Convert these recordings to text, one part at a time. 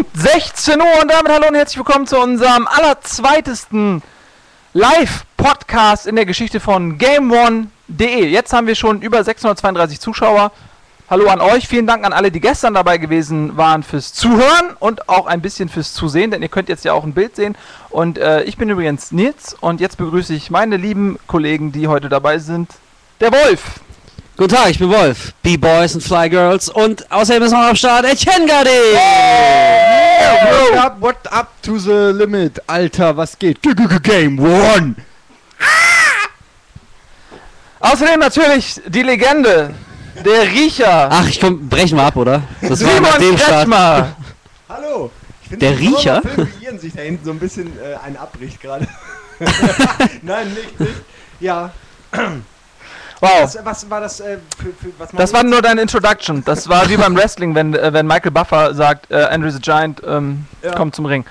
Punkt 16 Uhr und damit hallo und herzlich willkommen zu unserem allerzweitesten Live-Podcast in der Geschichte von GameOne.de. Jetzt haben wir schon über 632 Zuschauer. Hallo an euch, vielen Dank an alle, die gestern dabei gewesen waren fürs Zuhören und auch ein bisschen fürs Zusehen, denn ihr könnt jetzt ja auch ein Bild sehen. Und äh, ich bin übrigens Nils und jetzt begrüße ich meine lieben Kollegen, die heute dabei sind. Der Wolf. Guten Tag, ich bin Wolf. B-Boys und Fly Girls und außerdem ist noch am Start Etienne Gade. What up, what up to the limit? Alter, was geht? G -g -g Game One! Außerdem natürlich die Legende, der Riecher. Ach, ich komm, brechen wir ab, oder? Das war Simon dem Start. Kretschmer. Hallo! Ich Der ein Riecher? Ian sich da hinten so ein bisschen äh, einen abbricht gerade. Nein, nicht, nicht. Ja. Wow. Was, was war das äh, für, für was Das war nur deine Introduction. Das war wie beim Wrestling, wenn, äh, wenn Michael Buffer sagt, äh, Andrew the Giant ähm, Ja. kommt zum Ring.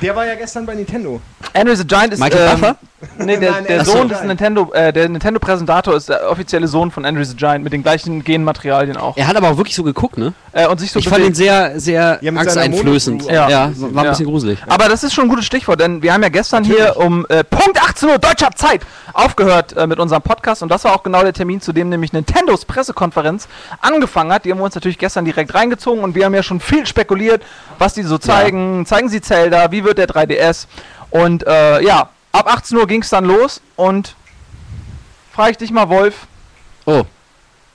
Der war ja gestern bei Nintendo. Andrew the Giant ist Michael ähm, Buffer? Nee, der, Nein, der er ist Sohn so des. Nintendo, äh, der Nintendo Präsentator ist der offizielle Sohn von Andrew the Giant mit den gleichen Genmaterialien auch. Er hat aber auch wirklich so geguckt, ne? Äh, und sich so Ich fand ihn sehr, sehr Ja, angsteinflößend. Ja, Ja. war ein Ja. bisschen gruselig. Aber das ist schon ein gutes Stichwort, denn wir haben ja gestern hier um äh, Punkt 18 Uhr deutscher Zeit aufgehört äh, mit unserem Podcast und das war auch genau der Termin, zu dem nämlich Nintendos Pressekonferenz angefangen hat. Die haben wir uns natürlich gestern direkt reingezogen und wir haben ja schon viel spekuliert, was die so zeigen. Zeigen sie Zelda, wie wird der 3DS? Und äh, ja, ab 18 Uhr ging es dann los und frage ich dich mal, Wolf, Oh.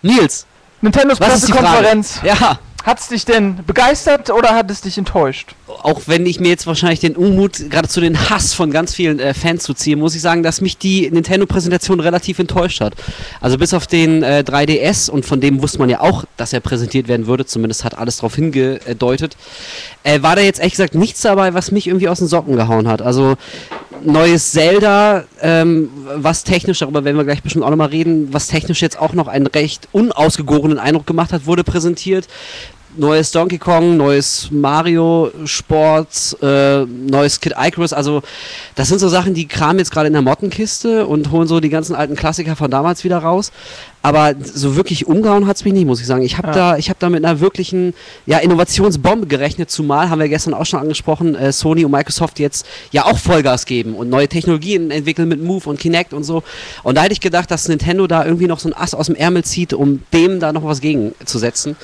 Nils, Nintendos? Pressekonferenz, Ja, hat es dich denn begeistert oder hat es dich enttäuscht? auch wenn ich mir jetzt wahrscheinlich den Unmut, geradezu den Hass von ganz vielen äh, Fans zuziehe, muss ich sagen, dass mich die Nintendo-Präsentation relativ enttäuscht hat. Also bis auf den äh, 3DS und von dem wusste man ja auch, dass er präsentiert werden würde, zumindest hat alles darauf hingedeutet, äh, war da jetzt ehrlich gesagt nichts dabei, was mich irgendwie aus den Socken gehauen hat. Also neues Zelda, ähm, was technisch, darüber werden wir gleich bestimmt auch nochmal reden, was technisch jetzt auch noch einen recht unausgegorenen Eindruck gemacht hat, wurde präsentiert. Neues Donkey Kong, neues Mario Sports, äh, neues Kid Icarus, also das sind so Sachen, die kramen jetzt gerade in der Mottenkiste und holen so die ganzen alten Klassiker von damals wieder raus. Aber so wirklich umgehauen hat es mich nicht, muss ich sagen. Ich habe Ja. da, ich habe da mit einer wirklichen ja, Innovationsbombe gerechnet, zumal haben wir gestern auch schon angesprochen, äh, Sony und Microsoft jetzt ja auch Vollgas geben und neue Technologien entwickeln mit Move und Kinect und so. Und da hätte ich gedacht, dass Nintendo da irgendwie noch so ein Ass aus dem Ärmel zieht, um dem da noch was gegenzusetzen.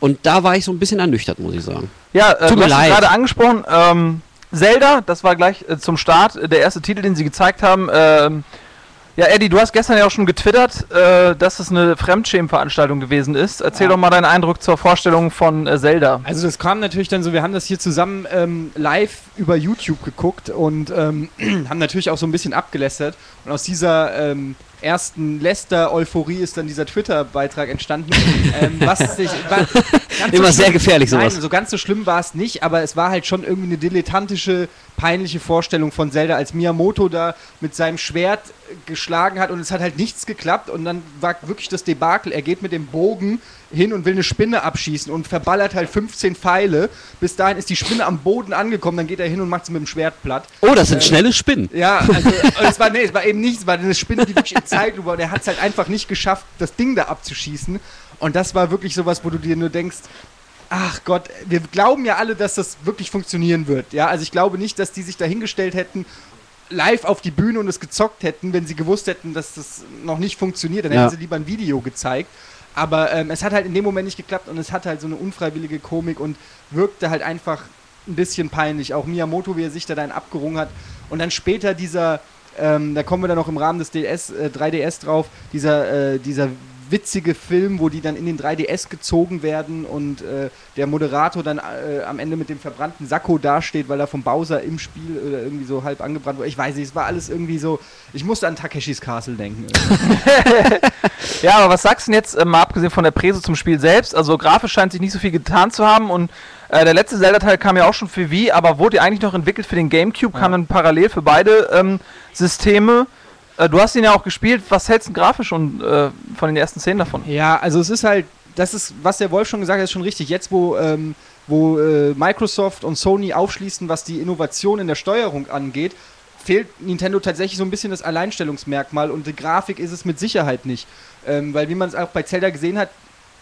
Und da war ich so ein bisschen ernüchtert, muss ich sagen. Ja, äh, Tut du mir hast gerade angesprochen. Ähm, Zelda, das war gleich äh, zum Start äh, der erste Titel, den sie gezeigt haben. Ähm, ja, Eddie, du hast gestern ja auch schon getwittert, äh, dass es eine Fremdschämen-Veranstaltung gewesen ist. Erzähl Ja. doch mal deinen Eindruck zur Vorstellung von äh, Zelda. Also das kam natürlich dann so, wir haben das hier zusammen ähm, live über YouTube geguckt und ähm, haben natürlich auch so ein bisschen abgelästert. Und aus dieser ähm, ersten Läster-Euphorie ist dann dieser Twitter-Beitrag entstanden. ähm, was sich, war, Immer sehr schlimm- gefährlich, Nein, sowas. so ganz so schlimm war es nicht, aber es war halt schon irgendwie eine dilettantische, peinliche Vorstellung von Zelda, als Miyamoto da mit seinem Schwert geschlagen hat und es hat halt nichts geklappt und dann war wirklich das Debakel, er geht mit dem Bogen hin und will eine Spinne abschießen und verballert halt 15 Pfeile. Bis dahin ist die Spinne am Boden angekommen, dann geht er hin und macht sie mit dem Schwert platt. Oh, das sind schnelle Spinnen. Ja, also es war, nee, es war eben nichts, es war eine Spinne, die wirklich in Zeitlupe und er hat es halt einfach nicht geschafft, das Ding da abzuschießen. Und das war wirklich sowas, wo du dir nur denkst, ach Gott, wir glauben ja alle, dass das wirklich funktionieren wird. Ja, also ich glaube nicht, dass die sich da hingestellt hätten, live auf die Bühne und es gezockt hätten, wenn sie gewusst hätten, dass das noch nicht funktioniert. Dann Ja. hätten sie lieber ein Video gezeigt. Aber ähm, es hat halt in dem Moment nicht geklappt und es hat halt so eine unfreiwillige Komik und wirkte halt einfach ein bisschen peinlich. Auch Miyamoto, wie er sich da dann abgerungen hat. Und dann später dieser, ähm, da kommen wir dann noch im Rahmen des DS, äh, 3DS drauf, dieser, äh, dieser witzige Film, wo die dann in den 3DS gezogen werden und äh, der Moderator dann äh, am Ende mit dem verbrannten Sakko dasteht, weil er vom Bowser im Spiel oder irgendwie so halb angebrannt wurde. Ich weiß nicht, es war alles irgendwie so. Ich musste an Takeshis Castle denken. Ja, aber was sagst du denn jetzt, äh, mal abgesehen von der Präse zum Spiel selbst? Also grafisch scheint sich nicht so viel getan zu haben und äh, der letzte Zelda-Teil kam ja auch schon für Wii, aber wurde ja eigentlich noch entwickelt für den Gamecube, kam dann parallel für beide ähm, Systeme. Äh, du hast ihn ja auch gespielt. Was hältst du grafisch und, äh, von den ersten Szenen davon? Ja, also es ist halt, das ist, was der Wolf schon gesagt hat, ist schon richtig. Jetzt, wo, ähm, wo äh, Microsoft und Sony aufschließen, was die Innovation in der Steuerung angeht, fehlt Nintendo tatsächlich so ein bisschen das Alleinstellungsmerkmal und die Grafik ist es mit Sicherheit nicht. Ähm, weil wie man es auch bei Zelda gesehen hat,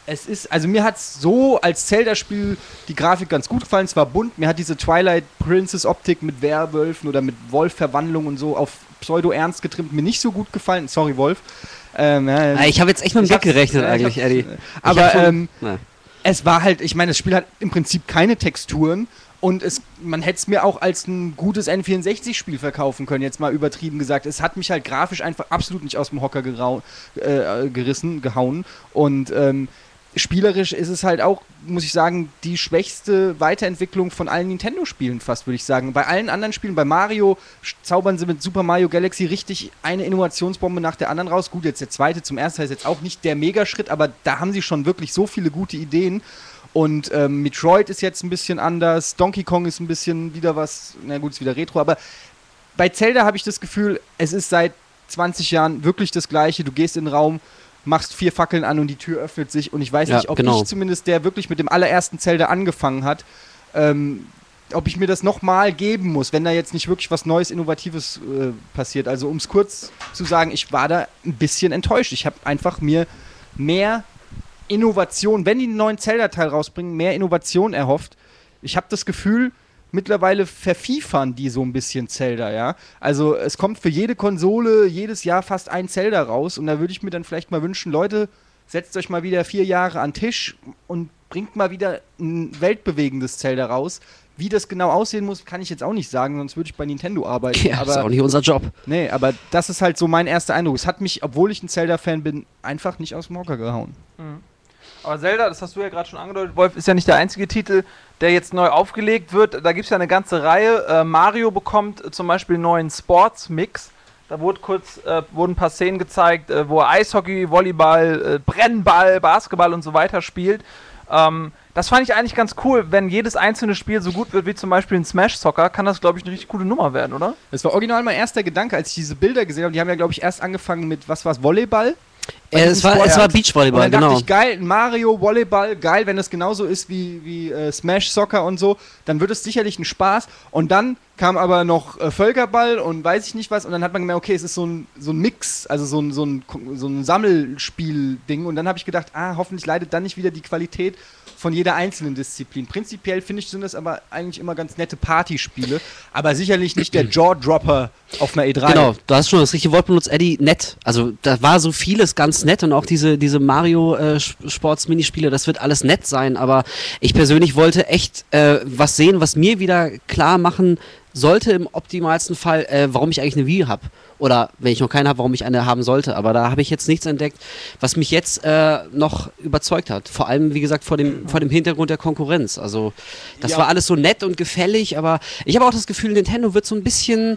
Es ist, also mir hat es so als Zelda-Spiel die Grafik ganz gut gefallen. Es war bunt. Mir hat diese Twilight Princess-Optik mit Werwölfen oder mit Wolf-Verwandlung und so auf Pseudo-Ernst getrimmt mir nicht so gut gefallen. Sorry, Wolf. Ähm, ja, Ah, Ich habe jetzt echt mit dem Gag gerechnet eigentlich, Eddie. Aber Ich hab schon- ähm, es war halt, ich meine, das Spiel hat im Prinzip keine Texturen und es, man hätte es mir auch als ein gutes N64-Spiel verkaufen können, jetzt mal übertrieben gesagt. Es hat mich halt grafisch einfach absolut nicht aus dem Hocker gerau äh, gerissen, gehauen und ähm, spielerisch ist es halt auch, muss ich sagen, die schwächste Weiterentwicklung von allen Nintendo-Spielen fast, würde ich sagen. Bei allen anderen Spielen, bei Mario, zaubern sie mit Super Mario Galaxy richtig eine Innovationsbombe nach der anderen raus. Gut, jetzt der zweite zum ersten ist jetzt auch nicht der Megaschritt, aber da haben sie schon wirklich so viele gute Ideen. Und ähm, Metroid ist jetzt ein bisschen anders, Donkey Kong ist ein bisschen wieder was, na gut, ist wieder Retro, aber bei Zelda habe ich das Gefühl, es ist seit 20 Jahren wirklich das Gleiche. Du gehst in den Raum, machst vier Fackeln an und die Tür öffnet sich. Und ich weiß Ja, nicht, ob genau. ich zumindest, der wirklich mit dem allerersten Zelda angefangen hat, ähm, ob ich mir das nochmal geben muss, wenn da jetzt nicht wirklich was Neues, Innovatives äh, passiert. Also um es kurz zu sagen, ich war da ein bisschen enttäuscht. Ich habe einfach mir mehr Innovation, wenn die einen neuen Zelda-Teil rausbringen, mehr Innovation erhofft. Ich habe das Gefühl, mittlerweile verfiefern die so ein bisschen Zelda, ja. Also es kommt für jede Konsole jedes Jahr fast ein Zelda raus und da würde ich mir dann vielleicht mal wünschen, Leute, setzt euch mal wieder vier Jahre an den Tisch und bringt mal wieder ein weltbewegendes Zelda raus. Wie das genau aussehen muss, kann ich jetzt auch nicht sagen, sonst würde ich bei Nintendo arbeiten. Ja, ist aber auch nicht unser Job. nee, aber das ist halt so mein erster Eindruck. Es hat mich, obwohl ich ein Zelda-Fan bin, einfach nicht aus dem Hocker gehauen. Aber Zelda, das hast du ja gerade schon angedeutet, Wolf, ist ja nicht der einzige Titel, der jetzt neu aufgelegt wird. Da gibt es ja eine ganze Reihe. Äh, Mario bekommt äh, zum Beispiel einen neuen Sports-Mix. Da wurde kurz, äh, wurden ein paar Szenen gezeigt, äh, wo er Eishockey, Volleyball, äh, Brennball, Basketball und so weiter spielt. Ähm, das fand ich eigentlich ganz cool. Wenn jedes einzelne Spiel so gut wird wie zum Beispiel ein Smash Soccer, kann das, glaube ich, eine richtig gute Nummer werden, oder? Das war original mein erster Gedanke, als ich diese Bilder gesehen habe. Die haben ja, glaube ich, erst angefangen mit, was war es, Volleyball? Äh, es war, Sport- es war Und Beachvolleyball, dann dachte genau. ich, geil, Mario, Volleyball, geil, wenn das genauso ist wie, wie äh, Smash Soccer und so, dann wird es sicherlich ein Spaß. Und dann kam aber noch äh, Völkerball und weiß ich nicht was. Und dann hat man gemerkt, okay, es ist so ein, so ein Mix, also so ein, so ein, so ein Sammelspiel-Ding. Und dann habe ich gedacht, ah, hoffentlich leidet dann nicht wieder die Qualität von jeder einzelnen Disziplin. Prinzipiell finde ich, sind das aber eigentlich immer ganz nette Partyspiele, aber sicherlich nicht der Jaw-Dropper auf einer E E3. Genau, du hast schon das richtige Wort benutzt, Eddie, nett. Also da war so vieles ganz nett und auch diese, diese Mario-Sports-Minispiele, das wird alles nett sein, aber ich persönlich wollte echt äh, was sehen, was mir wieder klar machen sollte im optimalsten Fall, äh, warum ich eigentlich eine Wii habe. Oder wenn ich noch keine habe, warum ich eine haben sollte. Aber da habe ich jetzt nichts entdeckt, was mich jetzt äh, noch überzeugt hat. Vor allem, wie gesagt, vor dem, vor dem Hintergrund der Konkurrenz. Also das Ja. war alles so nett und gefällig, aber ich habe auch das Gefühl, Nintendo wird so ein bisschen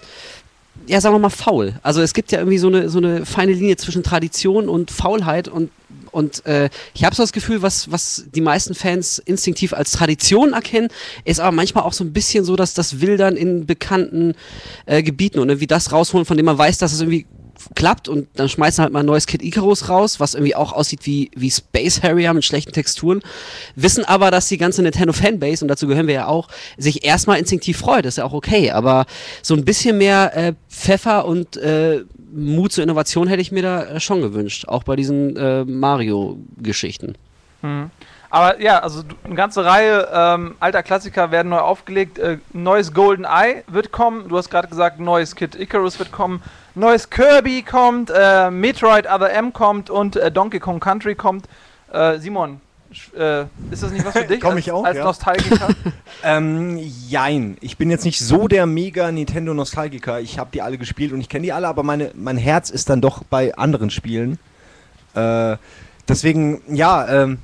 ja, sagen wir mal, faul. Also es gibt ja irgendwie so eine, so eine feine Linie zwischen Tradition und Faulheit und, und äh, ich habe so das Gefühl, was, was die meisten Fans instinktiv als Tradition erkennen, ist aber manchmal auch so ein bisschen so, dass das Wildern in bekannten äh, Gebieten und irgendwie das rausholen, von dem man weiß, dass es irgendwie klappt und dann schmeißen halt mal ein neues Kid Icarus raus, was irgendwie auch aussieht wie, wie Space Harrier mit schlechten Texturen, wissen aber, dass die ganze Nintendo Fanbase, und dazu gehören wir ja auch, sich erstmal instinktiv freut, ist ja auch okay, aber so ein bisschen mehr äh, Pfeffer und äh, Mut zur Innovation hätte ich mir da äh, schon gewünscht, auch bei diesen äh, Mario-Geschichten. Mhm. Aber ja, also eine ganze Reihe ähm, alter Klassiker werden neu aufgelegt. Äh, neues Golden Eye wird kommen. Du hast gerade gesagt, neues Kid Icarus wird kommen. Neues Kirby kommt. Äh, Metroid Other M kommt und äh, Donkey Kong Country kommt. Äh, Simon, äh, ist das nicht was für dich? Komm als, ich auch, Als ja. Nostalgiker? Ähm, jein. Ich bin jetzt nicht so der mega Nintendo-Nostalgiker. Ich habe die alle gespielt und ich kenne die alle, aber meine, mein Herz ist dann doch bei anderen Spielen. Äh, deswegen, ja, ähm,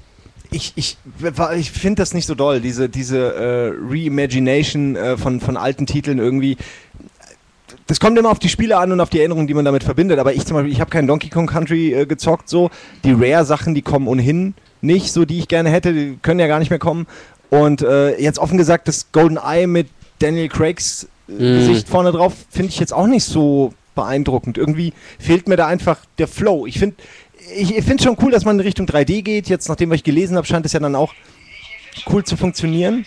ich, ich, ich finde das nicht so doll, diese, diese äh, Reimagination äh, von, von alten Titeln irgendwie. Das kommt immer auf die Spiele an und auf die Erinnerungen, die man damit verbindet. Aber ich zum Beispiel, ich habe keinen Donkey Kong Country äh, gezockt, so. Die Rare-Sachen, die kommen ohnehin nicht, so die ich gerne hätte, die können ja gar nicht mehr kommen. Und äh, jetzt offen gesagt, das Golden Eye mit Daniel Craigs äh, Mhm. Gesicht vorne drauf finde ich jetzt auch nicht so beeindruckend. Irgendwie fehlt mir da einfach der Flow. Ich finde ich, ich finde schon cool, dass man in Richtung 3D geht. Jetzt, nachdem was ich gelesen habe, scheint es ja dann auch cool zu funktionieren.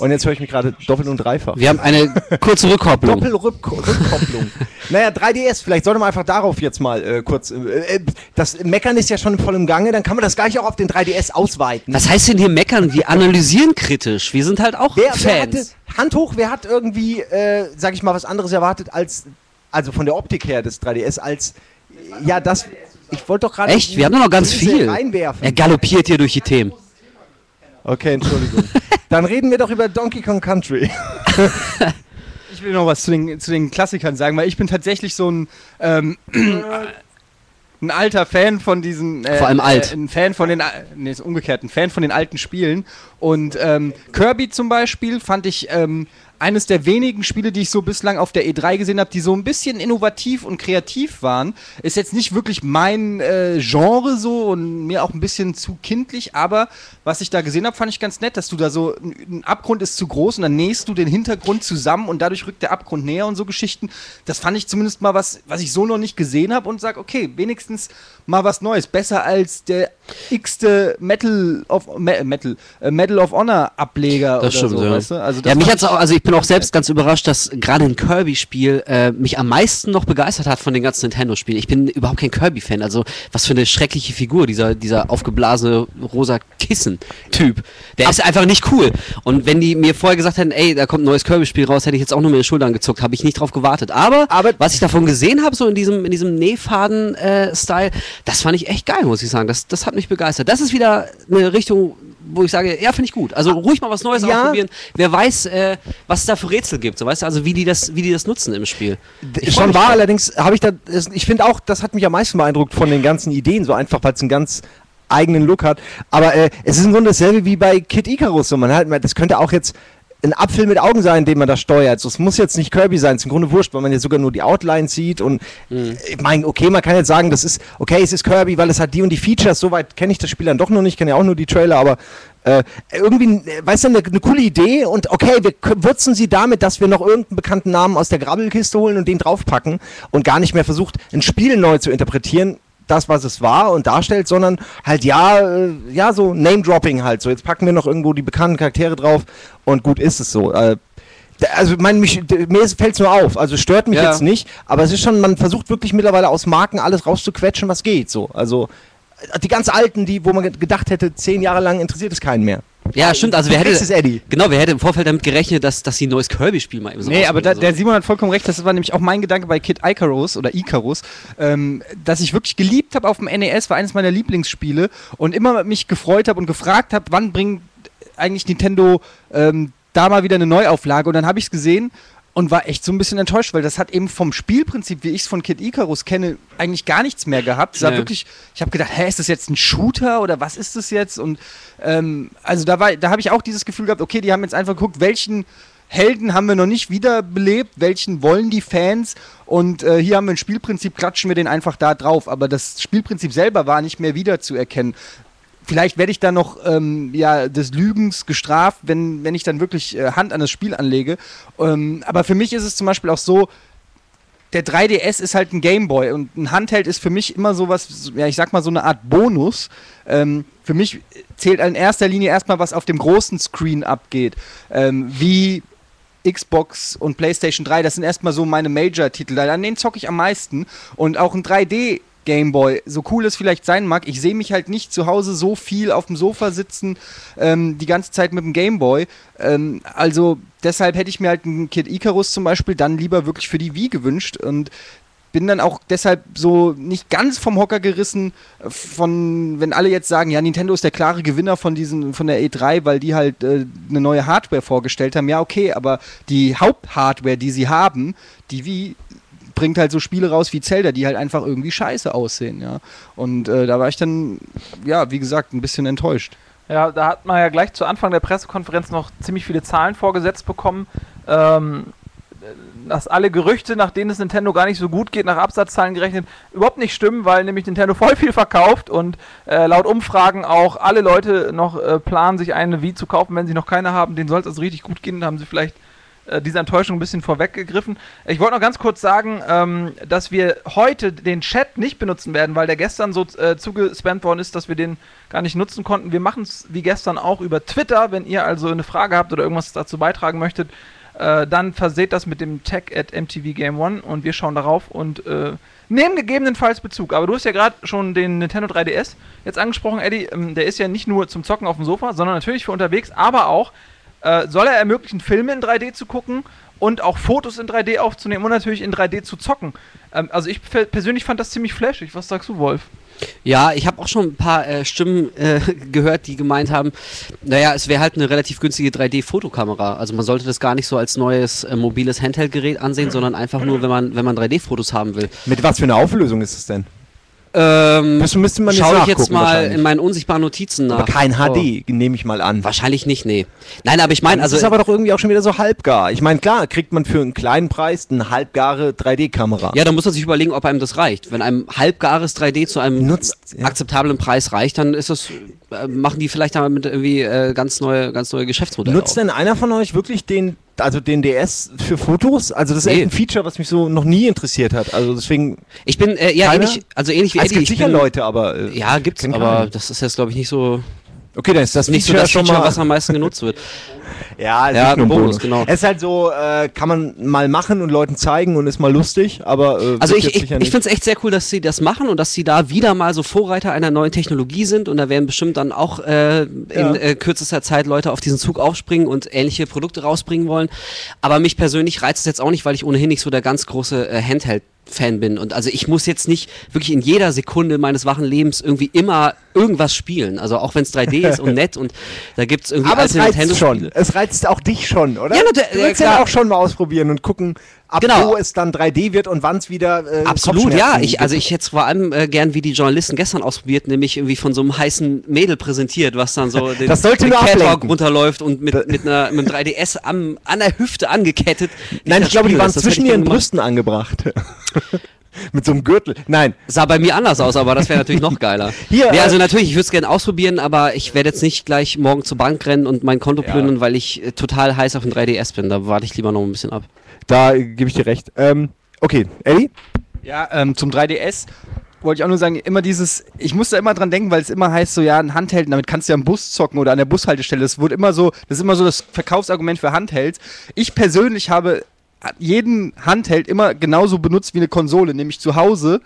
Und jetzt höre ich mich gerade doppelt und dreifach. Wir haben eine kurze Rückkopplung. Doppelrückkopplung. naja, 3DS, vielleicht sollte man einfach darauf jetzt mal äh, kurz. Äh, äh, das Meckern ist ja schon voll im Gange, dann kann man das gleich auch auf den 3DS ausweiten. Was heißt denn hier meckern? Wir analysieren kritisch. Wir sind halt auch Wer, wer hatte, Fans. Hand hoch, wer hat irgendwie, äh, sag ich mal, was anderes erwartet als, also von der Optik her des 3DS, als, ja, das, ich wollte doch gerade. Echt? Wir haben doch noch ganz viel. Reinwerfen. Er galoppiert hier durch die Themen. Okay, Entschuldigung. Dann reden wir doch über Donkey Kong Country. Ich will noch was zu den, zu den Klassikern sagen, weil ich bin tatsächlich so ein, ähm, ein alter Fan von diesen. Äh, Vor allem alt. Äh, ein Fan von den. Nee, ist umgekehrt. Ein Fan von den alten Spielen. Und ähm, Kirby zum Beispiel fand ich. Ähm, eines der wenigen Spiele, die ich so bislang auf der E3 gesehen habe, die so ein bisschen innovativ und kreativ waren. Ist jetzt nicht wirklich mein äh, Genre so und mir auch ein bisschen zu kindlich, aber was ich da gesehen habe, fand ich ganz nett, dass du da so, ein Abgrund ist zu groß und dann nähst du den Hintergrund zusammen und dadurch rückt der Abgrund näher und so Geschichten. Das fand ich zumindest mal was, was ich so noch nicht gesehen habe und sag, okay, wenigstens mal was Neues. Besser als der x-te Metal of, Me, Metal, äh, Medal of Honor Ableger Das oder stimmt, so, ja. weißt du? Also ja, mich hat's auch, also ich bin auch selbst ganz überrascht, dass gerade ein Kirby-Spiel äh, mich am meisten noch begeistert hat von den ganzen Nintendo-Spielen. Ich bin überhaupt kein Kirby-Fan, also was für eine schreckliche Figur, dieser, dieser aufgeblasene rosa Kissen-Typ. Der ist einfach nicht cool. Und wenn die mir vorher gesagt hätten, ey, da kommt ein neues Kirby-Spiel raus, hätte ich jetzt auch nur mit den Schultern gezuckt, habe ich nicht drauf gewartet. Aber, Aber- was ich davon gesehen habe, so in diesem, in diesem Nähfaden-Style, das fand ich echt geil, muss ich sagen. Das, das hat mich begeistert. Das ist wieder eine Richtung, wo ich sage, ja, finde ich gut. Also ruhig mal was Neues Ja. ausprobieren. Wer weiß, äh, was es da für Rätsel gibt. So, weißt du, also wie die das, wie die das nutzen im Spiel. Ich Schon war, allerdings habe ich da, ich finde auch, das hat mich am meisten beeindruckt von den ganzen Ideen, so einfach, weil es einen ganz eigenen Look hat. Aber äh, es ist im Grunde dasselbe wie bei Kid Icarus. So, man halt, das könnte auch jetzt ein Apfel mit Augen sein, den man da steuert. So, es muss jetzt nicht Kirby sein, es ist im Grunde wurscht, weil man jetzt sogar nur die Outline sieht und ich meine, okay, man kann jetzt sagen, das ist, okay, es ist Kirby, weil es hat die und die Features, soweit kenne ich das Spiel dann doch noch nicht, kenne ja auch nur die Trailer, aber äh, irgendwie, weißt du, eine, eine coole Idee und okay, wir würzen sie damit, dass wir noch irgendeinen bekannten Namen aus der Grabbelkiste holen und den draufpacken und gar nicht mehr versucht, ein Spiel neu zu interpretieren, das, was es war und darstellt, sondern halt ja, äh, ja, so Name-Dropping halt. So, jetzt packen wir noch irgendwo die bekannten Charaktere drauf und gut ist es so. Äh, also mein, mich, mir fällt es nur auf, also es stört mich Ja. jetzt nicht, aber es ist schon, man versucht wirklich mittlerweile aus Marken alles rauszuquetschen, was geht. So, also äh, die ganz alten, die, wo man ge- gedacht hätte, zehn Jahre lang interessiert es keinen mehr. Ja, stimmt. Also wer hätte, Vergiss es, Eddie. genau, wer hätte im Vorfeld damit gerechnet, dass, dass sie ein neues Kirby-Spiel mal eben so Nee, aber da, rausbringen, der so. Simon hat vollkommen recht, das war nämlich auch mein Gedanke bei Kid Icarus oder Icarus, ähm, dass ich wirklich geliebt habe auf dem NES, war eines meiner Lieblingsspiele und immer mich gefreut habe und gefragt habe, wann bringt eigentlich Nintendo ähm, da mal wieder eine Neuauflage und dann habe ich es gesehen und war echt so ein bisschen enttäuscht, weil das hat eben vom Spielprinzip, wie ich es von Kid Icarus kenne, eigentlich gar nichts mehr gehabt. Es war Nee. wirklich, ich habe gedacht, hä, ist das jetzt ein Shooter oder was ist das jetzt? Und ähm, also da war, da habe ich auch dieses Gefühl gehabt, okay, die haben jetzt einfach geguckt, welchen Helden haben wir noch nicht wiederbelebt, welchen wollen die Fans und äh, hier haben wir ein Spielprinzip, klatschen wir den einfach da drauf. Aber das Spielprinzip selber war nicht mehr wiederzuerkennen. Vielleicht werde ich dann noch ähm, ja, des Lügens gestraft, wenn, wenn ich dann wirklich äh, Hand an das Spiel anlege. Ähm, aber für mich ist es zum Beispiel auch so, der 3DS ist halt ein Gameboy und ein Handheld ist für mich immer sowas, ja, ich sag mal so eine Art Bonus. Ähm, für mich zählt in erster Linie erstmal, was auf dem großen Screen abgeht. Ähm, wie Xbox und PlayStation 3, das sind erstmal so meine Major-Titel. An denen zocke ich am meisten. Und auch ein 3D Gameboy, so cool es vielleicht sein mag, ich sehe mich halt nicht zu Hause so viel auf dem Sofa sitzen, ähm, die ganze Zeit mit dem Gameboy. Ähm, also deshalb hätte ich mir halt einen Kid Icarus zum Beispiel dann lieber wirklich für die Wii gewünscht und bin dann auch deshalb so nicht ganz vom Hocker gerissen von, wenn alle jetzt sagen, ja, Nintendo ist der klare Gewinner von diesen, von der E3, weil die halt äh, eine neue Hardware vorgestellt haben. Ja, okay, aber die Haupthardware, die sie haben, die Wii bringt halt so Spiele raus wie Zelda, die halt einfach irgendwie scheiße aussehen, ja. Und äh, da war ich dann, ja, wie gesagt, ein bisschen enttäuscht. Ja, da hat man ja gleich zu Anfang der Pressekonferenz noch ziemlich viele Zahlen vorgesetzt bekommen, ähm, dass alle Gerüchte, nach denen es Nintendo gar nicht so gut geht, nach Absatzzahlen gerechnet, überhaupt nicht stimmen, weil nämlich Nintendo voll viel verkauft und äh, laut Umfragen auch alle Leute noch äh, planen, sich eine Wii zu kaufen, wenn sie noch keine haben. Denen soll es also richtig gut gehen, da haben sie vielleicht äh, dieser Enttäuschung ein bisschen vorweggegriffen. Ich wollte noch ganz kurz sagen, ähm, dass wir heute den Chat nicht benutzen werden, weil der gestern so äh, zugespammt worden ist, dass wir den gar nicht nutzen konnten. Wir machen es wie gestern auch über Twitter. Wenn ihr also eine Frage habt oder irgendwas dazu beitragen möchtet, äh, dann verseht das mit dem Tag at MTV Game One und wir schauen darauf und äh, nehmen gegebenenfalls Bezug. Aber du hast ja gerade schon den Nintendo 3DS jetzt angesprochen, Eddie. Ähm, der ist ja nicht nur zum Zocken auf dem Sofa, sondern natürlich für unterwegs, aber auch äh, soll er ermöglichen, Filme in 3D zu gucken und auch Fotos in 3D aufzunehmen und natürlich in 3D zu zocken. Ähm, also ich pe- persönlich fand das ziemlich flashig. Was sagst du, Wolf? Ja, ich habe auch schon ein paar äh, Stimmen äh, gehört, die gemeint haben, naja, es wäre halt eine relativ günstige 3D-Fotokamera. Also man sollte das gar nicht so als neues äh, mobiles Handheld-Gerät ansehen, sondern einfach nur, wenn man, wenn man 3D-Fotos haben will. Mit was für einer Auflösung ist es denn? Ähm, Müsste, müsste man Schaue ich jetzt mal in meinen unsichtbaren Notizen nach. Aber kein Oh. HD, nehme ich mal an. Wahrscheinlich nicht, nee. Nein, aber ich meine, Das also. ist aber doch irgendwie auch schon wieder so halbgar. Ich meine, klar, kriegt man für einen kleinen Preis eine halbgare 3D-Kamera. ja, da muss man sich überlegen, ob einem das reicht. Wenn einem halbgares 3D zu einem Nutzt, ja. akzeptablen Preis reicht, dann ist das, äh, machen die vielleicht damit irgendwie äh, ganz neue, ganz neue Geschäftsmodelle. Nutzt auf. denn einer von euch wirklich den, also den DS für Fotos? Also das ist echt ein Feature, was mich so noch nie interessiert hat. Also deswegen, Ich bin äh, ja Keiner? ähnlich, also ähnlich wie es Eddie. gibt ich sicher bin, Leute, aber äh, Ja, gibt's, aber keinen. das ist jetzt glaube ich nicht so okay, dann ist das nicht so Feature das schon Feature, mal. was am meisten genutzt wird. ja, es Ja, ist nur ein Bonus, Bonus. genau. Es ist halt so, äh, kann man mal machen und Leuten zeigen und ist mal lustig, aber äh, Also ich, ich, ich finde es echt sehr cool, dass sie das machen und dass sie da wieder mal so Vorreiter einer neuen Technologie sind und da werden bestimmt dann auch äh, in Ja. äh, kürzester Zeit Leute auf diesen Zug aufspringen und ähnliche Produkte rausbringen wollen. Aber mich persönlich reizt es jetzt auch nicht, weil ich ohnehin nicht so der ganz große äh, Handheld Fan bin und also ich muss jetzt nicht wirklich in jeder Sekunde meines wachen Lebens irgendwie immer irgendwas spielen. Also auch wenn es 3D ist und nett und da gibt es irgendwie aber es alte reizt Nintendo-Spiele. schon. Es reizt auch dich schon, oder? Ja, natürlich, Du ja, willst ja, klar. auch schon mal ausprobieren und gucken, ab Genau. wo es dann 3D wird und wann es wieder äh, Absolut, ja. Ich, gibt. also ich hätte es vor allem äh, gern wie die Journalisten gestern ausprobiert, nämlich irgendwie von so einem heißen Mädel präsentiert, was dann so den, Das sollte den Catwalk runterläuft und mit, mit, einer, mit einem 3DS am, an der Hüfte angekettet. Nein, ich glaube, die waren zwischen ihren. Brüsten angebracht. Mit so einem Gürtel. Nein, Sah bei mir anders aus, aber das wäre natürlich noch geiler. Hier, nee, äh, also natürlich, ich würde es gerne ausprobieren, aber ich werde jetzt nicht gleich morgen zur Bank rennen und mein Konto plündern, weil ich äh, total heiß auf den 3DS bin. Da warte ich lieber noch ein bisschen ab. Da gebe ich dir recht. Ähm, okay, Eddie? Ja, ähm, zum 3DS wollte ich auch nur sagen, immer dieses, ich muss da immer dran denken, weil es immer heißt so, ja, ein Handheld, damit kannst du ja am Bus zocken oder an der Bushaltestelle. Das wird immer so, das ist immer so das Verkaufsargument für Handhelds. Ich persönlich habe jeden Handheld immer genauso benutzt wie eine Konsole, nämlich zu Hause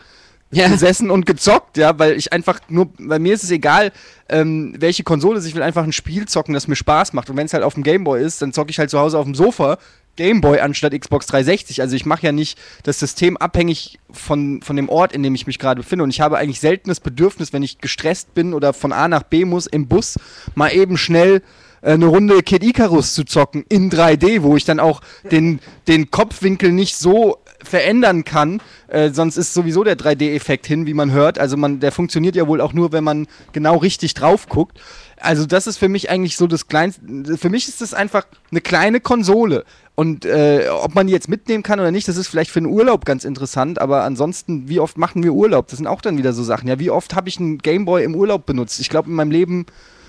Ja. gesessen und gezockt, ja, weil ich einfach nur, bei mir ist es egal, ähm, welche Konsole es ist, ich will einfach ein Spiel zocken, das mir Spaß macht. Und wenn es halt auf dem Gameboy ist, dann zocke ich halt zu Hause auf dem Sofa Gameboy anstatt Xbox 360. Also ich mache ja nicht das System abhängig von, von dem Ort, in dem ich mich gerade befinde. Und ich habe eigentlich selten das Bedürfnis, wenn ich gestresst bin oder von A nach B muss im Bus, mal eben schnell äh, eine Runde Kid Icarus zu zocken in 3D, wo ich dann auch den, den Kopfwinkel nicht so verändern kann, äh, sonst ist sowieso der 3D-Effekt hin, wie man hört. Also man, der funktioniert ja wohl auch nur, wenn man genau richtig drauf guckt. Also das ist für mich eigentlich so das kleinste. Für mich ist das einfach eine kleine Konsole. Und äh, ob man die jetzt mitnehmen kann oder nicht, das ist vielleicht für einen Urlaub ganz interessant. Aber ansonsten, wie oft machen wir Urlaub? Das sind auch dann wieder so Sachen. Ja, wie oft habe ich einen Gameboy im Urlaub benutzt? Ich glaube in meinem Leben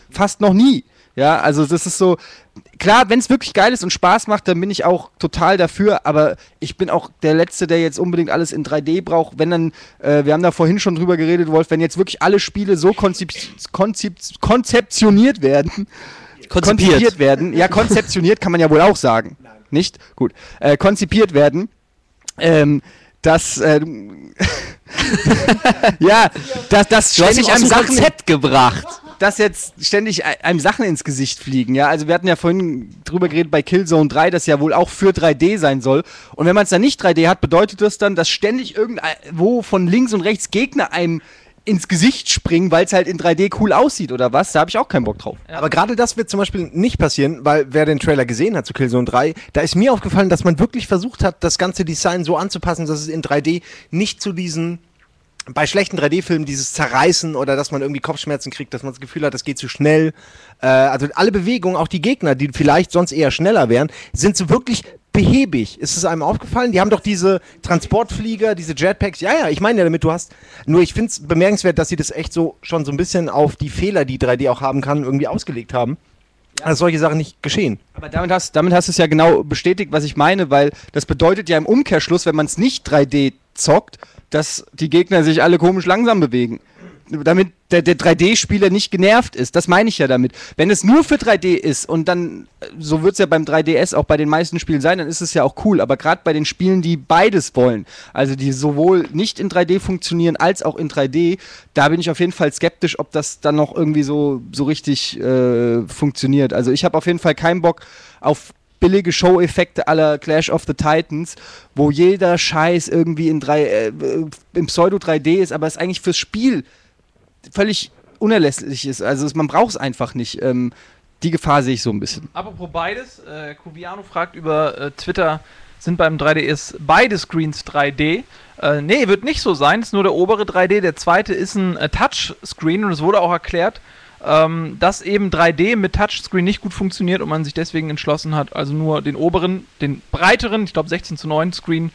fast noch nie. Ja, also das ist so, klar, wenn es wirklich geil ist und Spaß macht, dann bin ich auch total dafür, aber ich bin auch der Letzte, der jetzt unbedingt alles in 3D braucht. Wenn dann, äh, wir haben da vorhin schon drüber geredet, Wolf, wenn jetzt wirklich alle Spiele so konzip konzip konzeptioniert werden, konzipiert werden, ja, konzeptioniert kann man ja wohl auch sagen, nicht? Gut, äh, konzipiert werden, ähm, dass, äh, ja, dass, mich ständig einem Sachen gebracht. Dass jetzt ständig ei- einem Sachen ins Gesicht fliegen, ja. Also wir hatten ja vorhin drüber geredet bei Killzone 3, das ja wohl auch für 3D sein soll. Und wenn man es dann nicht 3D hat, bedeutet das dann, dass ständig irgendwo von links und rechts Gegner einem ins Gesicht springen, weil es halt in 3D cool aussieht oder was? Da habe ich auch keinen Bock drauf. Aber gerade das wird zum Beispiel nicht passieren, weil wer den Trailer gesehen hat zu Killzone 3, da ist mir aufgefallen, dass man wirklich versucht hat, das ganze Design so anzupassen, dass es in 3D nicht zu diesen bei schlechten 3D-Filmen dieses Zerreißen oder dass man irgendwie Kopfschmerzen kriegt, dass man das Gefühl hat, das geht zu schnell. Äh, also alle Bewegungen, auch die Gegner, die vielleicht sonst eher schneller wären, sind so wirklich behäbig. Ist es einem aufgefallen? Die haben doch diese Transportflieger, diese Jetpacks. Ja, ja, ich meine ja damit, du hast. Nur ich finde es bemerkenswert, dass sie das echt so schon so ein bisschen auf die Fehler, die 3D auch haben kann, irgendwie ausgelegt haben. dass solche Sachen nicht geschehen. Aber damit hast, damit hast du es ja genau bestätigt, was ich meine, weil das bedeutet ja im Umkehrschluss, wenn man es nicht 3D zockt, dass die Gegner sich alle komisch langsam bewegen. Damit der, der 3D-Spieler nicht genervt ist. Das meine ich ja damit. Wenn es nur für 3D ist und dann, äh, so wird es ja beim 3DS auch bei den meisten Spielen sein, dann ist es ja auch cool. Aber gerade bei den Spielen, die beides wollen, also die sowohl nicht in 3D funktionieren als auch in 3D, da bin ich auf jeden Fall skeptisch, ob das dann noch irgendwie so, so richtig äh, funktioniert. Also ich habe auf jeden Fall keinen Bock auf billige Show-Effekte aller Clash of the Titans, wo jeder Scheiß irgendwie in drei, äh, äh, im Pseudo 3D ist, aber es eigentlich fürs Spiel völlig unerlässlich ist. Also es, man braucht es einfach nicht. Ähm, die Gefahr sehe ich so ein bisschen. Apropos beides, äh, Kuviano fragt über äh, Twitter, sind beim 3DS beide Screens 3D? Äh, nee, wird nicht so sein, ist nur der obere 3D, der zweite ist ein äh, Touchscreen und es wurde auch erklärt, ähm, dass eben 3D mit Touchscreen nicht gut funktioniert und man sich deswegen entschlossen hat, also nur den oberen, den breiteren, ich glaube 16 zu 9 Screen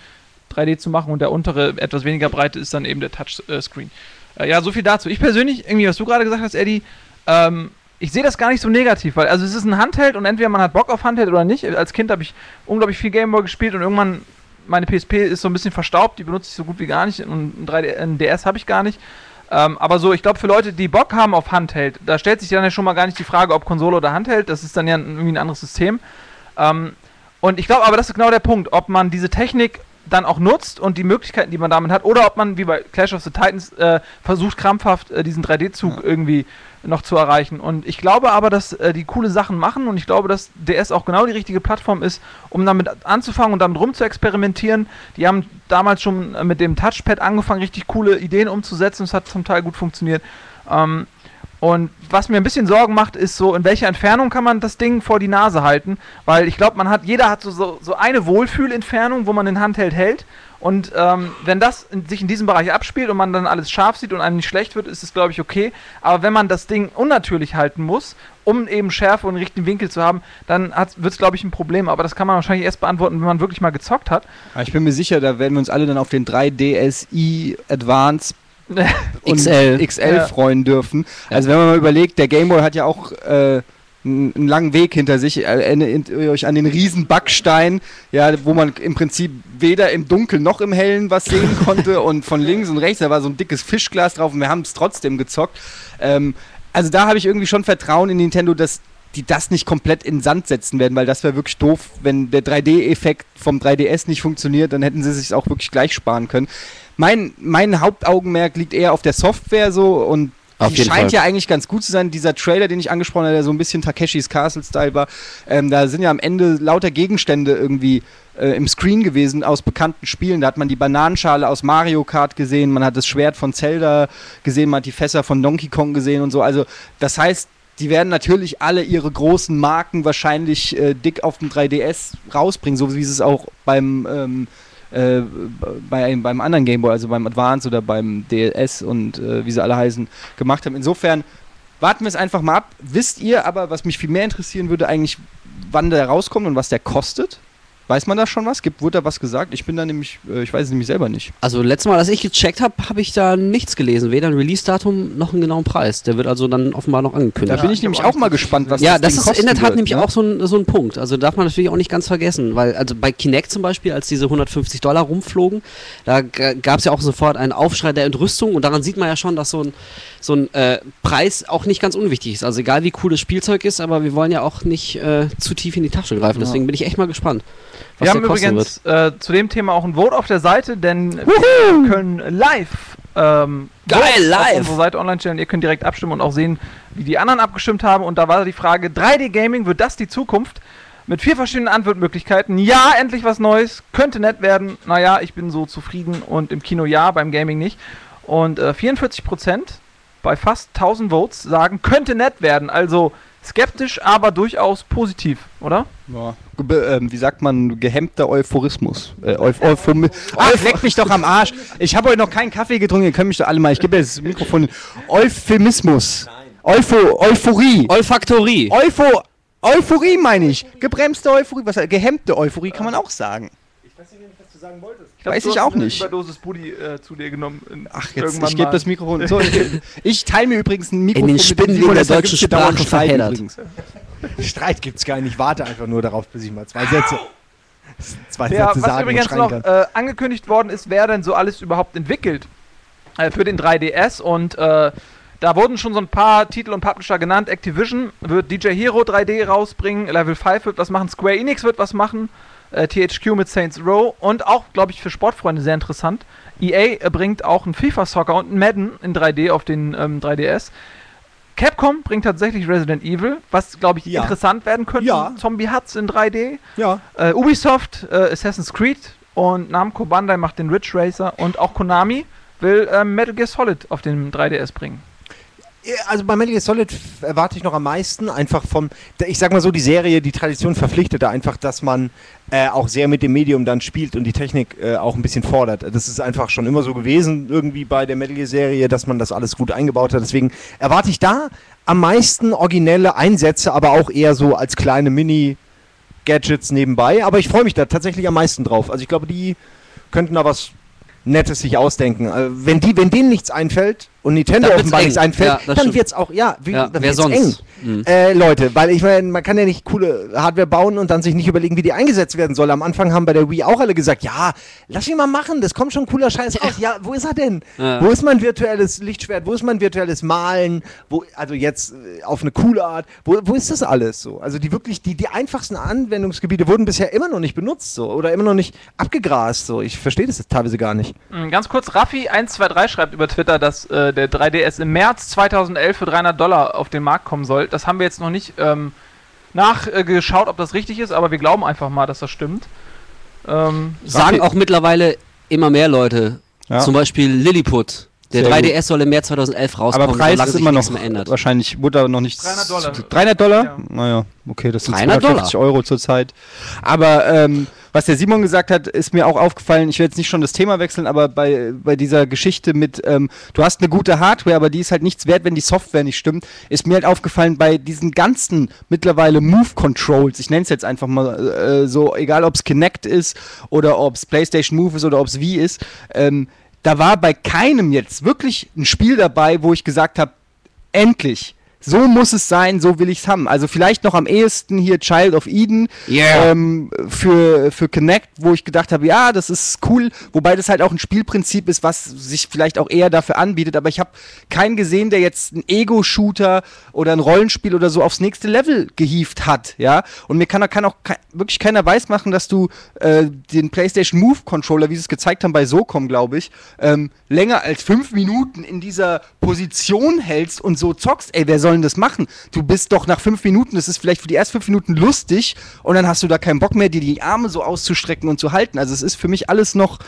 3D zu machen und der untere, etwas weniger breite, ist dann eben der Touchscreen. Äh, ja, so viel dazu. Ich persönlich, irgendwie, was du gerade gesagt hast, Eddie, ähm, ich sehe das gar nicht so negativ, weil also es ist ein Handheld und entweder man hat Bock auf Handheld oder nicht. Als Kind habe ich unglaublich viel Gameboy gespielt und irgendwann meine PSP ist so ein bisschen verstaubt, die benutze ich so gut wie gar nicht und ein, 3D, ein DS habe ich gar nicht. Ähm, aber so, ich glaube, für Leute, die Bock haben auf Handheld, da stellt sich dann ja schon mal gar nicht die Frage, ob Konsole oder Handheld, das ist dann ja irgendwie ein anderes System. Ähm, und ich glaube aber, das ist genau der Punkt, ob man diese Technik dann auch nutzt und die Möglichkeiten, die man damit hat, oder ob man wie bei Clash of the Titans äh, versucht, krampfhaft äh, diesen 3D-Zug ja. irgendwie noch zu erreichen. Und ich glaube aber, dass äh, die coole Sachen machen und ich glaube, dass DS auch genau die richtige Plattform ist, um damit anzufangen und damit rum zu experimentieren. Die haben damals schon äh, mit dem Touchpad angefangen, richtig coole Ideen umzusetzen. Es hat zum Teil gut funktioniert. Ähm, und was mir ein bisschen Sorgen macht, ist so, in welcher Entfernung kann man das Ding vor die Nase halten? Weil ich glaube, man hat, jeder hat so, so, so eine Wohlfühlentfernung, wo man den Handheld hält. Und ähm, wenn das in, sich in diesem Bereich abspielt und man dann alles scharf sieht und einem nicht schlecht wird, ist es, glaube ich, okay. Aber wenn man das Ding unnatürlich halten muss, um eben Schärfe und den richtigen Winkel zu haben, dann wird es, glaube ich, ein Problem. Aber das kann man wahrscheinlich erst beantworten, wenn man wirklich mal gezockt hat. Ich bin mir sicher, da werden wir uns alle dann auf den 3DSi Advance XL, XL ja. freuen dürfen. Also wenn man mal überlegt, der Gameboy hat ja auch äh, einen langen Weg hinter sich. Erinnert euch an den riesen Backstein, ja, wo man im Prinzip weder im Dunkeln noch im Hellen was sehen konnte und von links und rechts, da war so ein dickes Fischglas drauf und wir haben es trotzdem gezockt. Ähm, also da habe ich irgendwie schon Vertrauen in Nintendo, dass die das nicht komplett in Sand setzen werden, weil das wäre wirklich doof, wenn der 3D-Effekt vom 3DS nicht funktioniert, dann hätten sie sich auch wirklich gleich sparen können mein, mein Hauptaugenmerk liegt eher auf der Software so und auf die scheint Fall. ja eigentlich ganz gut zu sein. Dieser Trailer, den ich angesprochen habe, der so ein bisschen Takeshis Castle-Style war, ähm, da sind ja am Ende lauter Gegenstände irgendwie äh, im Screen gewesen aus bekannten Spielen. Da hat man die Bananenschale aus Mario Kart gesehen, man hat das Schwert von Zelda gesehen, man hat die Fässer von Donkey Kong gesehen und so. Also, das heißt, die werden natürlich alle ihre großen Marken wahrscheinlich äh, dick auf dem 3DS rausbringen, so wie sie es auch beim. Ähm, äh, bei, beim anderen Gameboy, also beim Advance oder beim DLS und äh, wie sie alle heißen, gemacht haben. Insofern warten wir es einfach mal ab. Wisst ihr aber, was mich viel mehr interessieren würde, eigentlich, wann der rauskommt und was der kostet? Weiß man da schon was? Gibt, wurde da was gesagt? Ich bin da nämlich, äh, ich weiß es nämlich selber nicht. Also letztes Mal, als ich gecheckt habe, habe ich da nichts gelesen. Weder ein Release-Datum noch einen genauen Preis. Der wird also dann offenbar noch angekündigt. Da bin ich nämlich auch mal gespannt, was ja, das, das ist in der Tat wird, nämlich ne? auch so ein, so ein Punkt. Also darf man natürlich auch nicht ganz vergessen, weil also bei Kinect zum Beispiel, als diese 150 Dollar rumflogen, da gab es ja auch sofort einen Aufschrei der Entrüstung und daran sieht man ja schon, dass so ein, so ein äh, Preis auch nicht ganz unwichtig ist. Also egal wie cool das Spielzeug ist, aber wir wollen ja auch nicht äh, zu tief in die Tasche greifen. Deswegen bin ich echt mal gespannt. Was wir haben übrigens äh, zu dem Thema auch ein Vote auf der Seite, denn Woohoo! wir können live ähm, Geil, live! auf unsere Seite online stellen. Ihr könnt direkt abstimmen und auch sehen, wie die anderen abgestimmt haben. Und da war die Frage: 3D Gaming, wird das die Zukunft? Mit vier verschiedenen Antwortmöglichkeiten. Ja, endlich was Neues. Könnte nett werden. Naja, ich bin so zufrieden. Und im Kino ja, beim Gaming nicht. Und äh, 44% bei fast 1000 Votes sagen, könnte nett werden. Also skeptisch, aber durchaus positiv, oder? Ja. Ähm, wie sagt man, gehemmter Euphorismus. Äh, Euph Euphom Ach, leck mich doch am Arsch. Ich habe heute noch keinen Kaffee getrunken, ihr könnt mich doch alle mal, ich gebe jetzt das Mikrofon. Euphemismus. Eupho Euphorie. Olfaktorie. Eupho Euphorie meine ich. Gebremste Euphorie. Was, gehemmte Euphorie kann man auch sagen. Ich weiß nicht, sagen wolltest. Ich glaub, Weiß ich auch nicht. Überdosis Buddy äh, zu dir genommen. Ach, jetzt, ich gebe das Mikrofon. So, ich, ich teile mir übrigens ein Mikrofon In den Spinnenweben der deutschen Sprache verheddert. Streit gibt's gar nicht. Ich warte einfach nur darauf, bis ich mal zwei Sätze, zwei Ja, Sätze was sagen und übrigens noch äh, angekündigt worden ist, wer denn so alles überhaupt entwickelt äh, für den 3DS und äh, da wurden schon so ein paar Titel und Publisher genannt. Activision wird DJ Hero 3D rausbringen, Level 5 wird was machen, Square Enix wird was machen, äh, THQ mit Saints Row und auch, glaube ich, für Sportfreunde sehr interessant. EA äh, bringt auch ein FIFA Soccer und ein Madden in 3D auf den ähm, 3DS. Capcom bringt tatsächlich Resident Evil, was, glaube ich, Ja. interessant werden könnte. Ja. Zombie Huts in 3D. Ja. Äh, Ubisoft, äh, Assassin's Creed und Namco Bandai macht den Ridge Racer und auch Konami will ähm, Metal Gear Solid auf den 3DS bringen. Also bei Metal Gear Solid erwarte ich noch am meisten einfach vom, ich sag mal so, die Serie, die Tradition verpflichtet da einfach, dass man äh, auch sehr mit dem Medium dann spielt und die Technik äh, auch ein bisschen fordert. Das ist einfach schon immer so gewesen, irgendwie bei der Metal Gear Serie, dass man das alles gut eingebaut hat. Deswegen erwarte ich da am meisten originelle Einsätze, aber auch eher so als kleine Mini-Gadgets nebenbei. Aber ich freue mich da tatsächlich am meisten drauf. Also ich glaube, die könnten da was Nettes sich ausdenken. Äh, wenn, die, wenn denen nichts einfällt und Nintendo offenbar nichts einfällt, Ja, dann stimmt. wird es auch, ja, wie, Ja, dann wer wird's sonst? eng. Hm. Äh, Leute, weil ich meine, man kann ja nicht coole Hardware bauen und dann sich nicht überlegen, wie die eingesetzt werden soll. Am Anfang haben bei der Wii auch alle gesagt, ja, lass ihn mal machen, das kommt schon cooler Scheiß raus. Ja, wo ist er denn? Ja. Wo ist mein virtuelles Lichtschwert? Wo ist mein virtuelles Malen? Wo, also jetzt äh, auf eine coole Art. Wo, wo ist das alles so? Also die wirklich, die, die einfachsten Anwendungsgebiete wurden bisher immer noch nicht benutzt so oder immer noch nicht abgegrast so. Ich verstehe das jetzt teilweise gar nicht. Mhm, Ganz kurz, Raffi123 schreibt über Twitter, dass äh, der 3DS im März 2011 für 300 Dollar auf den Markt kommen soll. Das haben wir jetzt noch nicht ähm, nachgeschaut, ob das richtig ist, aber wir glauben einfach mal, dass das stimmt. Ähm, Sagen auch mittlerweile immer mehr Leute. Ja. Zum Beispiel Lilliput. Der Sehr 3DS soll im März 2011 rauskommen, Aber Preis solange ist sich immer noch nichts mehr ändert. wahrscheinlich, wurde da noch nichts. 300 Dollar. 300 Dollar? Ja. Naja, okay, das sind 300 250 Euro zurzeit. Aber ähm, was der Simon gesagt hat, ist mir auch aufgefallen. Ich will jetzt nicht schon das Thema wechseln, aber bei, bei dieser Geschichte mit, ähm, du hast eine gute Hardware, aber die ist halt nichts wert, wenn die Software nicht stimmt, ist mir halt aufgefallen bei diesen ganzen mittlerweile Move Controls. Ich nenne es jetzt einfach mal äh, so, egal ob es Kinect ist oder ob es PlayStation Move ist oder ob es Wii ist. Ähm, da war bei keinem jetzt wirklich ein Spiel dabei, wo ich gesagt habe, endlich. So muss es sein, so will ich es haben. Also vielleicht noch am ehesten hier Child of Eden Yeah. ähm, für, für Connect, wo ich gedacht habe, ja, das ist cool, wobei das halt auch ein Spielprinzip ist, was sich vielleicht auch eher dafür anbietet, aber ich habe keinen gesehen, der jetzt einen Ego-Shooter oder ein Rollenspiel oder so aufs nächste Level gehievt hat, ja. Und mir kann, kann auch ke wirklich keiner weismachen, dass du äh, den PlayStation Move Controller, wie sie es gezeigt haben bei SOCOM, glaube ich, ähm, länger als fünf Minuten in dieser Position hältst und so zockst. Ey, wer soll denn das machen? Du bist doch nach fünf Minuten, das ist vielleicht für die ersten fünf Minuten lustig und dann hast du da keinen Bock mehr, dir die Arme so auszustrecken und zu halten. Also es ist für mich alles noch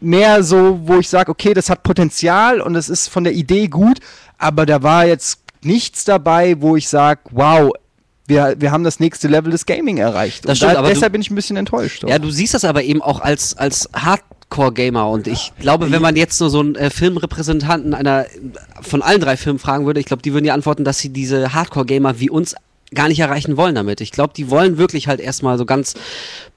mehr so, wo ich sage, okay, das hat Potenzial und es ist von der Idee gut, aber da war jetzt nichts dabei, wo ich sage, wow, wir, wir haben das nächste Level des Gaming erreicht. Das und stimmt, da, aber du- deshalb bin ich ein bisschen enttäuscht. Ja, du siehst das aber eben auch als, als Hardcore-Gamer und ich glaube, wenn man jetzt nur so einen äh, Filmrepräsentanten einer von allen drei Filmen fragen würde, ich glaube, die würden ja antworten, dass sie diese Hardcore-Gamer wie uns gar nicht erreichen wollen damit. Ich glaube, die wollen wirklich halt erstmal so ganz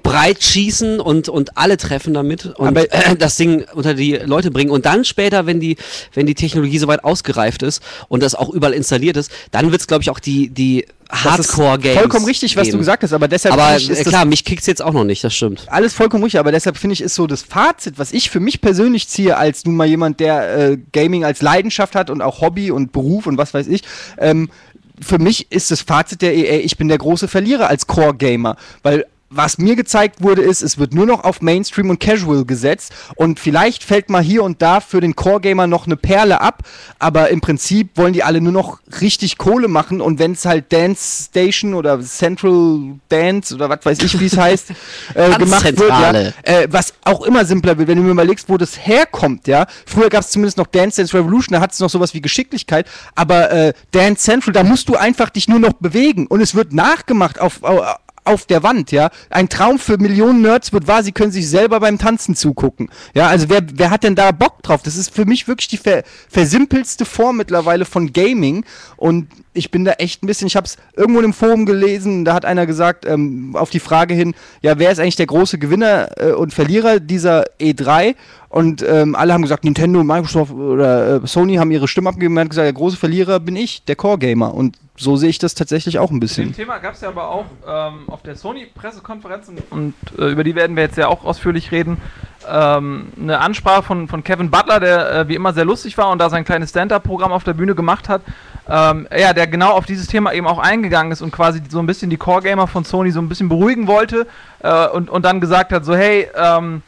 breit schießen und, und alle treffen damit und Aber- äh, das Ding unter die Leute bringen. Und dann später, wenn die, wenn die Technologie soweit ausgereift ist und das auch überall installiert ist, dann wird es, glaube ich, auch die, die Hardcore-Games. Vollkommen richtig, was du geben. gesagt hast, aber deshalb Aber ich, ist äh, das klar, mich kickt's jetzt auch noch nicht, das stimmt. alles vollkommen richtig, aber deshalb finde ich, ist so das Fazit, was ich für mich persönlich ziehe, als nun mal jemand, der äh, Gaming als Leidenschaft hat und auch Hobby und Beruf und was weiß ich, ähm, für mich ist das Fazit der EA, ich bin der große Verlierer als Core-Gamer, weil was mir gezeigt wurde, ist, es wird nur noch auf Mainstream und Casual gesetzt. Und vielleicht fällt mal hier und da für den Core-Gamer noch eine Perle ab, aber im Prinzip wollen die alle nur noch richtig Kohle machen. Und wenn es halt Dance Station oder Central Dance oder was weiß ich, wie es heißt, äh, gemacht wird, ja, äh, was auch immer simpler wird, wenn du mir überlegst, wo das herkommt, ja. Früher gab es zumindest noch Dance Dance Revolution, da hat es noch sowas wie Geschicklichkeit, aber äh, Dance Central, da musst du einfach dich nur noch bewegen. Und es wird nachgemacht auf, auf auf der Wand, ja. Ein Traum für Millionen Nerds wird wahr, sie können sich selber beim Tanzen zugucken. Ja, also wer, wer hat denn da Bock drauf? Das ist für mich wirklich die ver versimpelste Form mittlerweile von Gaming und ich bin da echt ein bisschen, ich habe es irgendwo im Forum gelesen, da hat einer gesagt, ähm, auf die Frage hin, ja, wer ist eigentlich der große Gewinner äh, und Verlierer dieser E3? Und ähm, alle haben gesagt, Nintendo, Microsoft oder äh, Sony haben ihre Stimme abgegeben und hat gesagt, der große Verlierer bin ich, der Core-Gamer. Und so sehe ich das tatsächlich auch ein Zu dem bisschen. Thema gab es ja aber auch ähm, auf der Sony-Pressekonferenz und, und äh, über die werden wir jetzt ja auch ausführlich reden. Ähm, eine Ansprache von, von Kevin Butler, der äh, wie immer sehr lustig war und da sein kleines Stand-Up-Programm auf der Bühne gemacht hat. Ähm, ja, der genau auf dieses Thema eben auch eingegangen ist und quasi so ein bisschen die Core-Gamer von Sony so ein bisschen beruhigen wollte äh, und, und dann gesagt hat: so, hey, ähm,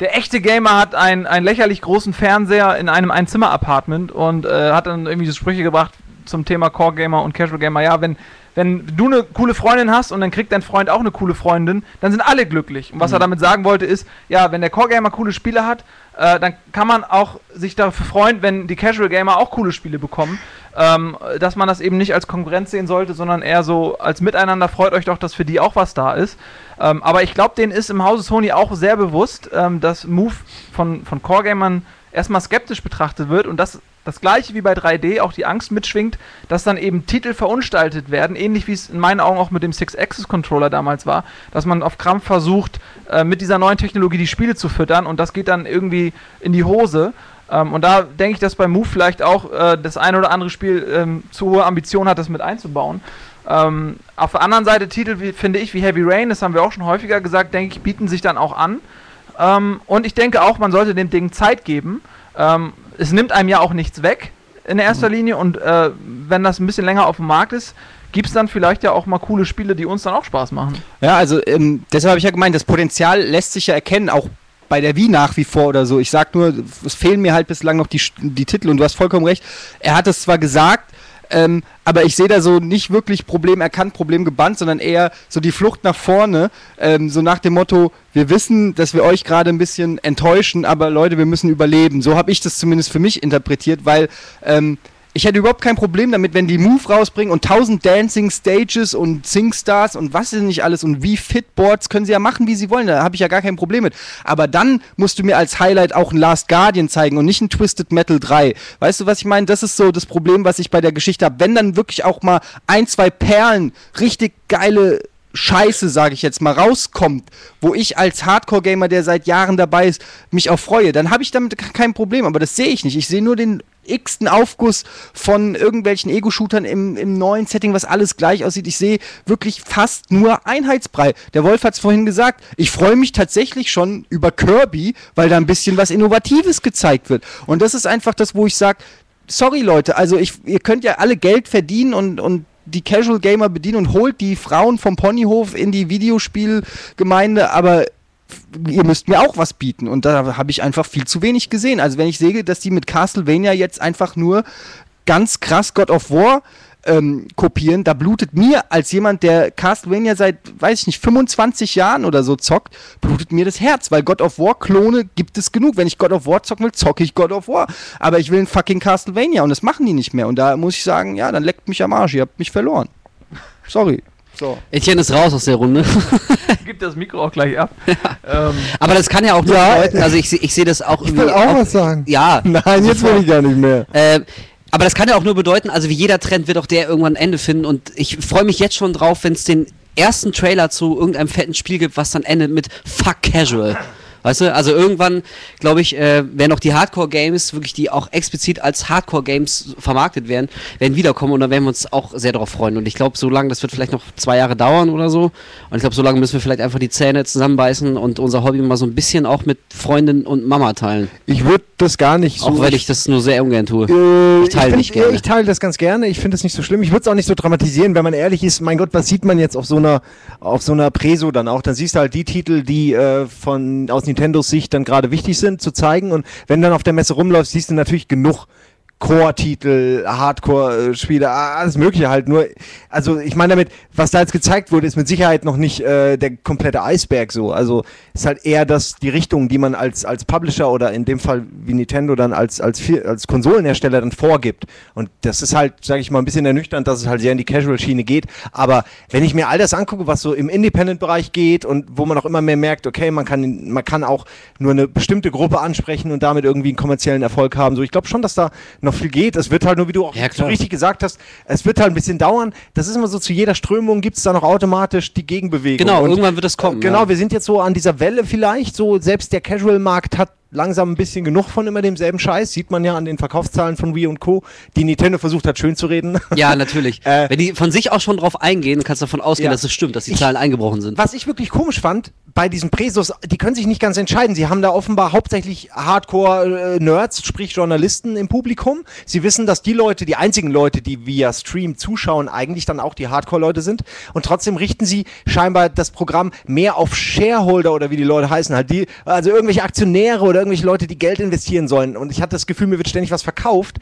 der echte Gamer hat einen, einen lächerlich großen Fernseher in einem Einzimmer-Apartment und äh, hat dann irgendwie so Sprüche gebracht zum Thema Core Gamer und Casual Gamer. Ja, wenn, wenn du eine coole Freundin hast und dann kriegt dein Freund auch eine coole Freundin, dann sind alle glücklich. Und was er damit sagen wollte ist, ja, wenn der Core Gamer coole Spiele hat, äh, dann kann man auch sich dafür freuen, wenn die Casual Gamer auch coole Spiele bekommen. Ähm, dass man das eben nicht als Konkurrenz sehen sollte, sondern eher so als Miteinander freut euch doch, dass für die auch was da ist. Ähm, aber ich glaube, denen ist im Hause Sony auch sehr bewusst, ähm, dass Move von, von Core-Gamern erstmal skeptisch betrachtet wird und dass das gleiche wie bei 3D auch die Angst mitschwingt, dass dann eben Titel verunstaltet werden, ähnlich wie es in meinen Augen auch mit dem Six-Axis-Controller damals war, dass man auf Krampf versucht, äh, mit dieser neuen Technologie die Spiele zu füttern und das geht dann irgendwie in die Hose. Ähm, und da denke ich, dass bei Move vielleicht auch äh, das ein oder andere Spiel ähm, zu hohe Ambition hat, das mit einzubauen. Ähm, auf der anderen Seite Titel, wie, finde ich, wie Heavy Rain, das haben wir auch schon häufiger gesagt, denke ich, bieten sich dann auch an. Ähm, und ich denke auch, man sollte dem Ding Zeit geben. Ähm, es nimmt einem ja auch nichts weg in erster Linie und äh, wenn das ein bisschen länger auf dem Markt ist, gibt es dann vielleicht ja auch mal coole Spiele, die uns dann auch Spaß machen. Ja, also ähm, deshalb habe ich ja gemeint, das Potenzial lässt sich ja erkennen, auch bei der Wii nach wie vor oder so. Ich sag nur, es fehlen mir halt bislang noch die, die Titel und du hast vollkommen recht. Er hat es zwar gesagt, ähm, aber ich sehe da so nicht wirklich Problem erkannt, Problem gebannt, sondern eher so die Flucht nach vorne, ähm, so nach dem Motto, wir wissen, dass wir euch gerade ein bisschen enttäuschen, aber Leute, wir müssen überleben. So habe ich das zumindest für mich interpretiert, weil ähm, ich hätte überhaupt kein Problem damit, wenn die Move rausbringen und 1000 Dancing Stages und Singstars und was ist nicht alles und wie Fitboards können sie ja machen, wie sie wollen. Da habe ich ja gar kein Problem mit. Aber dann musst du mir als Highlight auch ein Last Guardian zeigen und nicht ein Twisted Metal 3. Weißt du, was ich meine? Das ist so das Problem, was ich bei der Geschichte habe. Wenn dann wirklich auch mal ein, zwei Perlen richtig geile Scheiße, sage ich jetzt mal, rauskommt, wo ich als Hardcore-Gamer, der seit Jahren dabei ist, mich auch freue, dann habe ich damit ke- kein Problem. Aber das sehe ich nicht. Ich sehe nur den x-ten Aufguss von irgendwelchen Ego-Shootern im, im neuen Setting, was alles gleich aussieht. Ich sehe wirklich fast nur Einheitsbrei. Der Wolf hat es vorhin gesagt. Ich freue mich tatsächlich schon über Kirby, weil da ein bisschen was Innovatives gezeigt wird. Und das ist einfach das, wo ich sage, sorry Leute, also ich, ihr könnt ja alle Geld verdienen und, und die Casual Gamer bedienen und holt die Frauen vom Ponyhof in die Videospielgemeinde, aber ihr müsst mir auch was bieten und da habe ich einfach viel zu wenig gesehen. Also wenn ich sehe, dass die mit Castlevania jetzt einfach nur ganz krass God of War ähm, kopieren, da blutet mir als jemand, der Castlevania seit, weiß ich nicht, 25 Jahren oder so zockt, blutet mir das Herz, weil God of War Klone gibt es genug. Wenn ich God of War zocken will, zocke ich God of War. Aber ich will ein fucking Castlevania und das machen die nicht mehr. Und da muss ich sagen, ja, dann leckt mich am Arsch, ihr habt mich verloren. Sorry. So. Etienne ist raus aus der Runde. Gibt das Mikro auch gleich ab. ähm, Aber das kann ja auch nur Ja, bedeuten, also ich, ich sehe das auch Ich will auch was sagen. Ja. Nein, jetzt will ich gar nicht mehr. Äh, aber das kann ja auch nur bedeuten, also wie jeder Trend wird auch der irgendwann ein Ende finden und ich freue mich jetzt schon drauf, wenn es den ersten Trailer zu irgendeinem fetten Spiel gibt, was dann endet mit Fuck Casual. Weißt du, also irgendwann, glaube ich, äh, werden auch die Hardcore-Games, wirklich die auch explizit als Hardcore-Games vermarktet werden, werden wiederkommen und da werden wir uns auch sehr darauf freuen. Und ich glaube, so lange, das wird vielleicht noch zwei Jahre dauern oder so. Und ich glaube, so lange müssen wir vielleicht einfach die Zähne zusammenbeißen und unser Hobby mal so ein bisschen auch mit Freundin und Mama teilen. Ich würde das gar nicht so. Auch wenn ich das nur sehr ungern tue. Äh, Ich teile nicht gerne. Ich teile das ganz gerne. Ich finde es nicht so schlimm. Ich würde es auch nicht so dramatisieren, wenn man ehrlich ist. Mein Gott, was sieht man jetzt auf so einer, auf so einer Preso dann auch? Dann siehst du halt die Titel, die äh, von aus Nintendos Sicht dann gerade wichtig sind zu zeigen. Und wenn du dann auf der Messe rumläufst, siehst du natürlich genug. Core-Titel, Hardcore-Spiele, alles Mögliche halt. Nur, also ich meine damit, was da jetzt gezeigt wurde, ist mit Sicherheit noch nicht äh, der komplette Eisberg so. Also ist halt eher das die Richtung, die man als als Publisher oder in dem Fall wie Nintendo dann als als als Konsolenhersteller dann vorgibt. Und das ist halt, sage ich mal, ein bisschen ernüchternd, dass es halt sehr in die Casual-Schiene geht. Aber wenn ich mir all das angucke, was so im Independent-Bereich geht und wo man auch immer mehr merkt, okay, man kann man kann auch nur eine bestimmte Gruppe ansprechen und damit irgendwie einen kommerziellen Erfolg haben. So, ich glaube schon, dass da noch viel geht. Es wird halt nur, wie du auch Ja, so richtig gesagt hast, es wird halt ein bisschen dauern. Das ist immer so, zu jeder Strömung gibt es da noch automatisch die Gegenbewegung. Genau, Und, irgendwann wird das kommen. Genau, ja. wir sind jetzt so an dieser Welle vielleicht, so selbst der Casual-Markt hat langsam ein bisschen genug von immer demselben Scheiß, sieht man ja an den Verkaufszahlen von Wii und Co., die Nintendo versucht hat, schön zu reden. Ja, natürlich. Äh, Wenn die von sich auch schon drauf eingehen, kannst du davon ausgehen, Ja. dass es stimmt, dass die Ich- Zahlen eingebrochen sind. Was ich wirklich komisch fand, bei diesen Presos, die können sich nicht ganz entscheiden. Sie haben da offenbar hauptsächlich Hardcore-Nerds, sprich Journalisten im Publikum. Sie wissen, dass die Leute, die einzigen Leute, die via Stream zuschauen, eigentlich dann auch die Hardcore-Leute sind. Und trotzdem richten sie scheinbar das Programm mehr auf Shareholder oder wie die Leute heißen, halt die, also irgendwelche Aktionäre oder irgendwelche Leute, die Geld investieren sollen. Und ich hatte das Gefühl, mir wird ständig was verkauft,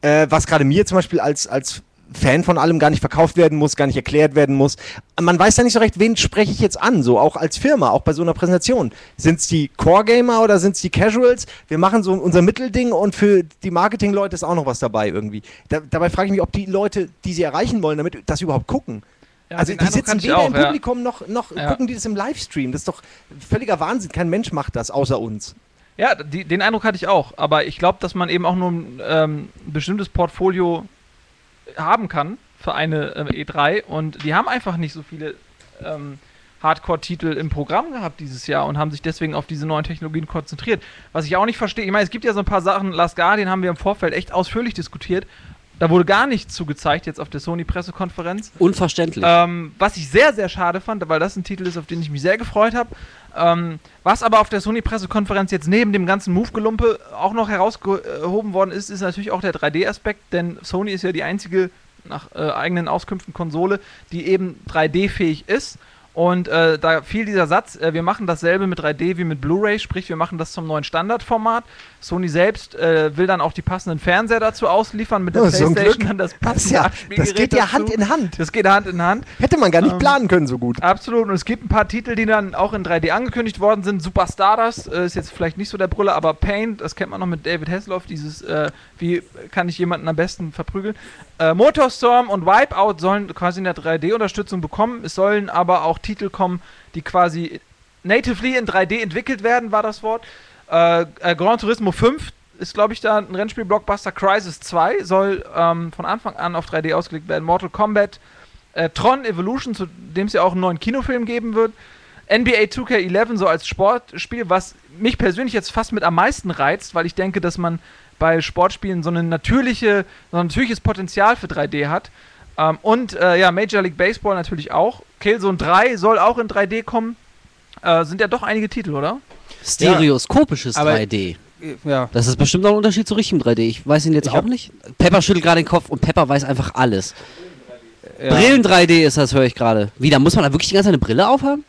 äh, was gerade mir zum Beispiel als, als Fan von allem gar nicht verkauft werden muss, gar nicht erklärt werden muss. Man weiß ja nicht so recht, wen spreche ich jetzt an, so auch als Firma, auch bei so einer Präsentation. Sind es die Core-Gamer oder sind es die Casuals? Wir machen so unser Mittelding und für die Marketing-Leute ist auch noch was dabei irgendwie. Da, dabei frage ich mich, ob die Leute, die sie erreichen wollen, damit das überhaupt gucken. Ja, also die Eindruck sitzen weder auch, im ja. Publikum noch, noch Ja. gucken die das im Livestream. Das ist doch völliger Wahnsinn. Kein Mensch macht das außer uns. Ja, die, den Eindruck hatte ich auch. Aber ich glaube, dass man eben auch nur ein ähm, bestimmtes Portfolio haben kann für eine äh, E3. Und die haben einfach nicht so viele ähm, Hardcore-Titel im Programm gehabt dieses Jahr und haben sich deswegen auf diese neuen Technologien konzentriert. Was ich auch nicht verstehe, ich meine, es gibt ja so ein paar Sachen, Last Guardian haben wir im Vorfeld echt ausführlich diskutiert. Da wurde gar nichts zugezeigt jetzt auf der Sony-Pressekonferenz. Unverständlich. Ähm, was ich sehr, sehr schade fand, weil das ein Titel ist, auf den ich mich sehr gefreut habe. Ähm, was aber auf der Sony-Pressekonferenz jetzt neben dem ganzen Move-Gelumpe auch noch herausgehoben worden ist, ist natürlich auch der 3D-Aspekt, denn Sony ist ja die einzige nach äh, eigenen Auskünften Konsole, die eben 3D-fähig ist. Und äh, da fiel dieser Satz, äh, wir machen dasselbe mit 3D wie mit Blu-ray, sprich wir machen das zum neuen Standardformat. Sony selbst äh, will dann auch die passenden Fernseher dazu ausliefern, mit der Oh, so Playstation dann das Das, passende ist ja, das geht ja dazu. Hand in Hand. Das geht Hand in Hand. Hätte man gar nicht Ähm, planen können so gut. Absolut. Und es gibt ein paar Titel, die dann auch in 3D angekündigt worden sind. Super Stardust äh, ist jetzt vielleicht nicht so der Brüller, aber Paint, das kennt man noch mit David Hasselhoff, dieses, äh, wie kann ich jemanden am besten verprügeln. Äh, Motorstorm und Wipeout sollen quasi eine 3D-Unterstützung bekommen. Es sollen aber auch Titel kommen, die quasi natively in 3D entwickelt werden, war das Wort. Äh, äh, Gran Turismo 5 ist, glaube ich, da ein Rennspiel. Blockbuster Crisis 2 soll ähm, von Anfang an auf 3D ausgelegt werden. Mortal Kombat äh, Tron Evolution, zu dem es ja auch einen neuen Kinofilm geben wird. NBA 2K11 so als Sportspiel, was mich persönlich jetzt fast mit am meisten reizt, weil ich denke, dass man bei Sportspielen so, eine natürliche, so ein natürliches Potenzial für 3D hat. Ähm, und äh, ja, Major League Baseball natürlich auch. Killzone 3 soll auch in 3D kommen. Äh, sind ja doch einige Titel, oder? Stereoskopisches aber- 3D. Ja. Das ist bestimmt auch ein Unterschied zu richtigem 3D. Ich weiß ihn jetzt Ich auch nicht. Pepper schüttelt gerade den Kopf und Pepper weiß einfach alles. ja. Brillen 3D ist das, höre ich gerade. Wie, da muss man da wirklich die ganze Zeit eine Brille aufhaben?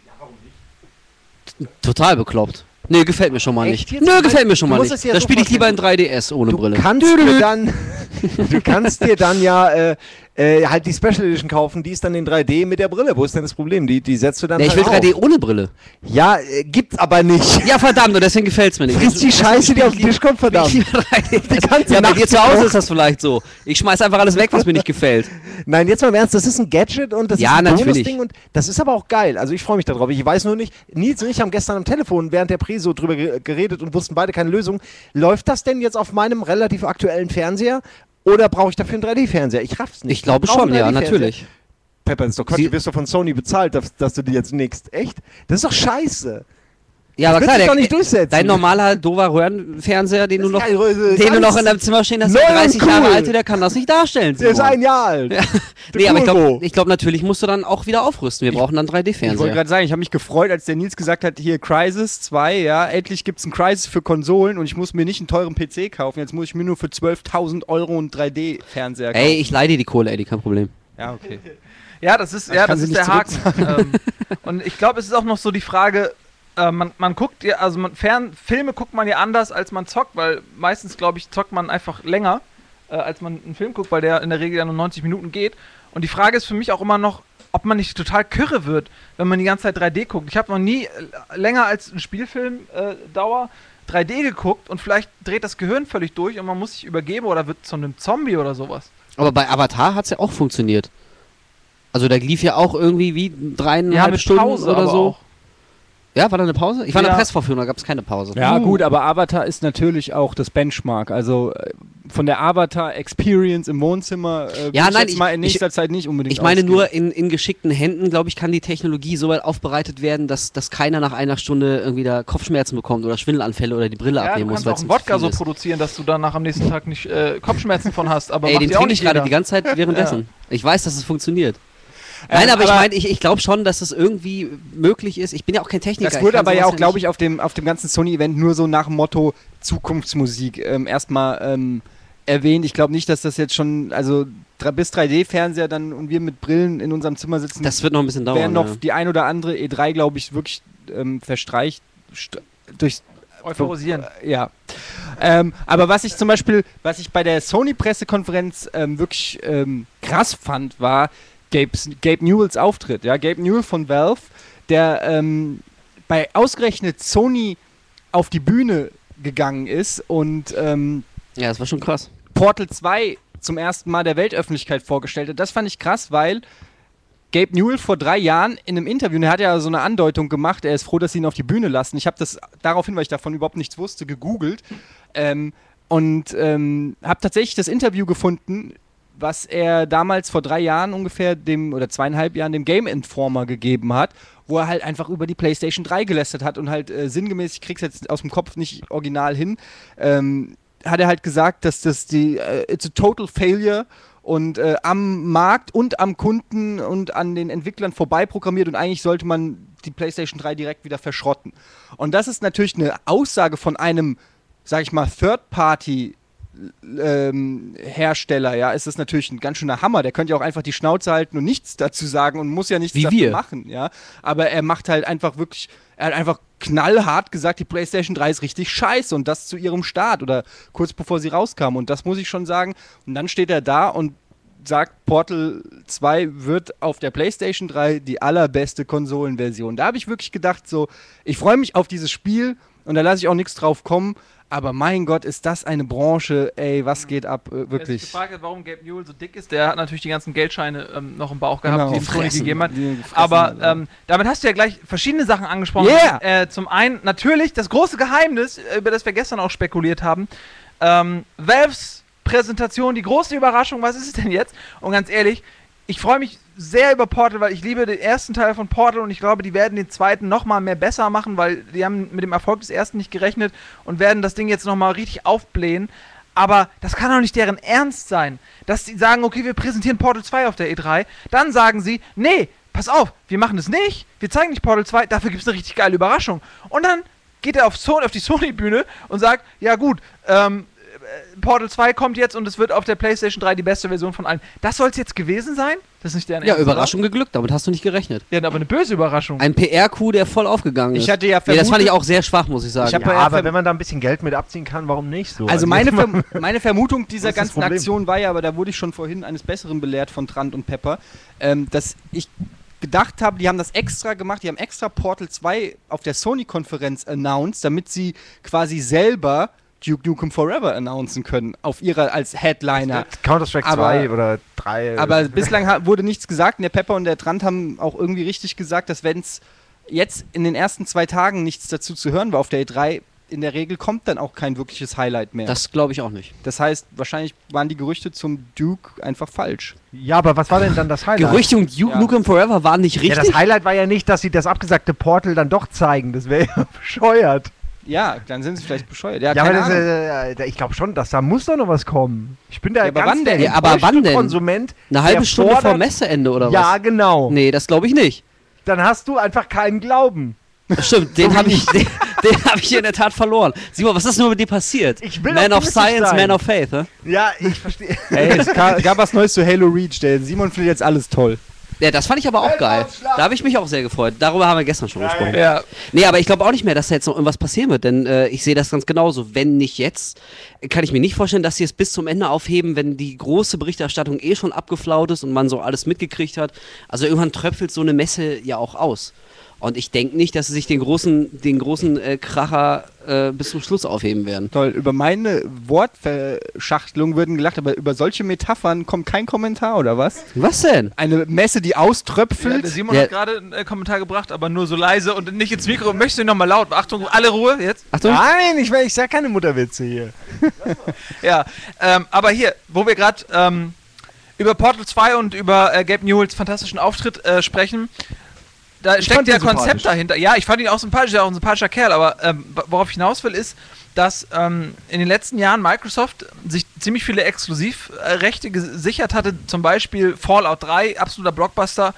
T- Total bekloppt. Nee, gefällt mir schon mal Echt nicht. jetzt? Nö, gefällt mir schon Du mal musst nicht. es dir Da so spiele ich lieber in vorstellen. 3DS ohne Du Brille. kannst dir dann, du kannst dir dann ja äh, äh, halt die Special Edition kaufen, die ist dann in 3D mit der Brille. Wo ist denn das Problem? Die, die setzt du dann Nee, ich will halt 3D auf. ohne Brille. Ja, äh, gibt's aber nicht. Ja, verdammt, und deswegen gefällt es mir nicht. Friss die Scheiße, die auf den Tisch kommt, verdammt. 3D. Die ganze ja, bei Nacht dir zu Hause ist das vielleicht so. Ich schmeiß einfach alles weg, was mir nicht gefällt. Nein, jetzt mal im Ernst, das ist ein Gadget und das Ja, ist ein natürlich. Bonusding und das ist aber auch geil. Also ich freue mich darauf. Ich weiß nur nicht, Nils und ich haben gestern am Telefon während der Preso drüber ge- geredet und wussten beide keine Lösung. Läuft das denn jetzt auf meinem relativ aktuellen Fernseher oder brauche ich dafür einen 3D-Fernseher? Ich raff's nicht. Ich glaube schon, ja, 3D-Fernseher. natürlich. Pepper, das ist doch Quatsch. Sie- Du wirst doch von Sony bezahlt, dass, dass du die jetzt nix. Echt? Das ist doch scheiße. Ja, aber klar, der, doch nicht durchsetzen. dein normaler doofer Röhrenfernseher, den du noch, den du noch in deinem Zimmer stehen hast, und 30 Jahre cool. alt, der kann das nicht darstellen. Der ist ein Jahr alt. Ja. Der Nee, aber ich glaube, ich glaub, natürlich musst du dann auch wieder aufrüsten. Wir brauchen dann Ich wollte 3D-Fernseher. gerade sagen, ich habe mich gefreut, als der Nils gesagt hat, hier Crisis 2, ja, endlich gibt es ein Crisis für Konsolen und ich muss mir nicht einen teuren PC kaufen. Jetzt muss ich mir nur für 12.000 Euro einen 3D-Fernseher kaufen. Ey, ich leide dir die Kohle, Eddie, kein Problem. Ja, okay. Ja, das ist, ja, das ist der Haken. ähm, und ich glaube, es ist auch noch so die Frage, äh, man, man guckt ja, also man, Fern, Filme guckt man ja anders, als man zockt, weil meistens, glaube ich, zockt man einfach länger, äh, als man einen Film guckt, weil der in der Regel ja nur 90 Minuten geht. Und die Frage ist für mich auch immer noch, ob man nicht total kürre wird, wenn man die ganze Zeit 3D guckt. Ich habe noch nie äh, länger als ein Spielfilm äh, Dauer 3D geguckt und vielleicht dreht das Gehirn völlig durch und man muss sich übergeben oder wird zu einem Zombie oder sowas. Aber bei Avatar hat es ja auch funktioniert. Also da lief ja auch irgendwie wie dreieinhalb mit Stunden Pause oder so. auch. Ja, war da eine Pause? Ich war in Ja. der Pressvorführung, da gab es keine Pause. Ja, Uh. gut, aber Avatar ist natürlich auch das Benchmark. Also äh, von der Avatar-Experience im Wohnzimmer äh, Ja, nein, ich- mal in ich- nächster Zeit nicht unbedingt Ich meine ausgehen. nur, in, in geschickten Händen, glaube ich, kann die Technologie so weit aufbereitet werden, dass, dass keiner nach einer Stunde irgendwie da Kopfschmerzen bekommt oder Schwindelanfälle oder die Brille Ja, du abnehmen muss, kannst weil auch einen ein Wodka so ist. produzieren, dass du danach am nächsten Tag nicht äh, Kopfschmerzen von hast. Aber Ey, den ja auch trinke ich nicht gerade die ganze Zeit währenddessen. Ich weiß, dass es funktioniert. Nein, Ähm, aber, ich aber- meine, ich, ich glaube schon, dass es irgendwie möglich ist. Ich bin ja auch kein Techniker. Das ich wurde aber ja auch, glaube ich, auf dem, auf dem ganzen Sony-Event nur so nach dem Motto Zukunftsmusik ähm, erstmal ähm, erwähnt. Ich glaube nicht, dass das jetzt schon, also bis 3D-Fernseher dann und wir mit Brillen in unserem Zimmer sitzen, Das wird noch ein bisschen dauern. werden noch ja. die ein oder andere E3, glaube ich, wirklich ähm, verstreicht st- durch Euphorisieren. ja. Ähm, aber was ich zum Beispiel, was ich bei der Sony-Pressekonferenz ähm, wirklich ähm, krass fand, war Gabe's, Gabe Newells Auftritt. Ja, Gabe Newell von Valve, der ähm, bei ausgerechnet Sony auf die Bühne gegangen ist und ähm, ja, das war schon krass. Portal 2 zum ersten Mal der Weltöffentlichkeit vorgestellt hat. Das fand ich krass, weil Gabe Newell vor drei Jahren in einem Interview, und er hat ja so eine Andeutung gemacht, er ist froh, dass sie ihn auf die Bühne lassen. Ich habe das daraufhin, weil ich davon überhaupt nichts wusste, gegoogelt ähm, und ähm, habe tatsächlich das Interview gefunden, was er damals vor drei Jahren ungefähr dem oder zweieinhalb Jahren dem Game Informer gegeben hat, wo er halt einfach über die PlayStation 3 gelästert hat und halt äh, sinngemäß, ich krieg's jetzt aus dem Kopf nicht original hin, ähm, hat er halt gesagt, dass das die äh, it's a total failure und äh, am Markt und am Kunden und an den Entwicklern vorbei programmiert und eigentlich sollte man die PlayStation 3 direkt wieder verschrotten. Und das ist natürlich eine Aussage von einem, sag ich mal, Third-Party ähm, Hersteller, ja, ist das natürlich ein ganz schöner Hammer. Der könnte ja auch einfach die Schnauze halten und nichts dazu sagen und muss ja nichts Wie dafür wir. machen, ja. Aber er macht halt einfach wirklich, er hat einfach knallhart gesagt, die PlayStation 3 ist richtig scheiße und das zu ihrem Start oder kurz bevor sie rauskam. Und das muss ich schon sagen. Und dann steht er da und sagt, Portal 2 wird auf der PlayStation 3 die allerbeste Konsolenversion. Da habe ich wirklich gedacht, so, ich freue mich auf dieses Spiel und da lasse ich auch nichts drauf kommen. Aber mein Gott, ist das eine Branche, ey, was geht ab, äh, Wer sich wirklich. gefragt hat, warum Gabe Newell so dick ist, der hat natürlich die ganzen Geldscheine ähm, noch im Bauch gehabt, Genau. die Sony Fressen. gegeben hat. Aber ähm, damit hast du ja gleich verschiedene Sachen angesprochen. Yeah! Äh, zum einen natürlich das große Geheimnis, äh, über das wir gestern auch spekuliert haben. Ähm, Valves Präsentation, die große Überraschung, was ist es denn jetzt? Und ganz ehrlich, ich freue mich sehr über Portal, weil ich liebe den ersten Teil von Portal und ich glaube, die werden den zweiten nochmal mehr besser machen, weil die haben mit dem Erfolg des ersten nicht gerechnet und werden das Ding jetzt nochmal richtig aufblähen. Aber das kann doch nicht deren Ernst sein, dass sie sagen, okay, wir präsentieren Portal 2 auf der E3. Dann sagen sie, nee, pass auf, wir machen das nicht. Wir zeigen nicht Portal 2, dafür gibt es eine richtig geile Überraschung. Und dann geht er auf, so auf die Sony-Bühne und sagt, ja gut, ähm, äh, Portal 2 kommt jetzt und es wird auf der PlayStation 3 die beste Version von allen. Das soll es jetzt gewesen sein? Das ist nicht deren Ja, Ernst, oder? Überraschung geglückt, damit hast du nicht gerechnet. Ja, aber eine böse Überraschung. Ein PR-Coup, der voll aufgegangen ist. Ich hatte ja nee, das fand vermutet- ich auch sehr schwach, muss ich sagen. Ich Ja, ja aber wenn man da ein bisschen Geld mit abziehen kann, warum nicht so? Also meine, jetzt mal- Verm meine Vermutung dieser ganzen? Aktion war ja, aber da wurde ich schon vorhin eines Besseren belehrt von Trant und Pepper, ähm, dass ich gedacht habe, die haben das extra gemacht, die haben extra Portal 2 auf der Sony-Konferenz announced, damit sie quasi selber Duke Nukem Forever announcen können, auf ihrer als Headliner. Counter-Strike Aber- 2 oder 3. Aber bislang wurde nichts gesagt und der Pepper und der Trant haben auch irgendwie richtig gesagt, dass wenn es jetzt in den ersten zwei Tagen nichts dazu zu hören war auf der E3, in der Regel kommt dann auch kein wirkliches Highlight mehr. das glaube ich auch nicht. Das heißt, wahrscheinlich waren die Gerüchte zum Duke einfach falsch. ja, aber was war denn dann das Highlight? Gerüchte und Duke Ja. Nukem Forever waren nicht Ja, richtig. das Highlight war ja nicht, dass sie das abgesagte Portal dann doch zeigen. Das wäre ja bescheuert. Ja, dann sind sie vielleicht bescheuert. Ja, Ja, aber das, äh, ich glaube schon, dass da muss doch noch was kommen. Ich bin da Ja, aber ganz wann der denn? Ja, aber wann denn? Konsument. Eine halbe Stunde vor fordert- Messeende oder Ja, was? genau. Nee, das glaube ich nicht. Dann hast du einfach keinen Glauben. Stimmt, den habe ich, den, den hab ich in der Tat verloren. Simon, was ist nur mit dir passiert? Ich will Man of Science, sein. Man of Faith. Ne? Ja, ich verstehe. Ey, es ga- gab was Neues zu Halo Reach. Der Simon findet jetzt alles toll. Ja, das fand ich aber auch geil. Da habe ich mich auch sehr gefreut. Darüber haben wir gestern schon gesprochen. ja. Nee, aber ich glaube auch nicht mehr, dass da jetzt noch irgendwas passieren wird, denn äh, ich sehe das ganz genauso. Wenn nicht jetzt, kann ich mir nicht vorstellen, dass sie es bis zum Ende aufheben, wenn die große Berichterstattung eh schon abgeflaut ist und man so alles mitgekriegt hat. Also irgendwann tröpfelt so eine Messe ja auch aus. Und ich denke nicht, dass sie sich den großen, den großen äh, Kracher äh, bis zum Schluss aufheben werden. Toll, über meine Wortverschachtelung würden gelacht, aber über solche Metaphern kommt kein Kommentar, oder was? Was denn? Eine Messe, die Ja, auströpfelt. der Simon Ja. hat gerade einen äh, Kommentar gebracht, aber nur so leise und nicht ins Mikro. Möchtest du nochmal laut? Achtung, alle Ruhe jetzt. Achtung. Nein, ich, ich sag keine Mutterwitze hier. Ja, ähm, aber hier, wo wir gerade ähm, über Portal 2 und über äh, Gabe Newells fantastischen Auftritt äh, sprechen, da steckt ja Konzept dahinter. Ja, ich fand ihn auch sympathisch, er ist auch ein sympathischer Kerl, aber ähm, worauf ich hinaus will, ist, dass ähm, in den letzten Jahren Microsoft sich ziemlich viele Exklusivrechte gesichert hatte, zum Beispiel Fallout 3, absoluter Blockbuster.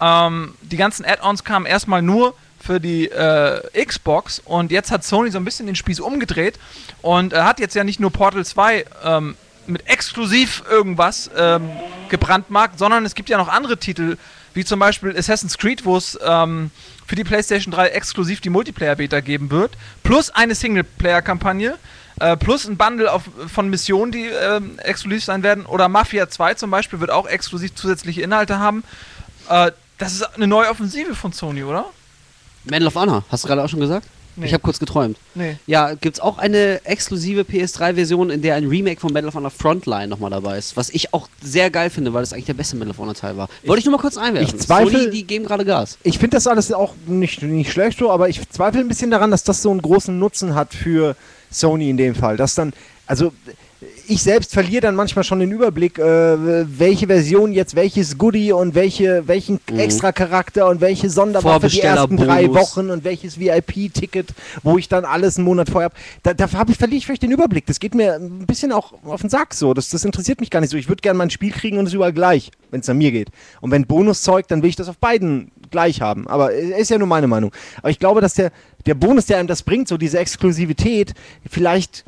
Ähm, die ganzen Add-ons kamen erstmal nur für die äh, Xbox und jetzt hat Sony so ein bisschen den Spieß umgedreht und er hat jetzt ja nicht nur Portal 2 ähm, mit exklusiv irgendwas ähm, gebrandmarkt, sondern es gibt ja noch andere Titel, wie zum Beispiel Assassin's Creed, wo es ähm, für die PlayStation 3 exklusiv die Multiplayer-Beta geben wird, plus eine Singleplayer-Kampagne, äh, plus ein Bundle auf, von Missionen, die ähm, exklusiv sein werden, oder Mafia 2 zum Beispiel wird auch exklusiv zusätzliche Inhalte haben. Äh, das ist eine neue Offensive von Sony, oder? Medal of Honor, hast du gerade auch schon gesagt? Nee. Ich habe kurz geträumt. Nee. Ja, gibt's auch eine exklusive PS3-Version, in der ein Remake von Medal of Honor Frontline nochmal dabei ist. Was ich auch sehr geil finde, weil das eigentlich der beste Medal of Honor Teil war. Wollte ich nur mal kurz einwerfen. ich zweifle- Sony, die geben gerade Gas. Ich finde das alles auch nicht, nicht schlecht so, aber ich zweifle ein bisschen daran, dass das so einen großen Nutzen hat für Sony in dem Fall. Dass dann, also ich selbst verliere dann manchmal schon den Überblick, äh, welche Version jetzt welches Goodie und welche, welchen Mhm. extra Charakter und welche Sonderwaffe die ersten drei. Wochen und welches VIP-Ticket, wo ich dann alles einen Monat vorher habe. Da, da hab ich, verliere ich vielleicht den Überblick. Das geht mir ein bisschen auch auf den Sack so. Das, das interessiert mich gar nicht so. Ich würde gerne mein Spiel kriegen und es überall gleich, wenn es an mir geht. Und wenn Bonuszeug, dann will ich das auf beiden gleich haben. Aber äh, ist ja nur meine Meinung. Aber ich glaube, dass der, der Bonus, der einem das bringt, so diese Exklusivität, vielleicht.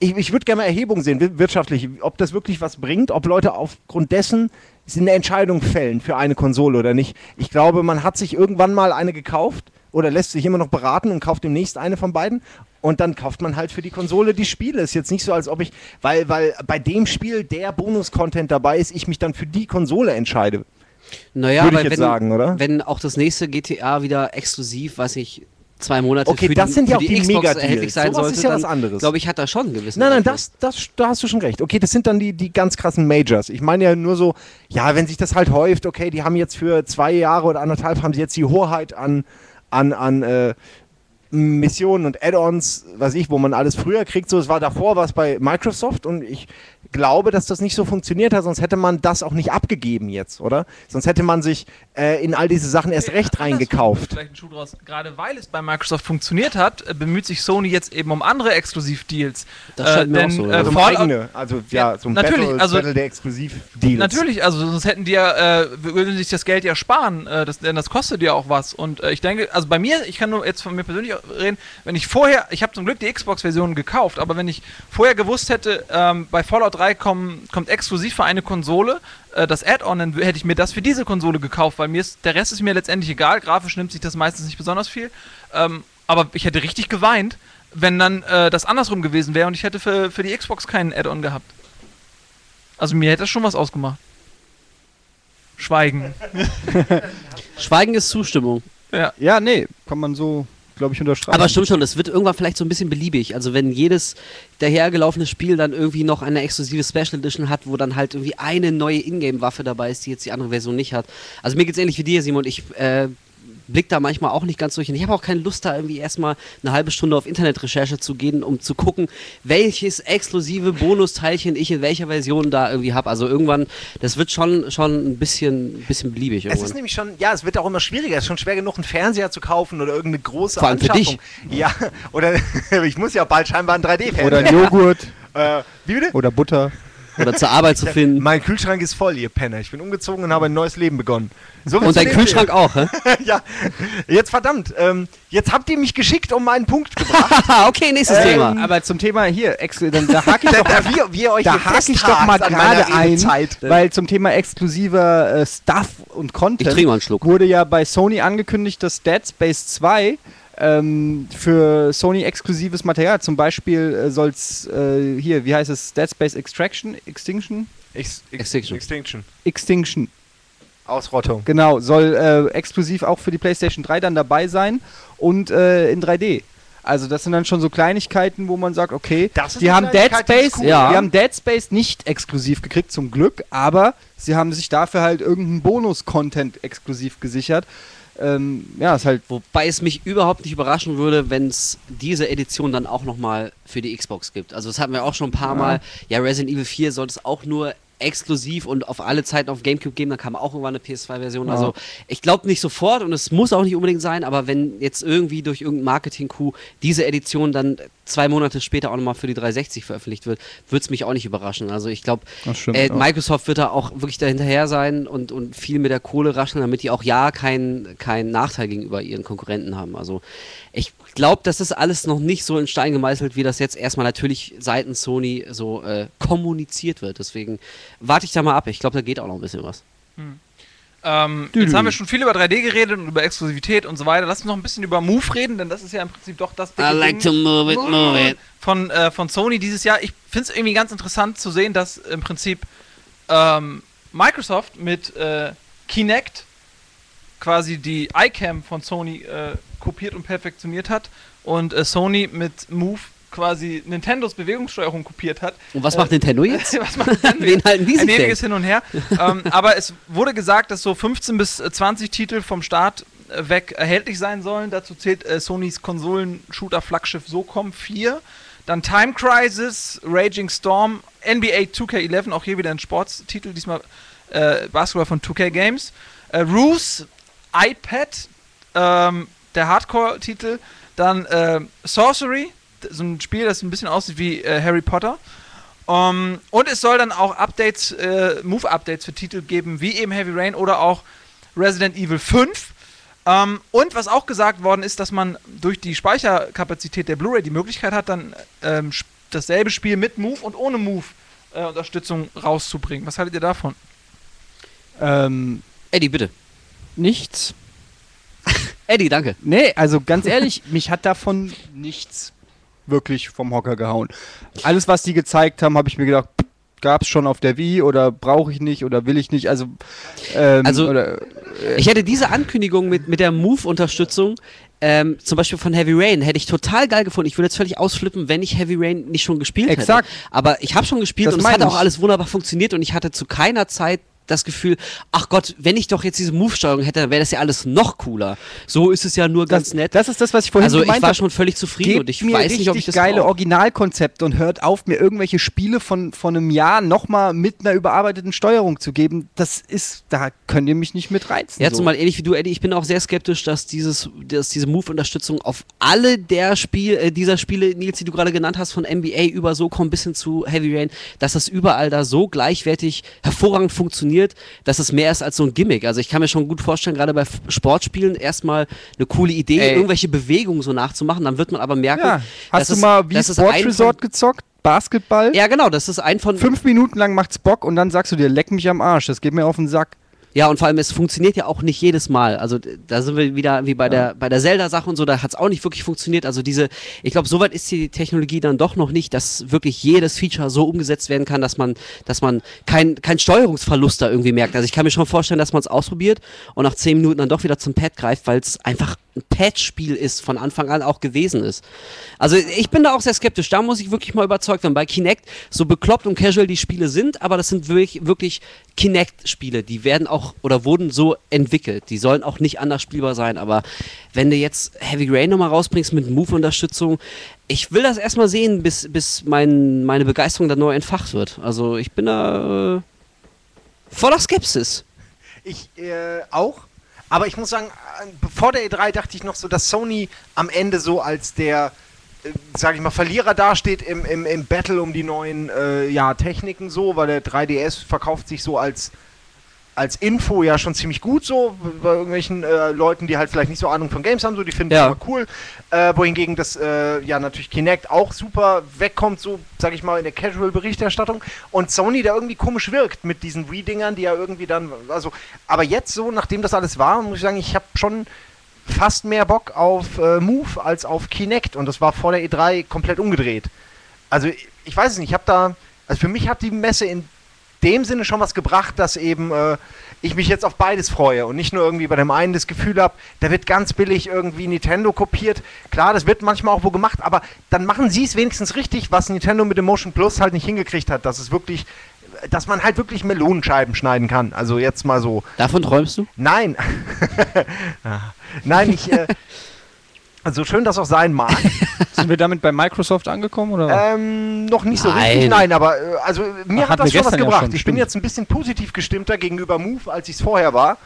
Ich, ich würde gerne mal Erhebung sehen, wir- wirtschaftlich, ob das wirklich was bringt, ob Leute aufgrund dessen eine Entscheidung fällen für eine Konsole oder nicht. Ich glaube, man hat sich irgendwann mal eine gekauft oder lässt sich immer noch beraten und kauft demnächst eine von beiden. Und dann kauft man halt für die Konsole die Spiele. Ist jetzt nicht so, als ob ich, weil, weil bei dem Spiel der Bonus-Content dabei ist, ich mich dann für die Konsole entscheide. Naja, Würde ich aber jetzt wenn, sagen, oder? wenn auch das nächste GTA wieder exklusiv, weiß ich, zwei Monate Okay, für das die, sind ja auch die Xbox Mega-Deals. erhältlich sein Sowas sollte, ist ja dann was anderes. glaube ich, hat er schon gewissen Nein, nein, Einfluss. das, das, da hast du schon recht. Okay, das sind dann die, die ganz krassen Majors. Ich meine ja nur so, ja, wenn sich das halt häuft, okay, die haben jetzt für zwei Jahre oder anderthalb haben sie jetzt die Hoheit an, an, an äh, Missionen und Add-ons, weiß ich, wo man alles früher kriegt. So, es war davor was bei Microsoft und ich glaube, dass das nicht so funktioniert hat, sonst hätte man das auch nicht abgegeben jetzt, oder? Sonst hätte man sich äh, in all diese Sachen erst recht reingekauft. Vielleicht ein Schuh draus. Gerade weil es bei Microsoft funktioniert hat, äh, bemüht sich Sony jetzt eben um andere Exklusivdeals. Das scheint mir auch so, ja. Äh, Also eigene, also ja, Ja, so ein natürlich, Battle, also- Battle der Exklusivdeals. Natürlich, also sonst hätten die ja, äh, würden sich das Geld ja sparen, äh, das, denn das kostet ja auch was. Und äh, ich denke, also bei mir, ich kann nur jetzt von mir persönlich reden, wenn ich vorher, ich habe zum Glück die Xbox-Version gekauft, aber wenn ich vorher gewusst hätte, ähm, bei Fallout 3 kommen, kommt exklusiv für eine Konsole äh, das Add-on, dann hätte ich mir das für diese Konsole gekauft, weil mir ist, der Rest ist mir letztendlich egal, grafisch nimmt sich das meistens nicht besonders viel. Ähm, aber ich hätte richtig geweint, wenn dann äh, das andersrum gewesen wäre und ich hätte für, für die Xbox keinen Add-on gehabt. Also mir hätte das schon was ausgemacht. Schweigen. Schweigen ist Zustimmung. Ja. Ja, nee, kann man so, glaube ich, unterstreichen. Aber stimmt schon, das wird irgendwann vielleicht so ein bisschen beliebig. Also wenn jedes dahergelaufene Spiel dann irgendwie noch eine exklusive Special Edition hat, wo dann halt irgendwie eine neue Ingame-Waffe dabei ist, die jetzt die andere Version nicht hat. Also mir geht's ähnlich wie dir, Simon. Ich äh, blick da manchmal auch nicht ganz durch. Und ich habe auch keine Lust, da irgendwie erstmal eine halbe Stunde auf Internetrecherche zu gehen, um zu gucken, welches exklusive Bonusteilchen ich in welcher Version da irgendwie habe. Also irgendwann, das wird schon, schon ein bisschen, ein bisschen beliebig Es irgendwann. ist nämlich schon, ja, es wird auch immer schwieriger. Es ist schon schwer genug, einen Fernseher zu kaufen oder irgendeine große Vor allem für Anschaffung. Ja, oder ich muss ja bald scheinbar einen 3D-Fernseher. Oder ein Joghurt äh, wie bitte? oder Butter. Oder zur Arbeit zu finden. Mein Kühlschrank ist voll, ihr Penner. Ich bin umgezogen und habe ein neues Leben begonnen. So Und dein Kühlschrank auch, hä? Ja, jetzt verdammt. Ähm, jetzt habt ihr mich geschickt um meinen Punkt gebracht. Haha, okay, nächstes Ähm, Thema. Aber zum Thema hier, Ex dann, da hake ich da, doch mal, da, wie, wie euch da hier hake ich doch mal gerade ein, Redezeit. weil zum Thema exklusiver äh, Stuff und Content wurde ja bei Sony angekündigt, dass Dead Space 2 ähm, für Sony exklusives Material, zum Beispiel äh, soll es äh, hier, wie heißt es, Dead Space Extraction, Extinction? Ex Ex Extinction. Extinction. Extinction. Ausrottung. Genau, soll äh, exklusiv auch für die PlayStation 3 dann dabei sein und äh, in 3D. Also das sind dann schon so Kleinigkeiten, wo man sagt, okay, die haben Dead Space, cool. Ja. die haben Dead Space nicht exklusiv gekriegt zum Glück, aber sie haben sich dafür halt irgendeinen Bonus-Content exklusiv gesichert. Ähm, ja, ist halt Wobei es mich überhaupt nicht überraschen würde, wenn es diese Edition dann auch nochmal für die Xbox gibt. Also das hatten wir auch schon ein paar Mal. Ja, Resident Evil 4 soll es auch nur exklusiv und auf alle Zeiten auf Gamecube geben, dann kam auch irgendwann eine PS2-Version. Ja. Also ich glaube nicht sofort und es muss auch nicht unbedingt sein, aber wenn jetzt irgendwie durch irgendein Marketing-Coup diese Edition dann zwei Monate später auch nochmal für die 360 veröffentlicht wird, würde es mich auch nicht überraschen. Also ich glaube, äh. Microsoft wird da auch wirklich dahinterher sein und, und viel mit der Kohle raschen, damit die auch ja keinen keinen Nachteil gegenüber ihren Konkurrenten haben. Also ich glaube, das ist alles noch nicht so in Stein gemeißelt, wie das jetzt erstmal natürlich seitens Sony so äh, kommuniziert wird. Deswegen warte ich da mal ab. Ich glaube, da geht auch noch ein bisschen was. Ähm, Düdü. jetzt haben wir schon viel über 3D geredet und über Exklusivität und so weiter. Lass uns noch ein bisschen über Move reden, denn das ist ja im Prinzip doch das like Ding move it. von, äh, von Sony dieses Jahr. Ich finde es irgendwie ganz interessant zu sehen, dass im Prinzip ähm, Microsoft mit äh, Kinect quasi die iCam von Sony äh, kopiert und perfektioniert hat und äh, Sony mit Move quasi Nintendos Bewegungssteuerung kopiert hat. Und was Äh, macht Nintendo jetzt? Was macht Nintendo Wen halten die ein sich ewiges denn? Hin und Her. ähm, aber es wurde gesagt, dass so 15 bis äh, 20 Titel vom Start äh, weg erhältlich sein sollen. Dazu zählt äh, Sonys Konsolen-Shooter-Flaggschiff SOCOM 4. Dann Time Crisis, Raging Storm, NBA 2K11, auch hier wieder ein Sportstitel, diesmal äh, Basketball von 2K Games. Äh, Ruse, iPad, ähm, der Hardcore-Titel. Dann äh, Sorcery, so ein Spiel, das ein bisschen aussieht wie äh, Harry Potter. Um, und es soll dann auch Updates, äh, Move-Updates für Titel geben, wie eben Heavy Rain oder auch Resident Evil 5. Ähm, und was auch gesagt worden ist, dass man durch die Speicherkapazität der Blu-ray die Möglichkeit hat, dann ähm, dasselbe Spiel mit Move und ohne Move-Unterstützung rauszubringen. Was haltet ihr davon? ähm, Eddie, bitte. nichts. Eddie, danke. Nee, also ganz ehrlich, mich hat davon nichts wirklich vom Hocker gehauen. Alles, was die gezeigt haben, habe ich mir gedacht, gab es schon auf der Wii oder brauche ich nicht oder will ich nicht. Also, ähm, Also- oder, Ich hätte diese Ankündigung mit, mit der Move-Unterstützung, ähm, zum Beispiel von Heavy Rain, hätte ich total geil gefunden. Ich würde jetzt völlig ausflippen, wenn ich Heavy Rain nicht schon gespielt Exakt. hätte. Aber ich habe schon gespielt Das und es hat auch alles wunderbar funktioniert und ich hatte zu keiner Zeit das Gefühl, ach Gott, wenn ich doch jetzt diese Move-Steuerung hätte, dann wäre das ja alles noch cooler. So ist es ja nur ganz das, nett. das ist das, was ich vorhin also ich gemeint war habe. schon völlig zufrieden Gebt und ich mir weiß nicht, ob ich das geile brauch. Originalkonzepte und hört auf, mir irgendwelche Spiele von, von einem Jahr nochmal mit einer überarbeiteten Steuerung zu geben. Das ist, da könnt ihr mich nicht mit reizen. Ja, so. zumal ähnlich wie du, Eddie, ich bin auch sehr skeptisch, dass, dieses, dass diese Move-Unterstützung auf alle der Spiel, äh, dieser Spiele, Nils, die du gerade genannt hast, von NBA über SOCOM bis hin zu Heavy Rain, dass das überall da so gleichwertig hervorragend funktioniert, dass es mehr ist als so ein Gimmick. Also ich kann mir schon gut vorstellen, gerade bei Sportspielen erstmal eine coole Idee, Ey. irgendwelche Bewegungen so nachzumachen, dann wird man aber merken, ja. das Hast du ist- mal wie das ist Sports ein Resort von- gezockt? Basketball? Ja, genau, das ist ein von Fünf Minuten lang macht's Bock und dann sagst du dir, leck mich am Arsch, das geht mir auf den Sack. Ja, und vor allem, es funktioniert ja auch nicht jedes Mal. Also da sind wir wieder wie bei der bei der Zelda-Sache und so, da hat es auch nicht wirklich funktioniert. Also diese, ich glaube, soweit ist die Technologie dann doch noch nicht, dass wirklich jedes Feature so umgesetzt werden kann, dass man, dass man kein, kein Steuerungsverlust da irgendwie merkt. Also ich kann mir schon vorstellen, dass man es ausprobiert und nach zehn Minuten dann doch wieder zum Pad greift, weil es einfach ein Patch-Spiel ist, von Anfang an auch gewesen ist. Also ich bin da auch sehr skeptisch. Da muss ich wirklich mal überzeugt werden. Bei Kinect, so bekloppt und casual die Spiele sind, aber das sind wirklich, wirklich Kinect-Spiele. Die werden auch oder wurden so entwickelt. Die sollen auch nicht anders spielbar sein. Aber wenn du jetzt Heavy Rain nochmal rausbringst mit Move-Unterstützung, ich will das erstmal sehen, bis, bis mein, meine Begeisterung dann neu entfacht wird. Also ich bin da äh, voller Skepsis. Ich äh, auch. Aber ich muss sagen, äh, vor der E3 dachte ich noch so, dass Sony am Ende so als der, äh, sag ich mal, Verlierer dasteht im, im, im Battle um die neuen äh, ja, Techniken so, weil der 3DS verkauft sich so als als Info ja schon ziemlich gut so, bei irgendwelchen äh, Leuten, die halt vielleicht nicht so Ahnung von Games haben, so, die finden Ja. es immer cool. Äh, wohingegen das, äh, ja, natürlich Kinect auch super wegkommt, so, sag ich mal, in der Casual-Berichterstattung. Und Sony da irgendwie komisch wirkt mit diesen Wii-Dingern, die ja irgendwie dann, also, aber jetzt so, nachdem das alles war, muss ich sagen, ich habe schon fast mehr Bock auf äh, Move als auf Kinect. Und das war vor der E3 komplett umgedreht. Also, ich, ich weiß es nicht, ich habe da, also für mich hat die Messe in dem Sinne schon was gebracht, dass eben äh, ich mich jetzt auf beides freue und nicht nur irgendwie bei dem einen das Gefühl habe, da wird ganz billig irgendwie Nintendo kopiert. Klar, das wird manchmal auch wo gemacht, aber dann machen sie es wenigstens richtig, was Nintendo mit dem Motion Plus halt nicht hingekriegt hat, dass es wirklich dass man halt wirklich Melonenscheiben schneiden kann. Also jetzt mal so. Davon träumst du? Nein. Nein, ich. Äh, also schön das auch sein mag. Sind wir damit bei Microsoft angekommen oder? Ähm, noch nicht so Nein. richtig, nein, aber äh, also mir Ach, hat das schon was gestern ja gebracht. schon, ich bin jetzt ein bisschen positiv gestimmter gegenüber Move, als ich es vorher war.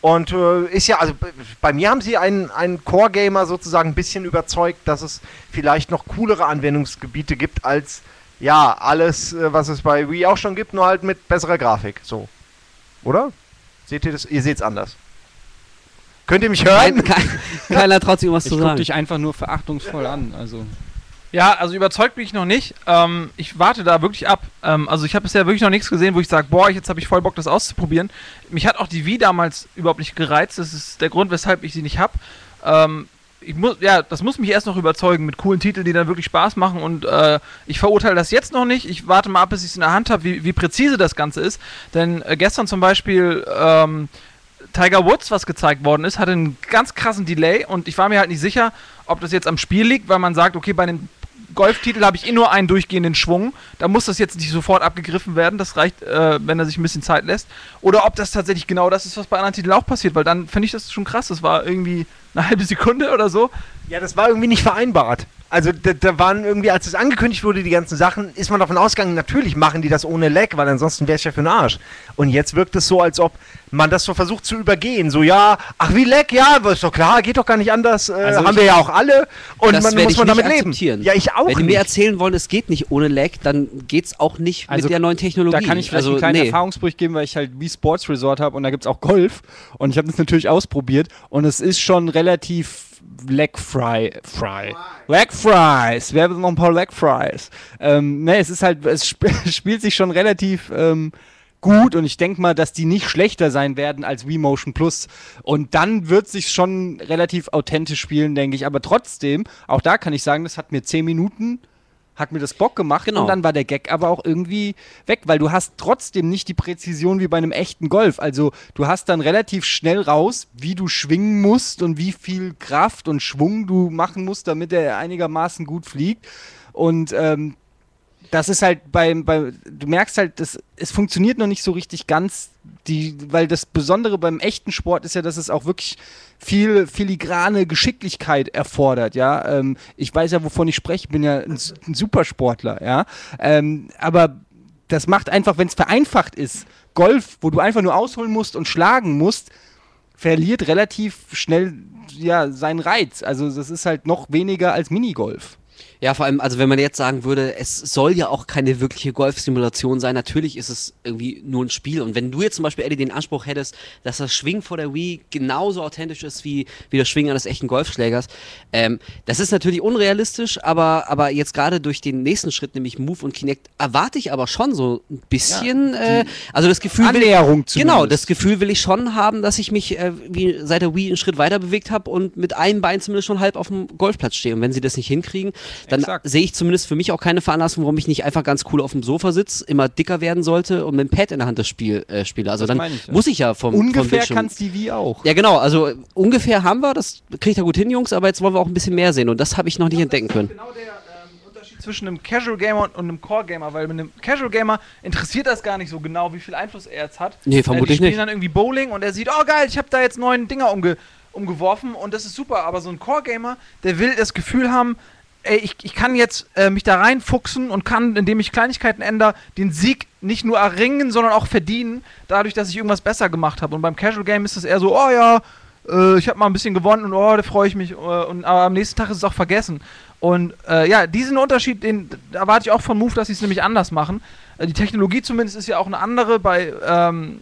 Und äh, ist ja, also bei mir haben sie einen, einen Core-Gamer sozusagen ein bisschen überzeugt, dass es vielleicht noch coolere Anwendungsgebiete gibt als ja, alles, äh, was es bei Wii auch schon gibt, nur halt mit besserer Grafik. So. Oder? Seht ihr das? Ihr seht es anders. Könnt ihr mich hören? Kein, kein, keiner traut sich irgendwas Ich zu guck sagen. dich einfach nur verachtungsvoll an. Also Ja, also überzeugt bin ich noch nicht. Ähm, ich warte da wirklich ab. Ähm, also ich habe bisher wirklich noch nichts gesehen, wo ich sage, boah, jetzt habe ich voll Bock, das auszuprobieren. Mich hat auch die Wii damals überhaupt nicht gereizt. Das ist der Grund, weshalb ich sie nicht habe. Ähm, ich muss, ja, das muss mich erst noch überzeugen mit coolen Titeln, die dann wirklich Spaß machen. Und äh, ich verurteile das jetzt noch nicht. Ich warte mal ab, bis ich es in der Hand habe, wie, wie präzise das Ganze ist. Denn äh, gestern zum Beispiel ähm, Tiger Woods, was gezeigt worden ist, hatte einen ganz krassen Delay und ich war mir halt nicht sicher, ob das jetzt am Spiel liegt, weil man sagt, okay, bei den Golftitel habe ich eh nur einen durchgehenden Schwung, da muss das jetzt nicht sofort abgegriffen werden, das reicht, äh, wenn er sich ein bisschen Zeit lässt. Oder ob das tatsächlich genau das ist, was bei anderen Titeln auch passiert, weil dann finde ich das schon krass, das war irgendwie eine halbe Sekunde oder so. Ja, das war irgendwie nicht vereinbart. Also da, da waren irgendwie, als es angekündigt wurde, die ganzen Sachen, ist man davon ausgegangen, natürlich machen die das ohne Lag, weil ansonsten wäre es ja für den Arsch. Und jetzt wirkt es so, als ob man das so versucht zu übergehen. So, ja, ach wie Lag, ja, aber ist doch klar, geht doch gar nicht anders, äh, Also haben wir ja auch alle. Und das man muss ich man damit leben. Ja, ich auch Wenn die mir erzählen wollen, es geht nicht ohne Lag, dann geht's auch nicht Also, mit der neuen Technologie. Da kann ich vielleicht also, einen kleinen nee. Erfahrungsbericht geben, weil ich halt wie Sports Resort habe und da gibt es auch Golf. Und ich habe das natürlich ausprobiert und es ist schon relativ Leg Fry. Fry. Leg Fries. Wir haben noch ein paar Leg Fries. Ähm, ne, es ist halt, es sp spielt sich schon relativ ähm, gut und ich denke mal, dass die nicht schlechter sein werden als Wii Motion Plus. Und dann wird sich schon relativ authentisch spielen, denke ich. Aber trotzdem, auch da kann ich sagen, das hat mir 10 Minuten hat mir das Bock gemacht Genau. und dann war der Gag aber auch irgendwie weg, weil du hast trotzdem nicht die Präzision wie bei einem echten Golf. Also du hast dann relativ schnell raus, wie du schwingen musst und wie viel Kraft und Schwung du machen musst, damit er einigermaßen gut fliegt. Und ähm, das ist halt beim, bei, du merkst halt, das, es funktioniert noch nicht so richtig ganz, die, weil das Besondere beim echten Sport ist ja, dass es auch wirklich viel filigrane Geschicklichkeit erfordert, ja. Ähm, ich weiß ja, wovon ich spreche, ich bin ja ein, ein Supersportler, ja. Ähm, aber das macht einfach, wenn es vereinfacht ist, Golf, wo du einfach nur ausholen musst und schlagen musst, verliert relativ schnell ja seinen Reiz. Also das ist halt noch weniger als Minigolf. Ja, vor allem, also wenn man jetzt sagen würde, es soll ja auch keine wirkliche Golfsimulation sein, natürlich ist es irgendwie nur ein Spiel. Und wenn du jetzt zum Beispiel, Eddie, den Anspruch hättest, dass das Schwingen vor der Wii genauso authentisch ist wie, wie das Schwingen eines echten Golfschlägers, ähm, das ist natürlich unrealistisch, aber, aber jetzt gerade durch den nächsten Schritt, nämlich Move und Kinect, erwarte ich aber schon so ein bisschen, äh, also das Gefühl will, Annäherung Genau, das Gefühl will ich schon haben, dass ich mich äh, wie seit der Wii einen Schritt weiter bewegt habe und mit einem Bein zumindest schon halb auf dem Golfplatz stehe. Und wenn sie das nicht hinkriegen, dann sehe ich zumindest für mich auch keine Veranlassung, warum ich nicht einfach ganz cool auf dem Sofa sitze, immer dicker werden sollte und mit dem Pad in der Hand das Spiel äh, spiele. Also Das dann ich, ja. muss ich ja vom, vom Ungefähr Bildschirm. kann's die Wii auch. Ja, genau, also äh, ungefähr haben wir, das kriegt er gut hin, Jungs, aber jetzt wollen wir auch ein bisschen mehr sehen und das habe ich noch nicht entdecken können. Genau der ähm, Unterschied zwischen einem Casual Gamer und einem Core Gamer, weil mit einem Casual Gamer interessiert das gar nicht so genau, wie viel Einfluss er jetzt hat. Nee, äh, vermutlich die spielen nicht. dann irgendwie Bowling und er sieht, oh geil, ich habe da jetzt neun Dinger umge umgeworfen und das ist super, aber so ein Core Gamer, der will das Gefühl haben, ey, ich, ich kann jetzt äh, mich da reinfuchsen und kann, indem ich Kleinigkeiten ändere, den Sieg nicht nur erringen, sondern auch verdienen, dadurch, dass ich irgendwas besser gemacht habe. Und beim Casual Game ist es eher so, oh ja, äh, ich habe mal ein bisschen gewonnen und oh, da freue ich mich. Äh, und, aber am nächsten Tag ist es auch vergessen. Und äh, ja, diesen Unterschied, den erwarte ich auch von Move, dass sie es nämlich anders machen. Äh, die Technologie zumindest ist ja auch eine andere. Bei ähm,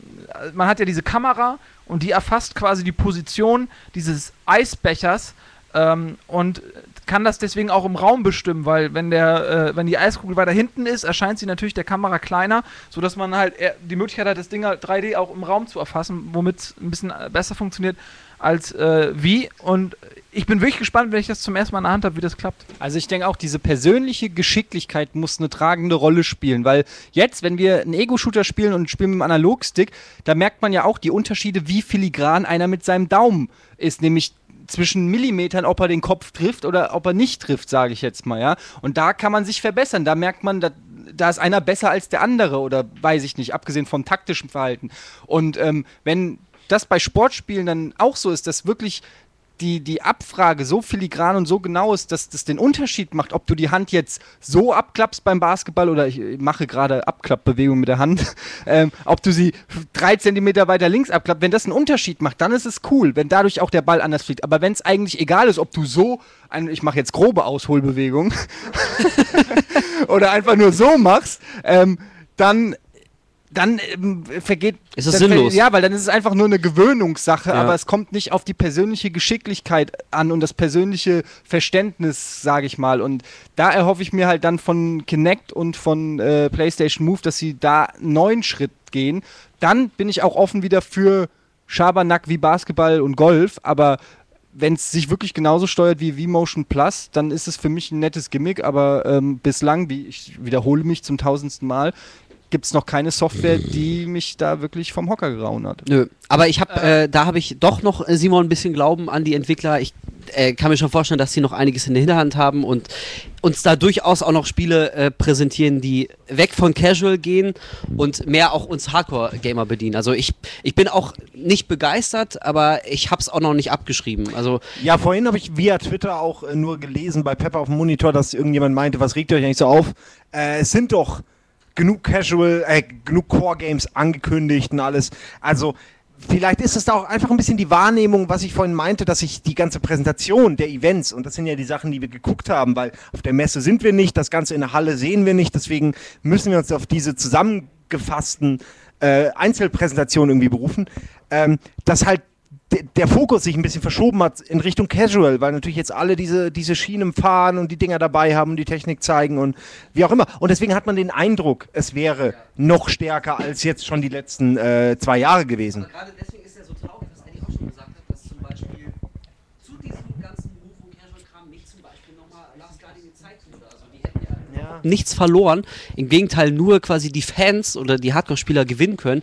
man hat ja diese Kamera und die erfasst quasi die Position dieses Eisbechers ähm, und kann das deswegen auch im Raum bestimmen, weil wenn der, äh, wenn die Eiskugel weiter hinten ist, erscheint sie natürlich der Kamera kleiner, sodass man halt die Möglichkeit hat, das Ding halt 3D auch im Raum zu erfassen, womit es ein bisschen äh, besser funktioniert. als äh, Wii. Und ich bin wirklich gespannt, wenn ich das zum ersten Mal in der Hand habe, wie das klappt. Also ich denke auch, diese persönliche Geschicklichkeit muss eine tragende Rolle spielen, weil jetzt, wenn wir einen Ego-Shooter spielen und spielen mit dem Analogstick, da merkt man ja auch die Unterschiede, wie filigran einer mit seinem Daumen ist, nämlich zwischen Millimetern, ob er den Kopf trifft oder ob er nicht trifft, sage ich jetzt mal, ja. Und da kann man sich verbessern. Da merkt man, da, da ist einer besser als der andere oder weiß ich nicht, abgesehen vom taktischen Verhalten. Und ähm, wenn das bei Sportspielen dann auch so ist, dass wirklich die, die Abfrage so filigran und so genau ist, dass das den Unterschied macht, ob du die Hand jetzt so abklappst beim Basketball oder ich mache gerade Abklappbewegungen mit der Hand, ähm, ob du sie drei Zentimeter weiter links abklappst, wenn das einen Unterschied macht, dann ist es cool, wenn dadurch auch der Ball anders fliegt. Aber wenn es eigentlich egal ist, ob du so, ein, ich mache jetzt grobe Ausholbewegungen oder einfach nur so machst, ähm, dann dann ähm, vergeht. Ist das sinnlos? Ja, weil dann ist es einfach nur eine Gewöhnungssache, Ja. aber es kommt nicht auf die persönliche Geschicklichkeit an und das persönliche Verständnis, sage ich mal. Und da erhoffe ich mir halt dann von Kinect und von äh, PlayStation Move, dass sie da einen neuen Schritt gehen. Dann bin ich auch offen wieder für Schabernack wie Basketball und Golf, aber wenn es sich wirklich genauso steuert wie V-Motion Plus, dann ist es für mich ein nettes Gimmick, aber ähm, bislang, wie ich wiederhole mich zum tausendsten Mal, gibt es noch keine Software, die mich da wirklich vom Hocker gerauen hat. Nö, aber ich habe, äh, da habe ich doch noch, äh, Simon, ein bisschen Glauben an die Entwickler. Ich äh, kann mir schon vorstellen, dass sie noch einiges in der Hinterhand haben und uns da durchaus auch noch Spiele äh, präsentieren, die weg von Casual gehen und mehr auch uns Hardcore-Gamer bedienen. Also ich, ich bin auch nicht begeistert, aber ich habe es auch noch nicht abgeschrieben. Also Ja, vorhin habe ich via Twitter auch äh, nur gelesen bei Pepper auf dem Monitor, dass irgendjemand meinte, was regt ihr euch eigentlich so auf? Äh, es sind doch genug Casual, äh, genug Core Games angekündigt und alles. Also vielleicht ist es da auch einfach ein bisschen die Wahrnehmung, was ich vorhin meinte, dass ich die ganze Präsentation der Events, und das sind ja die Sachen, die wir geguckt haben, weil auf der Messe sind wir nicht, das Ganze in der Halle sehen wir nicht, deswegen müssen wir uns auf diese zusammengefassten äh, Einzelpräsentationen irgendwie berufen, ähm, dass halt de- der Fokus sich ein bisschen verschoben hat in Richtung Casual, weil natürlich jetzt alle diese, diese Schienen fahren und die Dinger dabei haben und die Technik zeigen und wie auch immer. Und deswegen hat man den Eindruck, es wäre noch stärker als jetzt schon die letzten äh, zwei Jahre gewesen. gerade deswegen ist er so traurig, was Eddie auch schon gesagt hat, dass zum Beispiel zu diesem ganzen Move und Casual-Kram nicht zum Beispiel nochmal Last Guardian gezeigt wurde. Also die hätten ja, nichts verloren. Im Gegenteil, nur quasi die Fans oder die Hardcore-Spieler gewinnen können,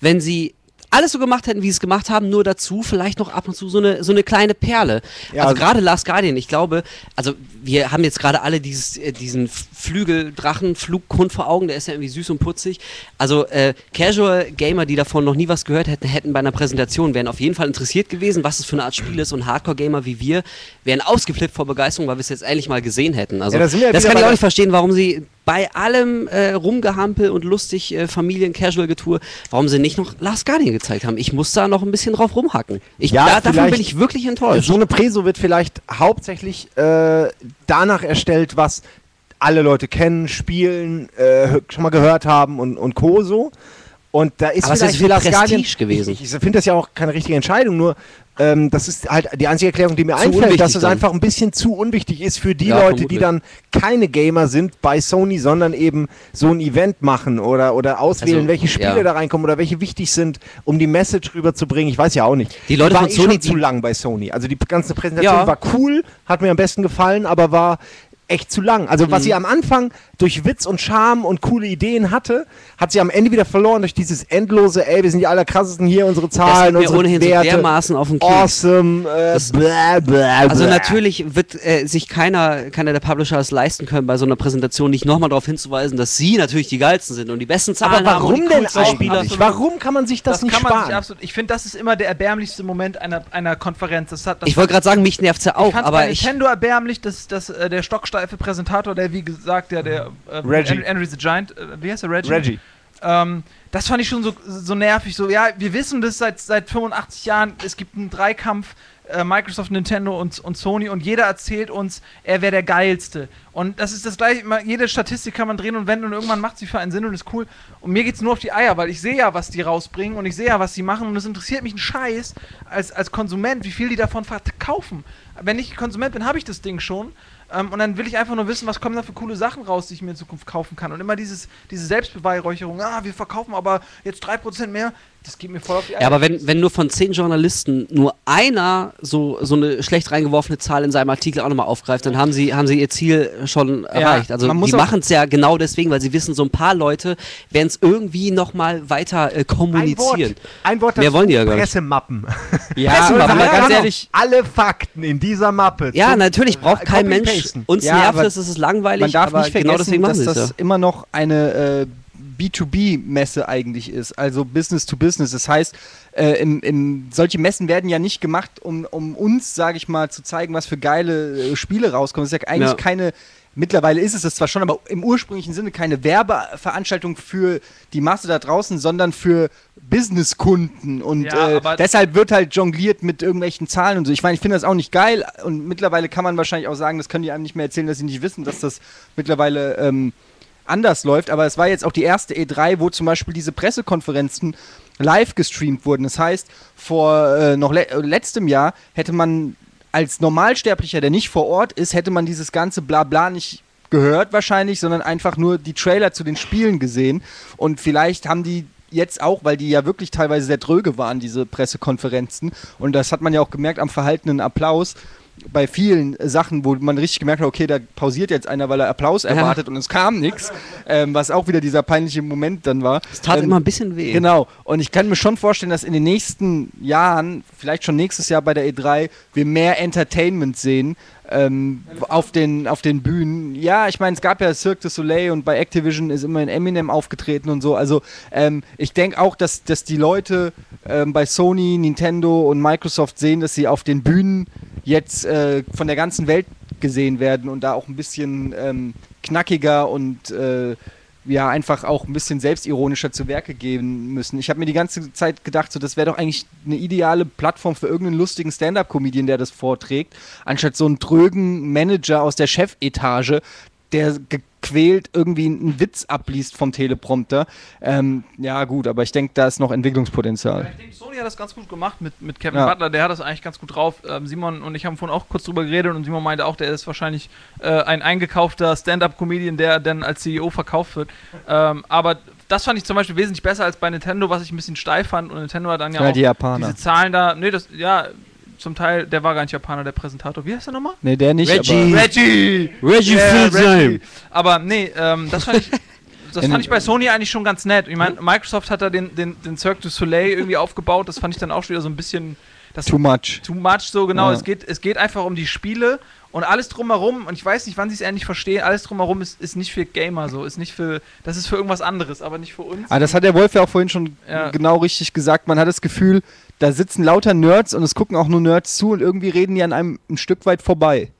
wenn sie alles so gemacht hätten, wie sie es gemacht haben, nur dazu vielleicht noch ab und zu so eine, so eine kleine Perle. Ja, also also- gerade Last Guardian, ich glaube, also wir haben jetzt gerade alle dieses, äh, diesen Flügeldrachen, Flughund vor Augen, der ist ja irgendwie süß und putzig. Also äh, Casual Gamer, die davon noch nie was gehört hätten, hätten bei einer Präsentation, wären auf jeden Fall interessiert gewesen, was es für eine Art Spiel ist und Hardcore Gamer wie wir wären ausgeflippt vor Begeisterung, weil wir es jetzt endlich mal gesehen hätten. Also Ja, das wieder kann ich auch nicht verstehen, warum sie bei allem äh, Rumgehampel und lustig äh, Familien-Casual-Getue, warum sie nicht noch Last Guardian gezeigt haben. Ich muss da noch ein bisschen drauf rumhacken. Ich, Ja, da, davon bin ich wirklich enttäuscht. So eine Preso wird vielleicht hauptsächlich äh, danach erstellt, was alle Leute kennen, spielen, äh, schon mal gehört haben und, und Co. so. Und da ist Aber es ist vielleicht viel Last Guardian- gewesen. Ich, ich finde das ja auch keine richtige Entscheidung, nur ähm, das ist halt die einzige Erklärung, die mir Zu einfällt, dass es dann. einfach ein bisschen zu unwichtig ist für die Ja, Leute, die vermutlich. dann keine Gamer sind bei Sony, sondern eben so ein Event machen oder, oder auswählen, Also, welche Spiele ja. da reinkommen oder welche wichtig sind, um die Message rüberzubringen. Ich weiß ja auch nicht. Die Leute war von eh Sony, schon zu die- lang bei Sony. Also die ganze Präsentation Ja. war cool, hat mir am besten gefallen, aber war echt zu lang. Also Mhm. was sie am Anfang durch Witz und Charme und coole Ideen hatte, hat sie am Ende wieder verloren durch dieses endlose, ey, wir sind die allerkrassesten hier, unsere Das Zahlen, unsere ohnehin so Werte, dermaßen auf den Keks. awesome, äh, Das- bläh, bläh, Also bläh. natürlich wird äh, sich keiner, keiner der Publisher es leisten können, bei so einer Präsentation nicht nochmal darauf hinzuweisen, dass sie natürlich die geilsten sind und die besten Zahlen Aber haben und warum denn eigentlich? Warum kann man sich das, nicht kann man sparen? sich absolut. Ich finde, das ist immer der erbärmlichste Moment einer, einer Konferenz. Das hat, das Ich wollte gerade sagen, mich nervt's ja ich auch, aber bei ich. Nintendo erbärmlich, dass, dass äh, der stocksteife Präsentator, der wie gesagt, der, der äh, Reggie. Henry, the Giant, äh, wie heißt der Reggie? Reggie. Ähm, das fand ich schon so, so nervig. So, ja, wir wissen das seit, seit 85 Jahren. Es gibt einen Dreikampf, äh, Microsoft, Nintendo und, und Sony und jeder erzählt uns, er wäre der geilste. Und das ist das gleiche, jede Statistik kann man drehen und wenden und irgendwann macht sie für einen Sinn und ist cool. Und mir geht's nur auf die Eier, weil ich sehe ja, was die rausbringen und ich sehe ja, was sie machen und es interessiert mich ein Scheiß als, als Konsument, wie viel die davon verkaufen. Wenn ich Konsument bin, habe ich das Ding schon. Ähm, und dann will ich einfach nur wissen, was kommen da für coole Sachen raus, die ich mir in Zukunft kaufen kann. Und immer dieses, diese Selbstbeweihräucherung, ah, wir verkaufen aber jetzt 3% mehr. Das geht mir voll auf die Ja, aber wenn, wenn nur von zehn Journalisten nur einer so, so eine schlecht reingeworfene Zahl in seinem Artikel auch nochmal aufgreift, dann haben sie, haben sie ihr Ziel schon erreicht. Also die machen es ja genau deswegen, weil sie wissen, so ein paar Leute werden es irgendwie nochmal weiter äh, kommunizieren. Ein Wort Mehr wollen die ja gar nicht. Pressemappen. Ja, Pressemappe, aber ja, ganz genau. ehrlich, Alle Fakten in dieser Mappe. Ja, natürlich braucht kein Mensch. Uns Ja, nervt es, es ist langweilig, man darf aber nicht vergessen, genau deswegen machen dass das ja. immer noch eine äh, B2B-Messe eigentlich ist, also Business to Business. Das heißt, äh, im, im, solche Messen werden ja nicht gemacht, um, um uns, sage ich mal, zu zeigen, was für geile äh, Spiele rauskommen. Das ist ja eigentlich Ja. keine, mittlerweile ist es das zwar schon, aber im ursprünglichen Sinne keine Werbeveranstaltung für die Masse da draußen, sondern für Businesskunden. Und Ja, äh, deshalb wird halt jongliert mit irgendwelchen Zahlen und so. Ich meine, ich finde das auch nicht geil und mittlerweile kann man wahrscheinlich auch sagen, das können die einem nicht mehr erzählen, dass sie nicht wissen, dass das mittlerweile ähm, anders läuft. Aber es war jetzt auch die erste E3, wo zum Beispiel diese Pressekonferenzen live gestreamt wurden. Das heißt, vor äh, noch le letztem Jahr hätte man als Normalsterblicher, der nicht vor Ort ist, hätte man dieses ganze Blabla nicht gehört wahrscheinlich, sondern einfach nur die Trailer zu den Spielen gesehen. Und vielleicht haben die jetzt auch, weil die ja wirklich teilweise sehr dröge waren, diese Pressekonferenzen. Und das hat man ja auch gemerkt am verhaltenen Applaus bei vielen Sachen, wo man richtig gemerkt hat, okay, da pausiert jetzt einer, weil er Applaus erwartet und es kam nichts, ähm, was auch wieder dieser peinliche Moment dann war. Es tat Ähm, immer ein bisschen weh. Genau. Und ich kann mir schon vorstellen, dass in den nächsten Jahren, vielleicht schon nächstes Jahr bei der E3, wir mehr Entertainment sehen ähm, auf, den, auf den Bühnen. Ja, ich meine, es gab ja Cirque du Soleil und bei Activision ist immerhin Eminem aufgetreten und so. Also ähm, ich denke auch, dass, dass die Leute ähm, bei Sony, Nintendo und Microsoft sehen, dass sie auf den Bühnen jetzt äh, von der ganzen Welt gesehen werden und da auch ein bisschen ähm, knackiger und äh, ja, einfach auch ein bisschen selbstironischer zu Werke gehen müssen. Ich habe mir die ganze Zeit gedacht, so, das wäre doch eigentlich eine ideale Plattform für irgendeinen lustigen Stand-Up-Comedian, der das vorträgt, anstatt so einen trögen Manager aus der Chefetage, der gequält irgendwie einen Witz abliest vom Teleprompter. Ähm, ja, gut, aber ich denke, da ist noch Entwicklungspotenzial. Ich denke, Sony hat das ganz gut gemacht mit, mit Kevin Ja. Butler, der hat das eigentlich ganz gut drauf. Ähm, Simon und ich haben vorhin auch kurz drüber geredet und Simon meinte auch, der ist wahrscheinlich äh, ein eingekaufter Stand-Up-Comedian, der dann als CEO verkauft wird. Ähm, aber das fand ich zum Beispiel wesentlich besser als bei Nintendo, was ich ein bisschen steif fand. Und Nintendo hat dann ja, Ja, auch die Japaner. diese Zahlen da. Nee, das, ja, zum Teil, der war gar nicht Japaner, der Präsentator. Wie heißt der nochmal? Nee, der nicht, Reggie. aber Reggie! Reggie Fils-Aime. Reggie. Aber nee, ähm, das fand ich. Das fand ich bei Sony eigentlich schon ganz nett. Ich meine, Microsoft hat da den, den, den Cirque du Soleil irgendwie aufgebaut. Das fand ich dann auch schon wieder so ein bisschen. Das too much. too much, so genau. Ja. Es, geht, es geht einfach um die Spiele und alles drumherum. Und ich weiß nicht, wann sie es endlich verstehen. Alles drumherum ist, ist nicht für Gamer so. Ist nicht für. Das ist für irgendwas anderes, aber nicht für uns. Ah, das hat der Wolf ja auch vorhin schon Ja. genau richtig gesagt. Man hat das Gefühl, da sitzen lauter Nerds und es gucken auch nur Nerds zu und irgendwie reden die an einem ein Stück weit vorbei.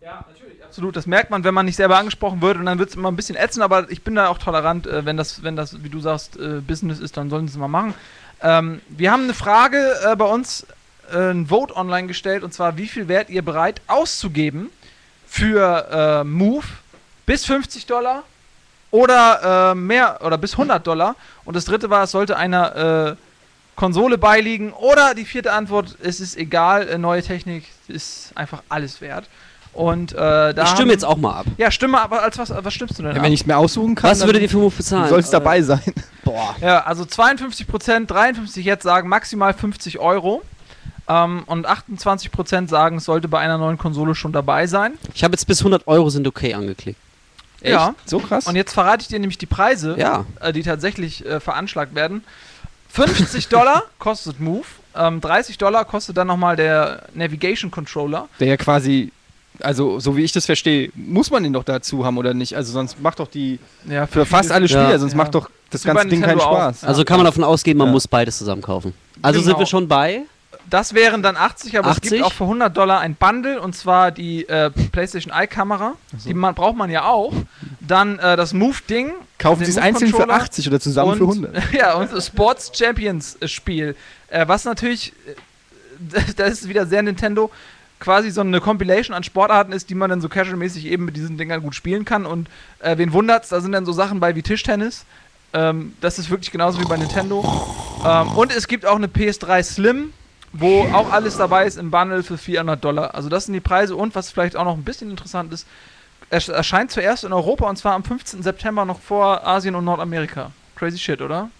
Ja, natürlich, absolut. Das merkt man, wenn man nicht selber angesprochen wird und dann wird es immer ein bisschen ätzend, aber ich bin da auch tolerant, äh, wenn das, wenn das, wie du sagst, äh, Business ist, dann sollen sie es mal machen. Ähm, wir haben eine Frage äh, bei uns, ein Vote online gestellt und zwar, wie viel wärt ihr bereit auszugeben für äh, Move bis 50 Dollar oder äh, mehr oder bis 100 Dollar? Und das dritte war, es sollte einer äh, Konsole beiliegen oder die vierte Antwort, es ist egal, äh, neue Technik ist einfach alles wert. Und äh, da Ich stimme haben- jetzt auch mal ab. Ja, stimme, aber als was, was stimmst du denn? Ja, ab? wenn ich es mir aussuchen kann, Was würdet ihr für Move bezahlen? soll es dabei sein. Boah. Ja, also 52%, 53% jetzt sagen maximal 50 Euro. Ähm, und 28% sagen, es sollte bei einer neuen Konsole schon dabei sein. Ich habe jetzt bis 100 Euro sind okay angeklickt. Ja. So krass. Und jetzt verrate ich dir nämlich die Preise, Ja. äh, die tatsächlich äh, veranschlagt werden. 50 Dollar kostet Move. Ähm, 30 Dollar kostet dann nochmal der Navigation Controller. der ja quasi, also so wie ich das verstehe, muss man den doch dazu haben oder nicht? Also sonst macht doch die Ja, für fast alle Ja. Spieler, sonst Ja. macht doch das Wie bei ganze Ding keinen Nintendo auch. Spaß. Also kann man davon ausgehen, man Ja. muss beides zusammen kaufen. Also Genau. sind wir schon bei. Das wären dann 80, aber es 80? gibt auch für 100 Dollar ein Bundle und zwar die äh, PlayStation Eye Kamera. Die man, braucht man ja auch. Dann äh, das Move-Ding. Kaufen sie es einzeln für Move-Controller 80 oder zusammen für und, 100. Ja, und das Sports Champions Spiel. Äh, was natürlich, äh, das ist wieder sehr Nintendo, quasi so eine Compilation an Sportarten ist, die man dann so casual-mäßig eben mit diesen Dingern gut spielen kann. Und äh, wen wundert's, da sind dann so Sachen bei wie Tischtennis. Ähm, das ist wirklich genauso wie bei Nintendo. Ähm, und es gibt auch eine PS3 Slim, wo auch alles dabei ist im Bundle für 400 Dollar. Also das sind die Preise und was vielleicht auch noch ein bisschen interessant ist, es erscheint zuerst in Europa und zwar am 15. September noch vor Asien und Nordamerika. Crazy shit, oder?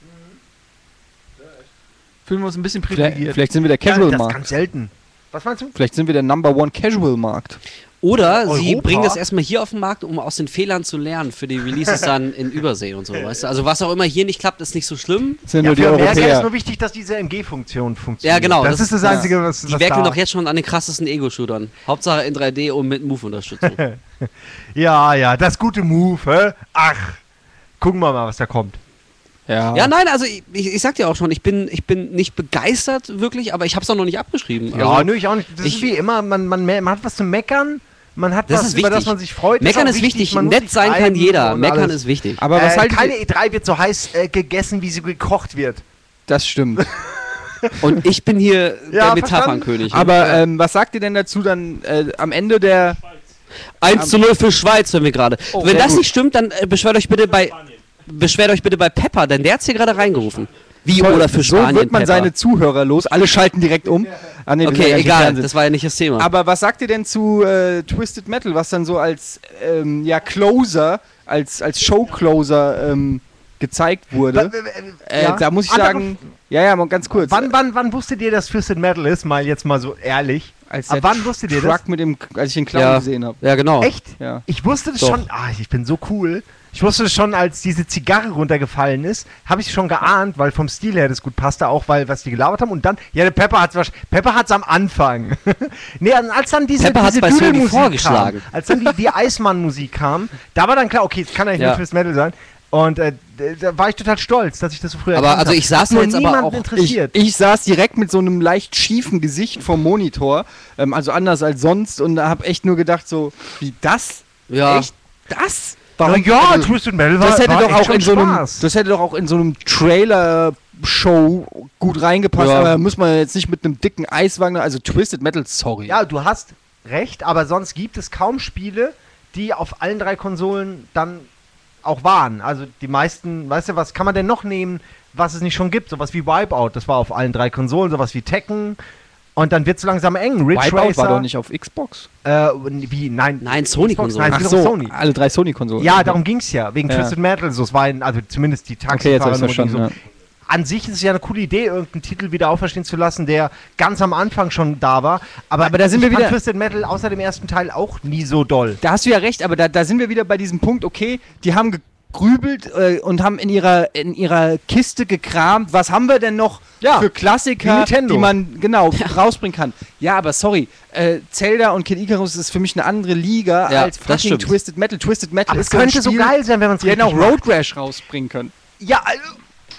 Fühlen wir uns ein bisschen Vielleicht, privilegiert. vielleicht sind wir der Ja, das ist Casual-Markt. ganz selten. Was meinst du? Vielleicht sind wir der Number One Casual-Markt. Oder sie Europa? bringen das erstmal hier auf den Markt, um aus den Fehlern zu lernen für die Releases dann in Übersee und so, weißt du? Also was auch immer hier nicht klappt, ist nicht so schlimm. Sind Ja, nur die für Amerika ist Europäer. nur wichtig, dass diese MG-Funktion funktioniert. Ja, genau, Das, das- ist das ja. Einzige, was, Die was werkeln doch jetzt schon an den krassesten Ego-Shootern. Hauptsache in 3D und mit Move-Unterstützung. Ja, ja, das gute Move, hä? Ach, gucken wir mal, was da kommt. Ja. ja, nein, also ich, ich, ich sag dir auch schon, ich bin, ich bin nicht begeistert wirklich, aber ich hab's auch noch nicht abgeschrieben. Ja, also, nö, ich auch nicht. Das ist ich- wie immer, man, man, man hat was zu meckern, man hat Das was, ist über das wichtig. man sich freut. Meckern auch ist wichtig, man nett sein kann jeder, meckern alles. ist wichtig. Aber was äh, haltet keine ihr? E3 wird so heiß äh, gegessen, wie sie gekocht wird. Das stimmt. Und ich bin hier Ja, der Metapernkönig. Aber ähm, was sagt ihr denn dazu dann äh, am Ende der 1 zu 0 für Schweiz, hören wir gerade. Wenn sehr das gut. nicht stimmt, dann äh, beschwert euch bitte bei beschwert euch bitte bei Pepper, denn der hat's hier gerade reingerufen. Wie oder für so Spanien wird man Pepper. seine Zuhörer los. Alle schalten direkt um. Ah, nee, Okay, egal, das war ja nicht das Thema. Aber was sagt ihr denn zu äh, Twisted Metal, was dann so als ähm, ja, Closer, als, als Show-Closer ähm, gezeigt wurde? Äh, ja? Da muss ich Andere- sagen, ja, ja, mal ganz kurz. Wann, wann, wann wusstet ihr, dass Twisted Metal ist? Mal jetzt mal so ehrlich. als ab der wann wusstet ihr das? mit dem, als ich den Clown Ja. gesehen habe. ja, genau. Echt? Ja. Ich wusste das Doch. schon. Ah, ich bin so cool. Ich wusste das schon, als diese Zigarre runtergefallen ist, habe ich schon geahnt, weil vom Stil her das gut passte, auch weil was die gelabert haben. Und dann, ja, der Pepper hat's wahrsch- Pepper hat's am Anfang. nee, als dann diese, Pepper diese vorgeschlagen. Kam, als dann die, die Eismann-Musik kam, da war dann klar, okay, es kann eigentlich Ja. nur fürs Metal sein. Und äh, da war ich total stolz, dass ich das so früh Aber also ich saß Hat nur jetzt aber auch- Ich, interessiert. ich saß direkt mit so einem leicht schiefen Gesicht vom Monitor, ähm, also anders als sonst, und da habe echt nur gedacht, so, wie das? Ja. Echt? Das? Na ja, also, Twisted Metal war, das hätte war doch echt auch schon in so einem, Spaß. das hätte doch auch in so einem Trailer-Show gut reingepasst, Ja. aber da muss man jetzt nicht mit einem dicken Eiswagen, also Twisted Metal, sorry. Ja, du hast recht, aber sonst gibt es kaum Spiele, die auf allen drei Konsolen dann auch waren. Also die meisten, weißt du, was kann man denn noch nehmen, was es nicht schon gibt? Sowas wie Wipeout, das war auf allen drei Konsolen, sowas wie Tekken. Und dann wird es langsam eng. Ridge Wipeout Racer. war doch nicht auf Xbox. Äh, wie? Nein. Nein, Sony-Konsolen. Nein, Ach so, Sony. alle drei Sony-Konsolen. Ja, darum ging es ja, wegen Ja. Twisted Metal. So, es war ein, also zumindest die Okay, jetzt so. ja. An sich ist es ja eine coole Idee, irgendeinen Titel wieder auferstehen zu lassen, der ganz am Anfang schon da war. Aber, Aber da sind ich wir wieder- Twisted Metal außer dem ersten Teil auch nie so doll. Da hast du ja recht, aber da, da sind wir wieder bei diesem Punkt, okay, die haben gegrübelt äh, und haben in ihrer, in ihrer Kiste gekramt, was haben wir denn noch Ja, für Klassiker, die man genau rausbringen kann. Ja, aber sorry, äh, Zelda und Kid Icarus ist für mich eine andere Liga Ja, als fucking. Twisted Metal. Twisted Metal Aber ist es könnte so so Spiel, geil sein, wenn man es richtig auch. Road Rash rausbringen können. Ja, also,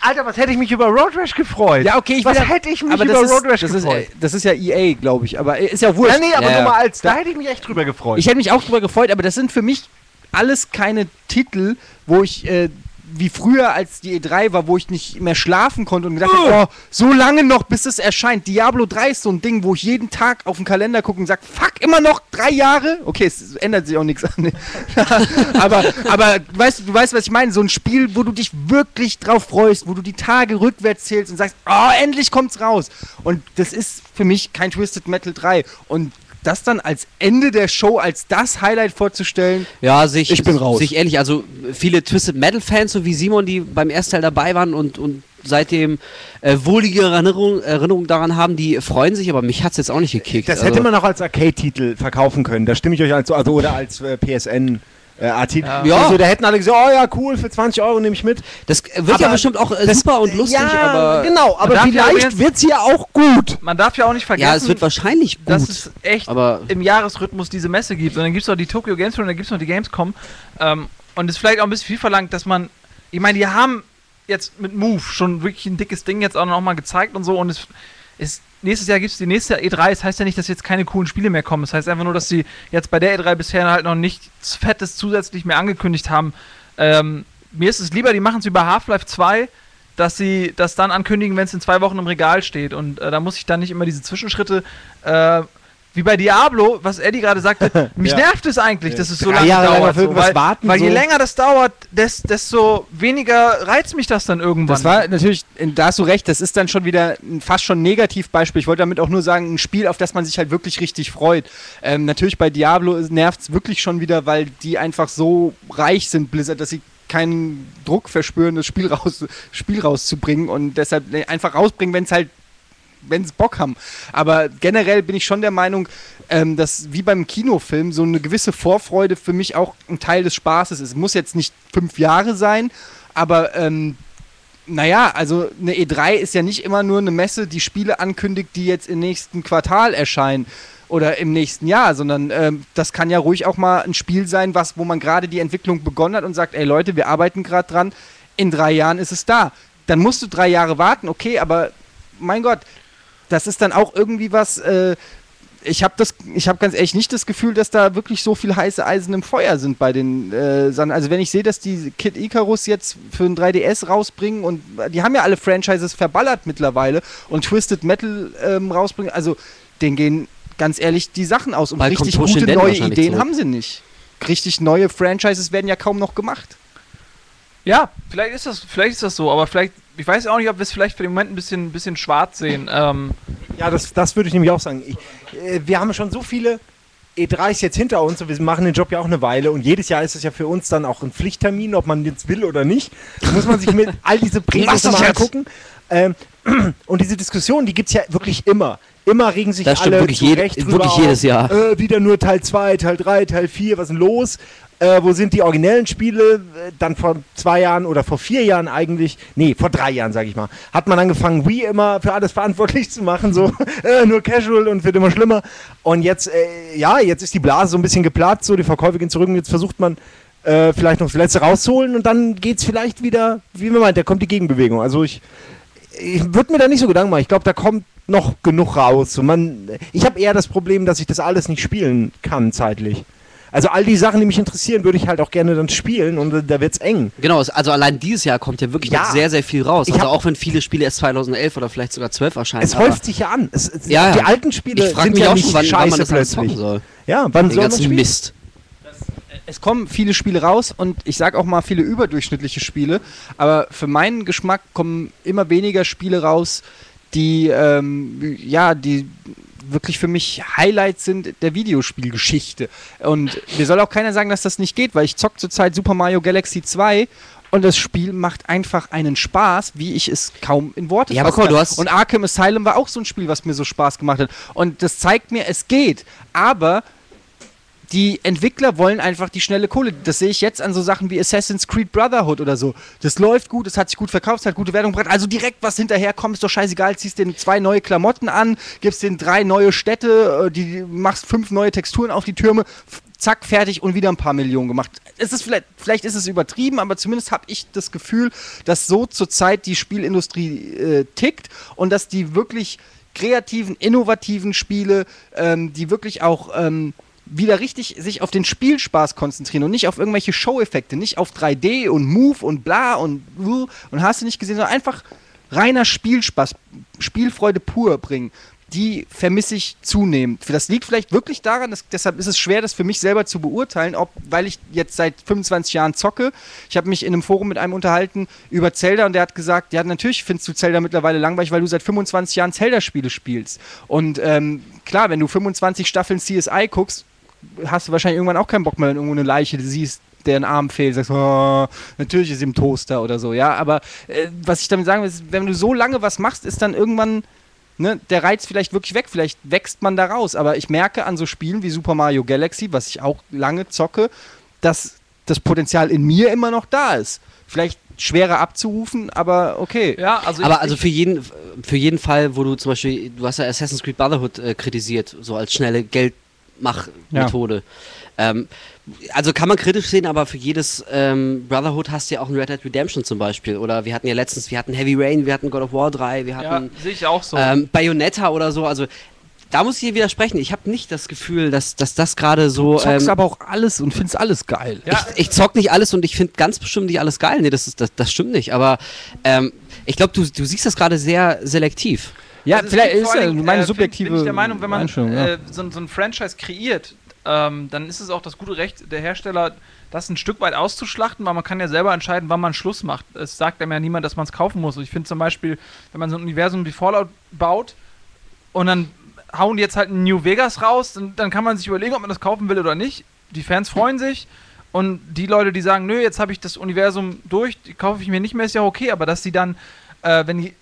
Alter, was hätte ich mich über Road Rash gefreut? Ja, okay, ich was hätte ich mich aber über ist, Road Rash das ist, gefreut? äh, das ist ja EA, glaube ich, aber äh, ist ja wurscht. ja, nee, aber Ja, nur ja. mal als, da hätte ich mich echt drüber gefreut. Ich hätte mich auch drüber gefreut, aber das sind für mich alles keine Titel, wo ich äh, wie früher, als die E3 war, wo ich nicht mehr schlafen konnte und gedacht habe, oh, so lange noch, bis es erscheint. Diablo 3 ist so ein Ding, wo ich jeden Tag auf den Kalender gucke und sage, fuck, immer noch drei Jahre? Okay, es ändert sich auch nichts an. aber, aber weißt, du- du weißt, was ich meine? So ein Spiel, wo du dich wirklich drauf freust, wo du die Tage rückwärts zählst und sagst, oh, endlich kommt's raus. Und das ist für mich kein Twisted Metal 3. Und das dann als Ende der Show, als das Highlight vorzustellen, Ja, sich, Ich bin raus. sich ehrlich, also viele Twisted Metal Fans, so wie Simon, die beim ersten Teil dabei waren und, und seitdem äh, wohlige Erinnerung, Erinnerung daran haben, die freuen sich, aber mich hat's jetzt auch nicht gekickt. das also, hätte man auch als Arcade-Titel verkaufen können. Da stimme ich euch also, also oder als äh, PSN. Äh, Artikel. Ja. Also, da hätten alle gesagt, oh ja, cool, für 20 Euro nehme ich mit. Das wird ja Aber bestimmt auch äh, super und lustig, ja, aber genau, aber ja vielleicht übrigens- wird's ja auch gut. Man darf ja auch nicht vergessen, ja, es wird wahrscheinlich gut. dass es echt aber im Jahresrhythmus diese Messe gibt. Und dann gibt es noch die Tokyo Games Show und dann gibt es noch die Gamescom. Ähm, und es ist vielleicht auch ein bisschen viel verlangt, dass man. Ich meine, die haben jetzt mit Move schon wirklich ein dickes Ding jetzt auch noch mal gezeigt und so. Und es ist. Nächstes Jahr gibt es die nächste E3. Das heißt ja nicht, dass jetzt keine coolen Spiele mehr kommen. Das heißt einfach nur, dass sie jetzt bei der E3 bisher halt noch nichts Fettes zusätzlich mehr angekündigt haben. Ähm, mir ist es lieber, die machen es bei Half-Life 2, dass sie das dann ankündigen, wenn es in zwei Wochen im Regal steht. Und äh, da muss ich dann nicht immer diese Zwischenschritte, äh, wie bei Diablo, was Eddie gerade sagte, mich Ja. nervt es eigentlich, dass es so lange Jahre dauert. So, irgendwas weil warten, weil je so. länger das dauert, des, desto weniger reizt mich das dann irgendwann. Das war natürlich, da hast du recht, das ist dann schon wieder ein fast schon Negativbeispiel. Ich wollte damit auch nur sagen, ein Spiel, auf das man sich halt wirklich richtig freut. Ähm, natürlich bei Diablo nervt es wirklich schon wieder, weil die einfach so reich sind, Blizzard, dass sie keinen Druck verspüren, das Spiel, raus, Spiel rauszubringen und deshalb nee, einfach rausbringen, wenn es halt wenn sie Bock haben. Aber generell bin ich schon der Meinung, ähm, dass wie beim Kinofilm so eine gewisse Vorfreude für mich auch ein Teil des Spaßes ist. Es muss jetzt nicht fünf Jahre sein, aber ähm, naja, also eine E3 ist ja nicht immer nur eine Messe, die Spiele ankündigt, die jetzt im nächsten Quartal erscheinen oder im nächsten Jahr, sondern ähm, das kann ja ruhig auch mal ein Spiel sein, was, wo man gerade die Entwicklung begonnen hat und sagt, ey Leute, wir arbeiten gerade dran, in drei Jahren ist es da. Dann musst du drei Jahre warten, okay, aber mein Gott, das ist dann auch irgendwie was, äh, ich habe das, ich habe ganz ehrlich nicht das Gefühl, dass da wirklich so viel heiße Eisen im Feuer sind bei den äh, Sachen. Also wenn ich sehe, dass die Kid Icarus jetzt für ein 3DS rausbringen und die haben ja alle Franchises verballert mittlerweile und Twisted Metal ähm, rausbringen, also denen gehen ganz ehrlich die Sachen aus und Bald richtig gute neue Ideen zurück. haben sie nicht. Richtig neue Franchises werden ja kaum noch gemacht. Ja, vielleicht ist das, vielleicht ist das so, aber vielleicht, ich weiß auch nicht, ob wir es vielleicht für den Moment ein bisschen, ein bisschen schwarz sehen. Ähm, Ja, das, das würde ich nämlich auch sagen. Ich, äh, wir haben schon so viele E3s jetzt hinter uns und wir machen den Job ja auch eine Weile und jedes Jahr ist es ja für uns dann auch ein Pflichttermin, ob man jetzt will oder nicht. Da muss man sich mit all diese das mal angucken. Ähm, und diese Diskussion, die gibt es ja wirklich immer. Immer regen sich Das stimmt alle wirklich zu jede- Recht wirklich jedes. Jahr. Äh, wieder nur Teil 2, Teil 3, Teil 4, was ist denn los? Äh, wo sind die originellen Spiele? Äh, Dann vor zwei Jahren oder vor vier Jahren eigentlich, nee, vor drei Jahren, sag ich mal, hat man angefangen, Wii immer für alles verantwortlich zu machen, so äh, nur casual und wird immer schlimmer. Und jetzt, äh, ja, jetzt ist die Blase so ein bisschen geplatzt, so die Verkäufe gehen zurück und jetzt versucht man äh, vielleicht noch das Letzte rauszuholen und dann geht's vielleicht wieder, wie man meint, da kommt die Gegenbewegung. Also ich, ich würde mir da nicht so Gedanken machen. Ich glaube, da kommt noch genug raus. Und man, ich habe eher das Problem, dass ich das alles nicht spielen kann zeitlich. Also all die Sachen, die mich interessieren, würde ich halt auch gerne dann spielen und äh, da wird's eng. Genau, also allein dieses Jahr kommt ja wirklich Ja. noch sehr, sehr viel raus. Ich Also auch wenn viele Spiele erst 2011 oder vielleicht sogar 12 erscheinen. Es häuft sich ja an. Es, es, Ja, die ja. alten Spiele ich frage sind mich ja auch nicht schon, wann, wann man scheiße das plötzlich. soll. Ja, wann Den soll man ganzen spielen? Mist. es kommen viele Spiele raus und ich sag auch mal viele überdurchschnittliche Spiele, aber für meinen Geschmack kommen immer weniger Spiele raus, die ähm, ja, die wirklich für mich Highlights sind der Videospielgeschichte. Und mir soll auch keiner sagen, dass das nicht geht, weil ich zock zurzeit Super Mario Galaxy 2 und das Spiel macht einfach einen Spaß, wie ich es kaum in Worte Ja, du hast- Und Arkham Asylum war auch so ein Spiel, was mir so Spaß gemacht hat. Und das zeigt mir, es geht. Aber die Entwickler wollen einfach die schnelle Kohle. Das sehe ich jetzt an so Sachen wie Assassin's Creed Brotherhood oder so. Das läuft gut, es hat sich gut verkauft, es hat gute Wertung gebracht. Also direkt was hinterherkommt, ist doch scheißegal. Ziehst den zwei neue Klamotten an, gibst den drei neue Städte, äh, die machst fünf neue Texturen auf die Türme. Zack, fertig und wieder ein paar Millionen gemacht. Es ist vielleicht, vielleicht ist es übertrieben, aber zumindest habe ich das Gefühl, dass so zurzeit die Spielindustrie äh, tickt und dass die wirklich kreativen, innovativen Spiele, ähm, die wirklich auch ähm, wieder richtig sich auf den Spielspaß konzentrieren und nicht auf irgendwelche Show-Effekte, nicht auf 3D und Move und bla und uh, und hast du nicht gesehen, sondern einfach reiner Spielspaß, Spielfreude pur bringen. Die vermisse ich zunehmend. Das liegt vielleicht wirklich daran, dass, deshalb ist es schwer, das für mich selber zu beurteilen, ob, weil ich jetzt seit 25 Jahren zocke. Ich habe mich in einem Forum mit einem unterhalten über Zelda und der hat gesagt, ja, natürlich findest du Zelda mittlerweile langweilig, weil du seit 25 Jahren Zelda-Spiele spielst. Und ähm, klar, wenn du 25 Staffeln CSI guckst, hast du wahrscheinlich irgendwann auch keinen Bock mehr, wenn irgendwo eine Leiche siehst, deren Arm fehlt, sagst, oh, natürlich ist sie im Toaster oder so, ja, aber äh, was ich damit sagen will, ist, wenn du so lange was machst, ist dann irgendwann ne, der Reiz vielleicht wirklich weg, vielleicht wächst man da raus, aber ich merke an so Spielen wie Super Mario Galaxy, was ich auch lange zocke, dass das Potenzial in mir immer noch da ist. Vielleicht schwerer abzurufen, aber okay. ja, also Aber ich, also für jeden, für jeden Fall, wo du zum Beispiel, du hast ja Assassin's Creed Brotherhood äh, kritisiert, so als schnelle Geldmachmethode. Ähm, also kann man kritisch sehen, aber für jedes ähm, Brotherhood hast du ja auch ein Red Dead Redemption zum Beispiel. Oder wir hatten ja letztens, wir hatten Heavy Rain, wir hatten God of War 3, wir ja, hatten sehe ich auch so. ähm, Bayonetta oder so. Also da muss ich dir widersprechen. Ich habe nicht das Gefühl, dass, dass das gerade so. Du zockst ähm, aber auch alles und findest alles geil. Ja, ich, ich zock nicht alles und ich finde ganz bestimmt nicht alles geil. Nee, das, ist, das, das stimmt nicht. Aber ähm, ich glaube, du, du siehst das gerade sehr selektiv. Ja, Also vielleicht ist ja meine äh, subjektive Bin ich der Meinung, wenn man äh, so, so ein Franchise kreiert, ähm, dann ist es auch das gute Recht der Hersteller, das ein Stück weit auszuschlachten, weil man kann ja selber entscheiden, wann man Schluss macht. Es sagt einem ja niemand, dass man es kaufen muss. Ich finde zum Beispiel, wenn man so ein Universum wie Fallout baut und dann hauen die jetzt halt ein New Vegas raus, dann, dann kann man sich überlegen, ob man das kaufen will oder nicht. Die Fans freuen sich. Und die Leute, die sagen, nö, jetzt habe ich das Universum durch, die kaufe ich mir nicht mehr, ist ja okay, aber dass sie dann, äh, wenn die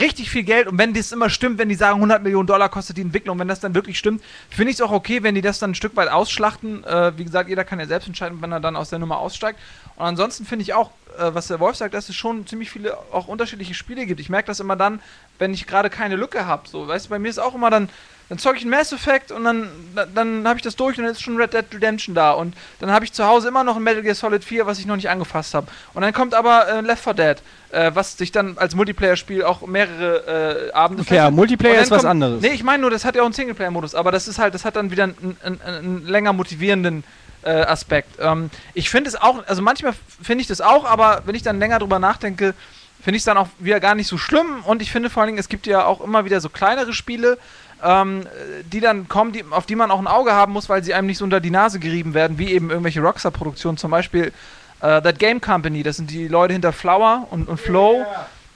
richtig viel Geld und wenn das immer stimmt, wenn die sagen 100 Millionen Dollar kostet die Entwicklung, wenn das dann wirklich stimmt, finde ich es auch okay, wenn die das dann ein Stück weit ausschlachten. Äh, wie gesagt, jeder kann ja selbst entscheiden, wenn er dann aus der Nummer aussteigt. Und ansonsten finde ich auch, äh, was der Wolf sagt, dass es schon ziemlich viele auch unterschiedliche Spiele gibt. Ich merke das immer dann, wenn ich gerade keine Lücke habe. So, weißt du, bei mir ist auch immer dann, dann zocke ich ein Mass Effect und dann, dann, dann habe ich das durch und dann ist schon Red Dead Redemption da. Und dann habe ich zu Hause immer noch ein Metal Gear Solid 4, was ich noch nicht angefasst habe. Und dann kommt aber äh, Left 4 Dead, äh, was sich dann als Multiplayer-Spiel auch mehrere äh, Abende Okay, ja. Multiplayer ist was kommt- anderes. Nee, ich meine nur, das hat ja auch einen Singleplayer-Modus, aber das ist halt, das hat dann wieder einen, einen, einen länger motivierenden äh, Aspekt. Ähm, ich finde es auch, also manchmal finde ich das auch, aber wenn ich dann länger drüber nachdenke, finde ich es dann auch wieder gar nicht so schlimm und ich finde vor allen Dingen, es gibt ja auch immer wieder so kleinere Spiele, ähm, die dann kommen, die, auf die man auch ein Auge haben muss, weil sie einem nicht so unter die Nase gerieben werden, wie eben irgendwelche Rockstar-Produktionen, zum Beispiel äh, That Game Company, das sind die Leute hinter Flower und, und Flow.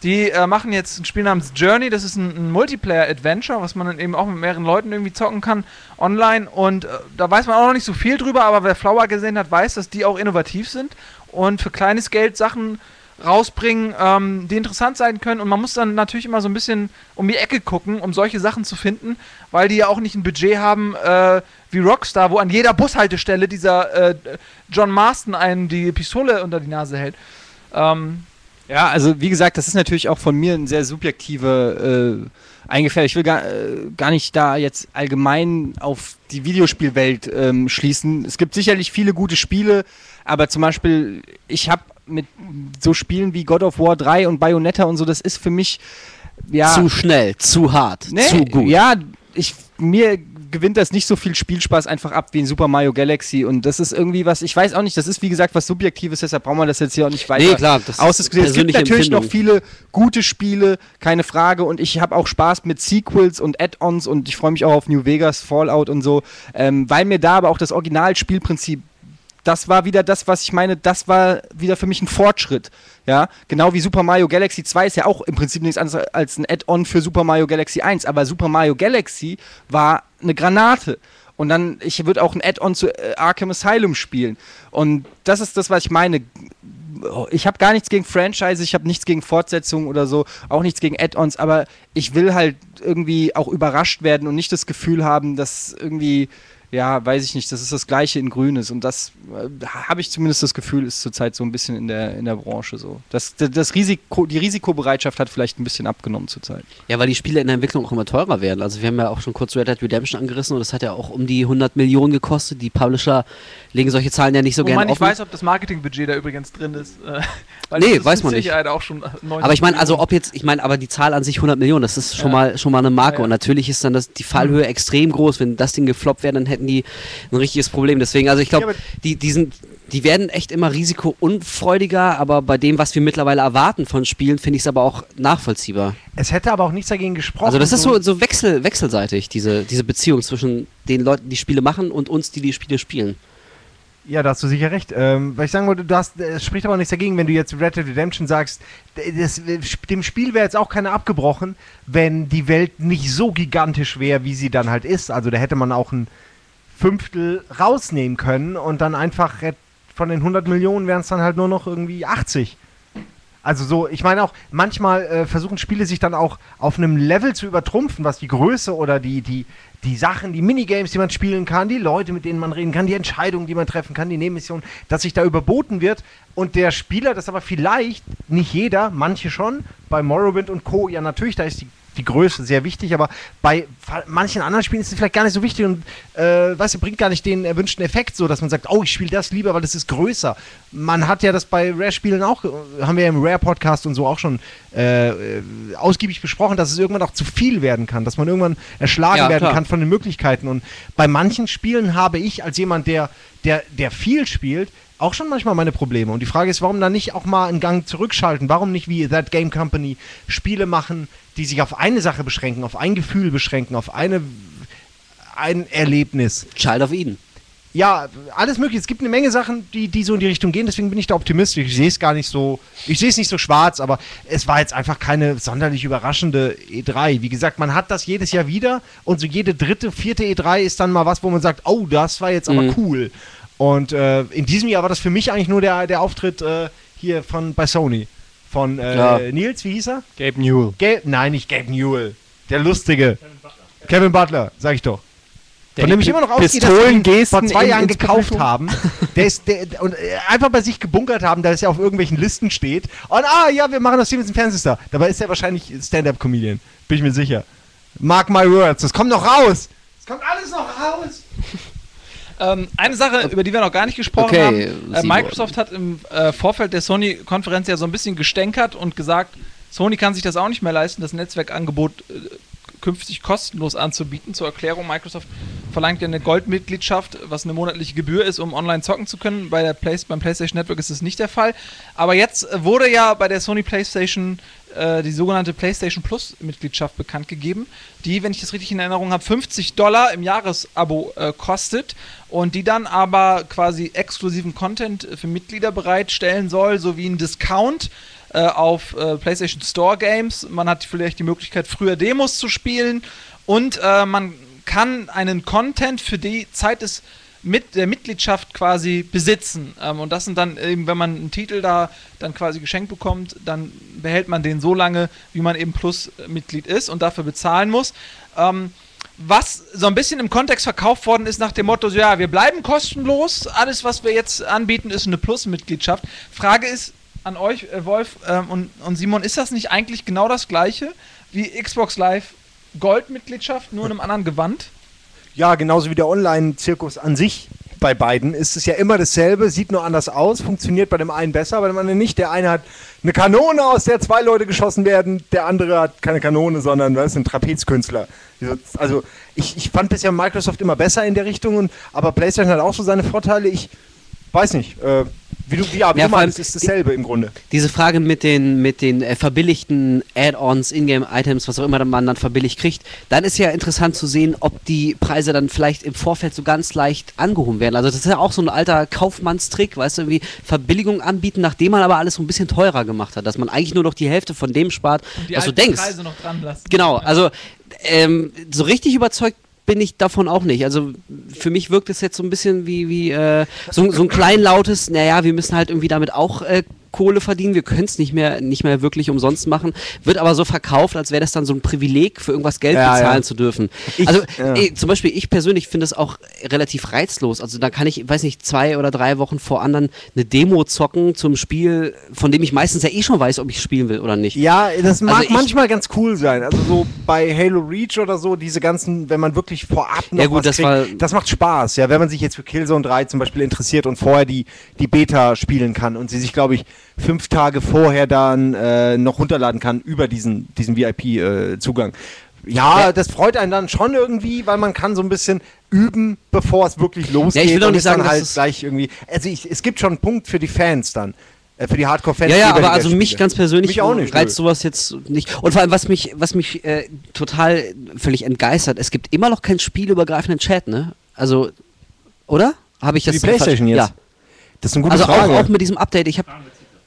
Die äh, machen jetzt ein Spiel namens Journey, das ist ein, ein Multiplayer-Adventure, was man dann eben auch mit mehreren Leuten irgendwie zocken kann online. Und äh, da weiß man auch noch nicht so viel drüber, aber wer Flower gesehen hat, weiß, dass die auch innovativ sind und für kleines Geld Sachen rausbringen, ähm, die interessant sein können. Und man muss dann natürlich immer so ein bisschen um die Ecke gucken, um solche Sachen zu finden, weil die ja auch nicht ein Budget haben äh, wie Rockstar, wo an jeder Bushaltestelle dieser äh, John Marston einen die Pistole unter die Nase hält. Ähm, Ja, also wie gesagt, das ist natürlich auch von mir ein sehr subjektive äh, Eingefälle. Ich will gar, äh, gar nicht da jetzt allgemein auf die Videospielwelt ähm, schließen. Es gibt sicherlich viele gute Spiele, aber zum Beispiel, ich habe mit so Spielen wie God of War 3 und Bayonetta und so, das ist für mich ja Zu schnell, zu hart, Nee, zu gut. Ja, ich, mir gewinnt das nicht so viel Spielspaß einfach ab wie in Super Mario Galaxy und das ist irgendwie was, ich weiß auch nicht, das ist wie gesagt was Subjektives, deshalb brauchen wir das jetzt hier auch nicht weiter Nee, klar, das ist ausdiskutieren. Es gibt natürlich noch Empfindung. viele gute Spiele, keine Frage und ich habe auch Spaß mit Sequels und Add-ons und ich freue mich auch auf New Vegas, Fallout und so, ähm, weil mir da aber auch das Originalspielprinzip das war wieder das, was ich meine, das war wieder für mich ein Fortschritt. Ja, genau wie Super Mario Galaxy 2 ist ja auch im Prinzip nichts anderes als ein Add-on für Super Mario Galaxy 1, aber Super Mario Galaxy war eine Granate. Und dann, ich würde auch ein Add-on zu äh, Arkham Asylum spielen. Und das ist das, was ich meine. Ich habe gar nichts gegen Franchise, ich habe nichts gegen Fortsetzungen oder so, auch nichts gegen Add-ons, aber ich will halt irgendwie auch überrascht werden und nicht das Gefühl haben, dass irgendwie ja, weiß ich nicht, das ist das Gleiche in Grünes und das äh, habe ich zumindest das Gefühl, ist zurzeit so ein bisschen in der, in der Branche so. Das, das, das Risiko, die Risikobereitschaft hat vielleicht ein bisschen abgenommen zurzeit. Ja, weil die Spiele in der Entwicklung auch immer teurer werden. Also wir haben ja auch schon kurz Red Dead Redemption angerissen und das hat ja auch um die 100 Millionen gekostet. Die Publisher legen solche Zahlen ja nicht so wo gerne offen. weiß, ob das Marketingbudget da übrigens drin ist. Äh, weil Nee, das ist weiß mit man nicht. Sicherheit auch schon äh, 90 aber ich meine, also ob jetzt, ich meine, aber die Zahl an sich 100 Millionen, das ist schon Ja. mal schon mal eine Marke Ja, ja. und natürlich ist dann das, die Fallhöhe extrem groß. Wenn das Ding gefloppt wäre, dann hätten die ein richtiges Problem. Deswegen, also ich glaube, die, die, sind, die werden echt immer risikounfreudiger, aber bei dem, was wir mittlerweile erwarten von Spielen, finde ich es aber auch nachvollziehbar. Es hätte aber auch nichts dagegen gesprochen. Also das ist so, so wechsel, wechselseitig, diese, diese Beziehung zwischen den Leuten, die Spiele machen und uns, die die Spiele spielen. Ja, da hast du sicher recht. Ähm, weil ich sagen wollte, du hast, es spricht aber auch nichts dagegen, wenn du jetzt Red Dead Redemption sagst, das, dem Spiel wäre jetzt auch keiner abgebrochen, wenn die Welt nicht so gigantisch wäre, wie sie dann halt ist. Also da hätte man auch ein Fünftel rausnehmen können und dann einfach von den 100 Millionen wären es dann halt nur noch irgendwie 80. Also so, ich meine auch, manchmal äh, versuchen Spiele sich dann auch auf einem Level zu übertrumpfen, was die Größe oder die, die, die Sachen, die Minigames, die man spielen kann, die Leute, mit denen man reden kann, die Entscheidungen, die man treffen kann, die Nebenmissionen, dass sich da überboten wird und der Spieler, das aber vielleicht, nicht jeder, manche schon, bei Morrowind und Co., ja natürlich, da ist die, die Größe sehr wichtig, aber bei manchen anderen Spielen ist es vielleicht gar nicht so wichtig und, äh, weißt du, bringt gar nicht den erwünschten Effekt so, dass man sagt, oh, ich spiele das lieber, weil das ist größer. Man hat ja das bei Rare-Spielen auch, haben wir ja im Rare-Podcast und so auch schon äh, ausgiebig besprochen, dass es irgendwann auch zu viel werden kann, dass man irgendwann erschlagen Ja, werden klar. kann von den Möglichkeiten. Und bei manchen Spielen habe ich als jemand, der, der, der viel spielt, auch schon manchmal meine Probleme. Und die Frage ist, warum dann nicht auch mal einen Gang zurückschalten? Warum nicht wie That Game Company Spiele machen, die sich auf eine Sache beschränken, auf ein Gefühl beschränken, auf eine, ein Erlebnis? Child of Eden. Ja, alles mögliche. Es gibt eine Menge Sachen, die, die so in die Richtung gehen, deswegen bin ich da optimistisch. Ich sehe es gar nicht so, ich sehe es nicht so schwarz, aber es war jetzt einfach keine sonderlich überraschende E3. Wie gesagt, man hat das jedes Jahr wieder und so jede dritte, vierte E3 ist dann mal was, wo man sagt, oh, das war jetzt aber Mhm. cool. Und äh, in diesem Jahr war das für mich eigentlich nur der, der Auftritt äh, hier von bei Sony. Von äh, Ja. Nils, wie hieß er? Gabe Newell. Gabe, nein, nicht Gabe Newell. Der lustige. Kevin Butler, sag ich doch. Der Von dem ich immer noch ausgehe, dass ihn Gesten vor zwei in- Jahren gekauft Publikum. haben. Der ist der, und äh, einfach bei sich gebunkert haben, dass er auf irgendwelchen Listen steht. Und ah ja, wir machen das Stevenson Fernsehstar. Dabei ist er wahrscheinlich Stand-up-Comedian. Bin ich mir sicher. Mark my words, das kommt noch raus. Es kommt alles noch raus. Ähm, eine Sache, über die wir noch gar nicht gesprochen Okay, haben. Äh. Microsoft hat im äh, Vorfeld der Sony-Konferenz ja so ein bisschen gestänkert und gesagt, Sony kann sich das auch nicht mehr leisten, das Netzwerkangebot äh, künftig kostenlos anzubieten. Zur Erklärung, Microsoft verlangt ja eine Goldmitgliedschaft, was eine monatliche Gebühr ist, um online zocken zu können. Bei der Play beim PlayStation Network ist das nicht der Fall. Aber jetzt äh, wurde ja bei der Sony PlayStation äh, die sogenannte PlayStation Plus Mitgliedschaft bekannt gegeben, die, wenn ich das richtig in Erinnerung habe, 50 Dollar im Jahresabo äh, kostet und die dann aber quasi exklusiven Content für Mitglieder bereitstellen soll, sowie einen Discount äh, auf äh, PlayStation Store Games. Man hat vielleicht die Möglichkeit, früher Demos zu spielen und äh, man kann einen Content für die Zeit des mit der Mitgliedschaft quasi besitzen. Ähm, und das sind dann eben, wenn man einen Titel da dann quasi geschenkt bekommt, dann behält man den so lange, wie man eben Plus-Mitglied ist und dafür bezahlen muss. Ähm, was so ein bisschen im Kontext verkauft worden ist nach dem Motto, so, ja, wir bleiben kostenlos, alles, was wir jetzt anbieten, ist eine Plus-Mitgliedschaft. Frage ist an euch, äh, Wolf ähm, und, und Simon, ist das nicht eigentlich genau das gleiche wie Xbox Live Gold-Mitgliedschaft, nur in einem anderen Gewand? Ja, genauso wie der Online-Zirkus an sich bei beiden ist es ja immer dasselbe, sieht nur anders aus, funktioniert bei dem einen besser, bei dem anderen nicht. Der eine hat eine Kanone, aus der zwei Leute geschossen werden, der andere hat keine Kanone, sondern was, ein Trapezkünstler. Also ich, ich fand bisher Microsoft immer besser in der Richtung, und, aber PlayStation hat auch so seine Vorteile. Ich weiß nicht, äh, wie du, ja, wie Ja, du meinst, ist dasselbe im Grunde. Diese Frage mit den, mit den äh, verbilligten Add-ons, Ingame-Items, was auch immer man dann verbilligt kriegt, dann ist ja interessant zu sehen, ob die Preise dann vielleicht im Vorfeld so ganz leicht angehoben werden. Also das ist ja auch so ein alter Kaufmannstrick, weißt du, irgendwie Verbilligung anbieten, nachdem man aber alles so ein bisschen teurer gemacht hat, dass man eigentlich nur noch die Hälfte von dem spart, Die was du alten denkst. Preise noch dran lassen. Genau, also ähm, so richtig überzeugt bin ich davon auch nicht. Also für mich wirkt es jetzt so ein bisschen wie, wie äh, so, so ein kleinlautes, naja, wir müssen halt irgendwie damit auch äh, Kohle verdienen, wir können es nicht mehr, nicht mehr wirklich umsonst machen, wird aber so verkauft, als wäre das dann so ein Privileg, für irgendwas Geld Ja, bezahlen ja. zu dürfen. Ich- also ja. eh, zum Beispiel, ich persönlich finde es auch relativ reizlos. Also da kann ich, weiß nicht, zwei oder drei Wochen vor anderen eine Demo zocken zum Spiel, von dem ich meistens ja eh schon weiß, ob ich spielen will oder nicht. Ja, das mag Also manchmal ganz cool sein. Also so bei Halo Reach oder so, diese ganzen, wenn man wirklich vorab noch Ja gut, das kriegt, war- das macht Spaß. Ja, wenn man sich jetzt für Killzone 3 zum Beispiel interessiert und vorher die, die Beta spielen kann und sie sich, glaube ich, fünf Tage vorher dann äh, noch runterladen kann über diesen, diesen VIP-Zugang. ja, Ja. das freut einen dann schon irgendwie, weil man kann so ein bisschen üben, bevor es wirklich losgeht. Ja, ich will auch und nicht sagen, dass halt es- gleich irgendwie. Also ich, es gibt schon einen Punkt für die Fans dann. äh, Für die Hardcore-Fans. Ja, ja, aber also mich ganz persönlich Mich auch nicht, reizt sowas jetzt nicht. Und vor allem, was mich, was mich äh, total völlig entgeistert, es gibt immer noch keinen spielübergreifenden Chat, ne? Also, oder? Habe ich Für das die Playstation jetzt? Ja. Das ist eine gute Also Frage. auch, auch mit diesem Update. Ich habe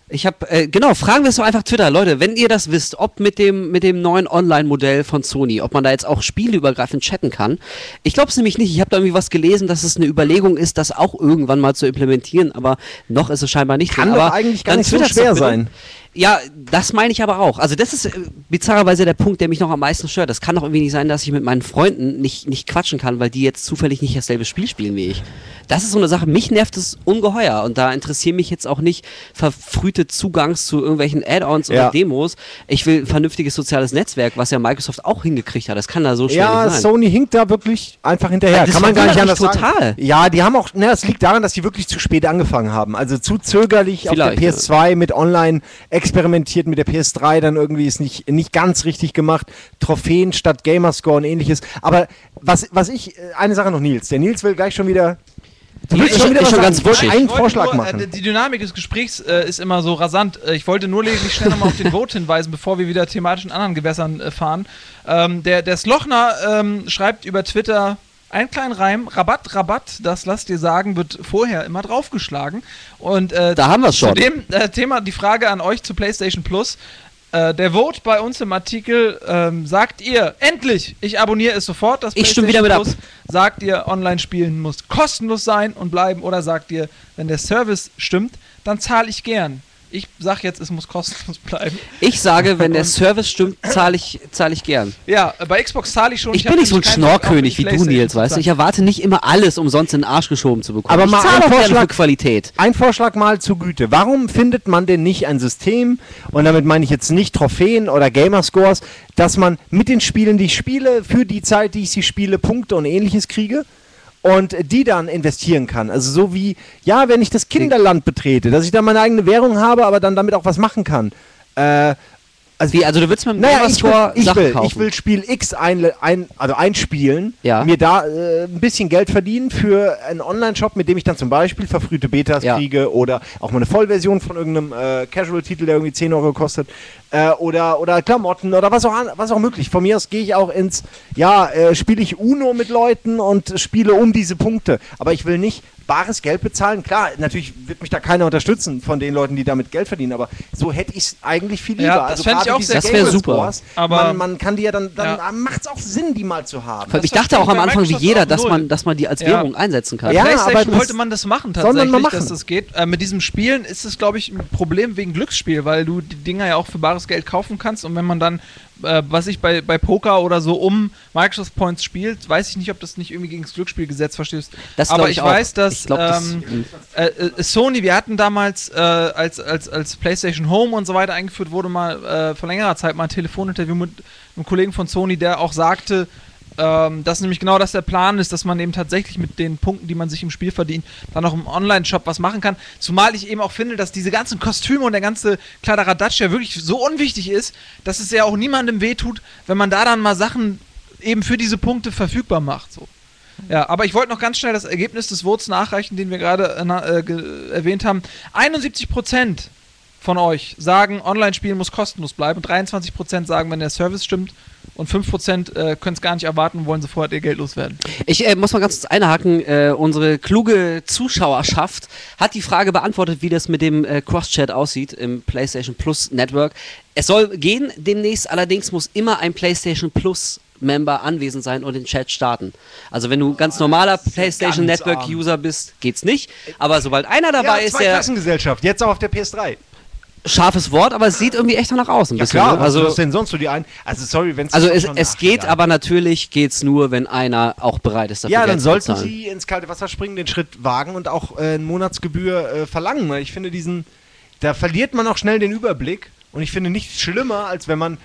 ich habe, äh, genau, fragen wir es doch einfach Twitter. Leute, wenn ihr das wisst, ob mit dem, mit dem neuen Online-Modell von Sony, ob man da jetzt auch spieleübergreifend chatten kann. Ich glaube es nämlich nicht. Ich habe da irgendwie was gelesen, dass es eine Überlegung ist, das auch irgendwann mal zu implementieren, aber noch ist es scheinbar nicht Kann drin. doch aber eigentlich gar nicht so schwer sein. Ja, das meine ich aber auch. Also das ist äh, bizarrerweise der Punkt, der mich noch am meisten stört. Das kann doch irgendwie nicht sein, dass ich mit meinen Freunden nicht, nicht quatschen kann, weil die jetzt zufällig nicht dasselbe Spiel spielen wie ich. Das ist so eine Sache, mich nervt es ungeheuer und da interessieren mich jetzt auch nicht verfrühte Zugangs zu irgendwelchen Add-ons Ja. oder Demos. Ich will ein vernünftiges soziales Netzwerk, was ja Microsoft auch hingekriegt hat. Das kann da so schnell Ja, sein. Sony hinkt da wirklich einfach hinterher. Ja, das Kann man gar nicht anders mich sagen. total. Ja, die haben auch, ne, das liegt daran, dass die wirklich zu spät angefangen haben. Also zu zögerlich auf der Vielleicht, ja. PS2 mit online experimentiert, mit der PS3 dann irgendwie ist nicht, nicht ganz richtig gemacht. Trophäen statt Gamerscore und ähnliches. Aber was, was ich, äh, eine Sache noch Nils. Der Nils will gleich schon wieder. Du Ja, willst ich- schon wieder ich schon ganz wuschig. einen Vorschlag nur, machen. Äh, die Dynamik des Gesprächs äh, ist immer so rasant. Äh, ich wollte nur lediglich schnell nochmal auf den Vote hinweisen, bevor wir wieder thematisch in anderen Gewässern äh, fahren. Ähm, der, der Slochner ähm, schreibt über Twitter einen kleinen Reim. Rabatt, Rabatt, das lasst ihr sagen, wird vorher immer draufgeschlagen. Und äh, Da haben wir's schon. Zu dem äh, Thema die Frage an euch zu PlayStation Plus. Äh, der Vote bei uns im Artikel ähm, sagt ihr, endlich, ich abonniere es sofort, das Ich stimme wieder mit ab. Plus. Sagt ihr, Online-Spielen muss kostenlos sein und bleiben oder sagt ihr, wenn der Service stimmt, dann zahle ich gern. Ich sag jetzt, es muss kostenlos bleiben. Ich sage, wenn der Service stimmt, zahle ich, zahl ich gern. Ja, bei Xbox zahle ich schon. Ich hab bin nicht so ein Schnorrkönig wie du, Nils, weißt du? Ich erwarte nicht immer alles umsonst in den Arsch geschoben zu bekommen. Aber ich mal ein auch gerne für Vorschlag- Qualität. Ein Vorschlag mal zu Güte. Warum findet man denn nicht ein System, und damit meine ich jetzt nicht Trophäen oder Gamerscores, dass man mit den Spielen, die ich spiele, für die Zeit, die ich sie spiele, Punkte und ähnliches kriege? Und die dann investieren kann. Also so wie, ja, wenn ich das Kinderland betrete, dass ich da meine eigene Währung habe, aber dann damit auch was machen kann. Äh, also Wie, also du willst mit dem naja, ich will, ich, Sachen will, kaufen. ich will Spiel X ein, ein, also einspielen, Ja. mir da äh, ein bisschen Geld verdienen für einen Online-Shop, mit dem ich dann zum Beispiel verfrühte Betas Ja. kriege oder auch mal eine Vollversion von irgendeinem äh, Casual-Titel, der irgendwie 10 Euro kostet äh, oder, oder Klamotten oder was auch, was auch möglich. Von mir aus gehe ich auch ins, ja, äh, spiele ich Uno mit Leuten und spiele um diese Punkte. Aber ich will nicht bares Geld bezahlen. Klar, natürlich wird mich da keiner unterstützen von den Leuten, die damit Geld verdienen, aber so hätte ich es eigentlich viel lieber. Ja, das fänd ich gerade auch sehr Das wär Game super. Scores, Aber- man, man kann die ja dann, dann Ja. macht es auch Sinn, die mal zu haben. Allem, ich das dachte auch am Anfang wie jeder, dass man, dass man die als Ja. Währung einsetzen kann. Ja, PlayStation aber das wollte man das machen man tatsächlich, mal machen. dass das geht. Äh, mit diesem Spielen ist es, glaube ich, ein Problem wegen Glücksspiel, weil du die Dinger ja auch für bares Geld kaufen kannst und wenn man dann, äh, was ich bei, bei Poker oder so um Microsoft Points spielt, weiß ich nicht, ob das nicht irgendwie gegen das Glücksspielgesetz verstößt. Das Aber ich, ich weiß, dass Ich glaub, das- ähm, äh, äh, Sony, wir hatten damals, äh, als, als, als PlayStation Home und so weiter eingeführt wurde, mal äh, vor längerer Zeit mal ein Telefoninterview mit einem Kollegen von Sony, der auch sagte, ähm, dass nämlich genau das der Plan ist, dass man eben tatsächlich mit den Punkten, die man sich im Spiel verdient, dann auch im Online-Shop was machen kann. Zumal ich eben auch finde, dass diese ganzen Kostüme und der ganze Kladderadatsch ja wirklich so unwichtig ist, dass es ja auch niemandem wehtut, wenn man da dann mal Sachen eben für diese Punkte verfügbar macht. So. Ja, aber ich wollte noch ganz schnell das Ergebnis des Votes nachreichen, den wir gerade äh, äh, erwähnt haben. 71% von euch sagen, Online-Spielen muss kostenlos bleiben. 23% sagen, wenn der Service stimmt. Und 5% äh, können es gar nicht erwarten und wollen sofort ihr Geld loswerden. Ich äh, muss mal ganz kurz einhaken. Äh, unsere kluge Zuschauerschaft hat die Frage beantwortet, wie das mit dem äh, Cross-Chat aussieht im PlayStation Plus Network. Es soll gehen demnächst, allerdings muss immer ein PlayStation Plus Member anwesend sein und den Chat starten. Also wenn du ganz normaler PlayStation Network arm. User bist, geht's nicht. Aber sobald einer dabei ja, ist, der Zweiklassengesellschaft, jetzt auch auf der PS3. Scharfes Wort, aber es sieht irgendwie echt danach aus ein Ja bisschen. klar, ne? also, was denn sonst so die ein? Also sorry, wenn also es, es geht, aber natürlich geht's nur, wenn einer auch bereit ist, dafür Ja, dann sollten bezahlen. sie ins kalte Wasser springen, den Schritt wagen und auch äh, eine Monatsgebühr äh, verlangen. weil Ich finde diesen, da verliert man auch schnell den Überblick und ich finde nichts schlimmer, als wenn man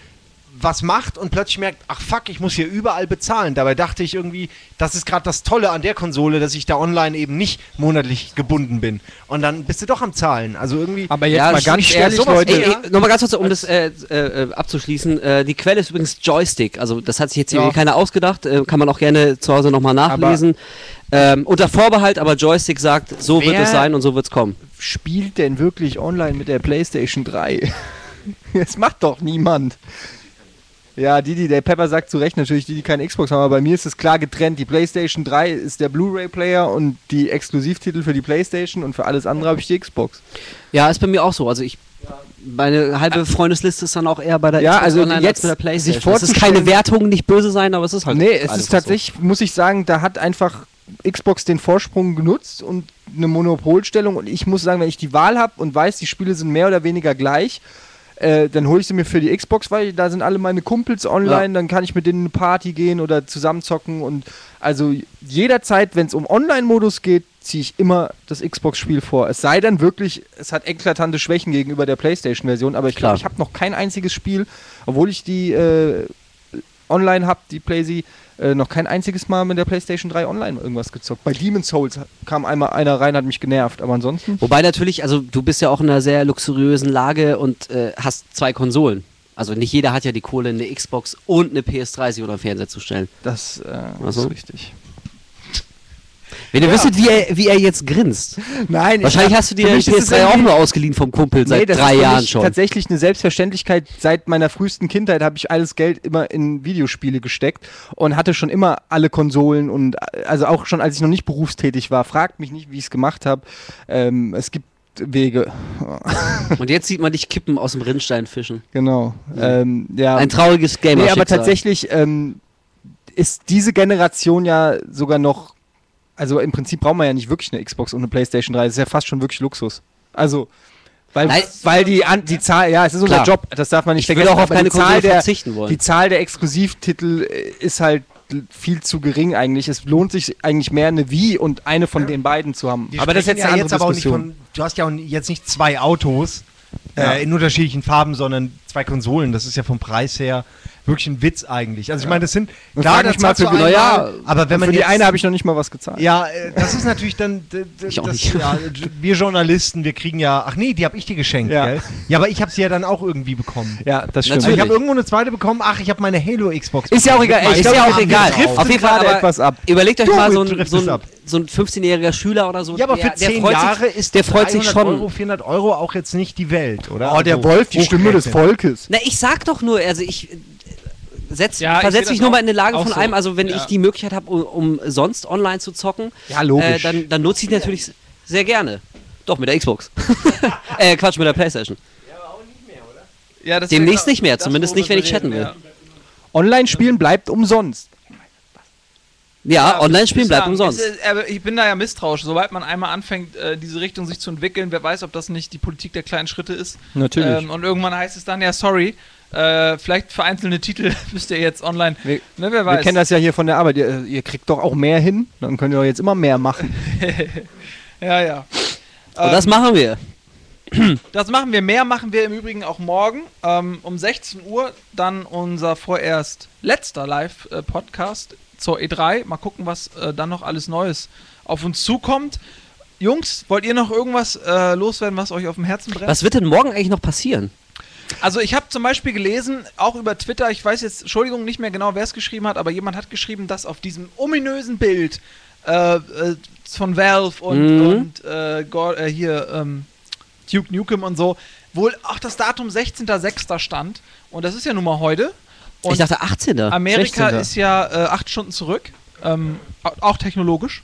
was macht und plötzlich merkt, ach fuck, ich muss hier überall bezahlen. Dabei dachte ich irgendwie, das ist gerade das Tolle an der Konsole, dass ich da online eben nicht monatlich gebunden bin. Und dann bist du doch am Zahlen. Also irgendwie. Aber jetzt Ja, mal ganz ehrlich, sowas- Leute. Ey, Ja. ey, nochmal ganz kurz, um das äh, äh, äh, abzuschließen. Äh, die Quelle ist übrigens Joystick. Also das hat sich jetzt Ja. irgendwie keiner ausgedacht. Äh, kann man auch gerne zu Hause nochmal nachlesen. Ähm, unter Vorbehalt, aber Joystick sagt, so wird es sein und so wird es kommen. spielt denn wirklich online mit der PlayStation 3? das macht doch niemand. Ja, die, die, der Pepper sagt zu Recht natürlich, die, die keine Xbox haben, aber bei mir ist es klar getrennt. Die PlayStation 3 ist der Blu-ray-Player und die Exklusivtitel für die PlayStation und für alles andere habe ich die Xbox. Ja, ist bei mir auch so. Also ich. Meine halbe Freundesliste ist dann auch eher bei der Ja, Xbox also Online jetzt als bei der sich PlayStation. Es ist keine Wertung, nicht böse sein, aber es ist halt. nee, es ist tatsächlich, muss ich sagen, da hat einfach Xbox den Vorsprung genutzt und eine Monopolstellung. Und ich muss sagen, wenn ich die Wahl habe und weiß, die Spiele sind mehr oder weniger gleich, äh, dann hole ich sie mir für die Xbox, weil da sind alle meine Kumpels online, dann kann ich mit denen in eine Party gehen oder zusammenzocken. Und also jederzeit, wenn es um Online-Modus geht, ziehe ich immer das Xbox-Spiel vor. Es sei denn wirklich, es hat eklatante Schwächen gegenüber der PlayStation-Version, aber ich glaube, ich habe noch kein einziges Spiel, obwohl ich die äh, online habe, die PlayStation, äh, noch kein einziges Mal mit der PlayStation 3 online irgendwas gezockt. Bei Demon's Souls kam einmal einer rein, hat mich genervt, aber ansonsten. Wobei natürlich, also du bist ja auch in einer sehr luxuriösen Lage und äh, hast zwei Konsolen. Also nicht jeder hat ja die Kohle, eine Xbox und eine PS3 sich unter den Fernseher zu stellen. Das äh, Ach so. ist richtig. Wenn ihr wüsstet, wie er, wie er jetzt grinst. Nein, Wahrscheinlich hast du dir die mich ist es PS3 auch nur ausgeliehen vom Kumpel seit das drei Jahren schon. tatsächlich eine Selbstverständlichkeit. Seit meiner frühesten Kindheit habe ich alles Geld immer in Videospiele gesteckt und hatte schon immer alle Konsolen und also auch schon als ich noch nicht berufstätig war. Fragt mich nicht, wie ich es gemacht habe. Ähm, es gibt Wege. Und jetzt sieht man dich kippen aus dem Rinnstein fischen. Genau. Ähm, ja. Ein trauriges gamer Nee, aber tatsächlich ähm, ist diese Generation ja sogar noch, also im Prinzip braucht man ja nicht wirklich eine Xbox und eine PlayStation 3. Das ist ja fast schon wirklich Luxus. Also Weil, Nein. weil die, an, die Zahl, ja, es ist unser Klar. Job, das darf man nicht Ich vergessen. auch auf keine die Zahl Konsole der, verzichten wollen. Die Zahl der Exklusivtitel äh, ist halt viel zu gering eigentlich. Es lohnt sich eigentlich mehr eine Wii und eine von den beiden zu haben. Wir aber das ist jetzt eine ja andere jetzt aber auch nicht Diskussion. von, du hast ja auch jetzt nicht zwei Autos äh, in unterschiedlichen Farben, sondern zwei Konsolen. Das ist ja vom Preis her wirklich ein Witz eigentlich. Also ich meine, das sind Und klar, das mal für- einmal, naja, aber wenn Und man für die jetzt, eine habe ich noch nicht mal was gezahlt. ja, äh, das ist natürlich dann Ich auch das, nicht. Ja, wir Journalisten, wir kriegen ja, ach nee, die habe ich dir geschenkt, Ja. gell? Ja, aber ich habe sie ja dann auch irgendwie bekommen. Ja, das stimmt. Natürlich. Ich habe irgendwo eine zweite bekommen. Ach, ich habe meine Halo Xbox. Ist ja auch egal. ist ja auch egal. driften Auf jeden Fall aber etwas ab. Überlegt euch Du, mal so ein, so ein, ab. so ein 15-jähriger Schüler oder so. Ja, aber der, für 10 der freut Jahre sich, ist der freut sich 300 schon. Euro, 400 Euro auch jetzt nicht die Welt, oder? Oh, der Also, Wolf, die Stimme des. Volkes. Na, ich sag doch nur, also ich setz, Ja, ich versetz mich nur auch- mal in eine Lage auch von so. einem, also wenn Ja. ich die Möglichkeit habe, um, um sonst online zu zocken, Ja, logisch. äh, dann, dann nutze ich natürlich sehr gerne. Doch, mit der Xbox. äh, Quatsch, mit der Playstation. Ja, das Demnächst wär- nicht mehr, das, zumindest worüber nicht, wenn wir ich chatten will. Online-Spielen bleibt umsonst. Ja, Online-Spielen bleibt bislang. umsonst. Aber ich bin da ja misstrauisch. Sobald man einmal anfängt, äh, diese Richtung sich zu entwickeln, wer weiß, ob das nicht die Politik der kleinen Schritte ist. Natürlich. Ähm, und irgendwann heißt es dann, ja, sorry, äh, vielleicht für einzelne Titel müsst ihr jetzt online. Wir- ne, wer Wir weiß. kennen das ja hier von der Arbeit. Ihr, ihr kriegt doch auch mehr hin. Dann könnt ihr doch jetzt immer mehr machen. Ja, ja. Und das machen wir. Das machen wir. Mehr machen wir im Übrigen auch morgen ähm, um 16 Uhr. Dann unser vorerst letzter Live-Podcast zur E3. Mal gucken, was äh, dann noch alles Neues auf uns zukommt. Jungs, wollt ihr noch irgendwas äh, loswerden, was euch auf dem Herzen brennt? Was wird denn morgen eigentlich noch passieren? Also ich habe zum Beispiel gelesen, auch über Twitter, ich weiß jetzt, Entschuldigung, nicht mehr genau, wer es geschrieben hat, aber jemand hat geschrieben, dass auf diesem ominösen Bild äh, äh, von Valve und, Mhm. und äh, Gor- äh, hier ähm, Duke Nukem und so, wohl auch das Datum 16.06. stand. Und das ist ja nun mal heute. Und ich dachte 18. Amerika 16.. ist ja äh, acht Stunden zurück, ähm, au- auch technologisch.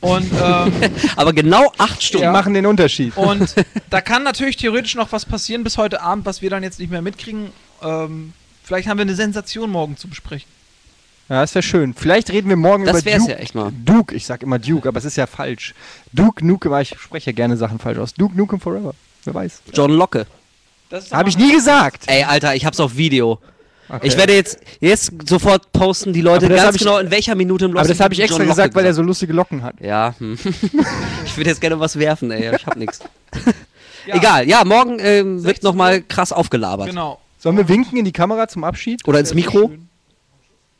Und ähm, Aber genau 8 Stunden. Die machen den Unterschied. und da kann natürlich theoretisch noch was passieren bis heute Abend, was wir dann jetzt nicht mehr mitkriegen. Ähm, vielleicht haben wir eine Sensation morgen zu besprechen. Ja, das wäre schön. Vielleicht reden wir morgen Das über Duke. ja echt mal. Duke, ich sag immer Duke, aber es ist ja falsch. Duke Nukem, aber ich spreche ja gerne Sachen falsch aus. Duke Nukem Forever. Wer weiß. John Locke. Das ist doch Habe ich nie gesagt. Ey, Alter, ich hab's auf Video. Okay. Ich werde jetzt, jetzt sofort posten die Leute ganz ich- genau, in welcher Minute im Lost aber das habe ich extra Locke gesagt, weil er so lustige Locken hat. Ja, hm. ich würde jetzt gerne was werfen, ey, ich hab nix. Ja, Egal, ja, morgen ähm, wird 16 nochmal krass aufgelabert. Genau. Sollen wir winken in die Kamera zum Abschied? Oder ins wär Mikro.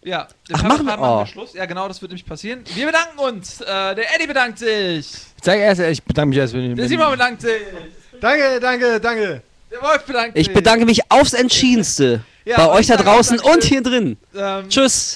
Ja, Ach, machen wir- oh. Schluss. Ja, genau, das wird nämlich passieren. Wir bedanken uns. Äh, der Eddie bedankt sich. Ich sage erst, ich bedanke mich erst, wenn Der Simon bedankt sich. Danke, danke, danke. Der Wolf bedankt Ich bedanke mich aufs Entschiedenste Ja, bei euch da draußen und hier drin. Ähm, Tschüss.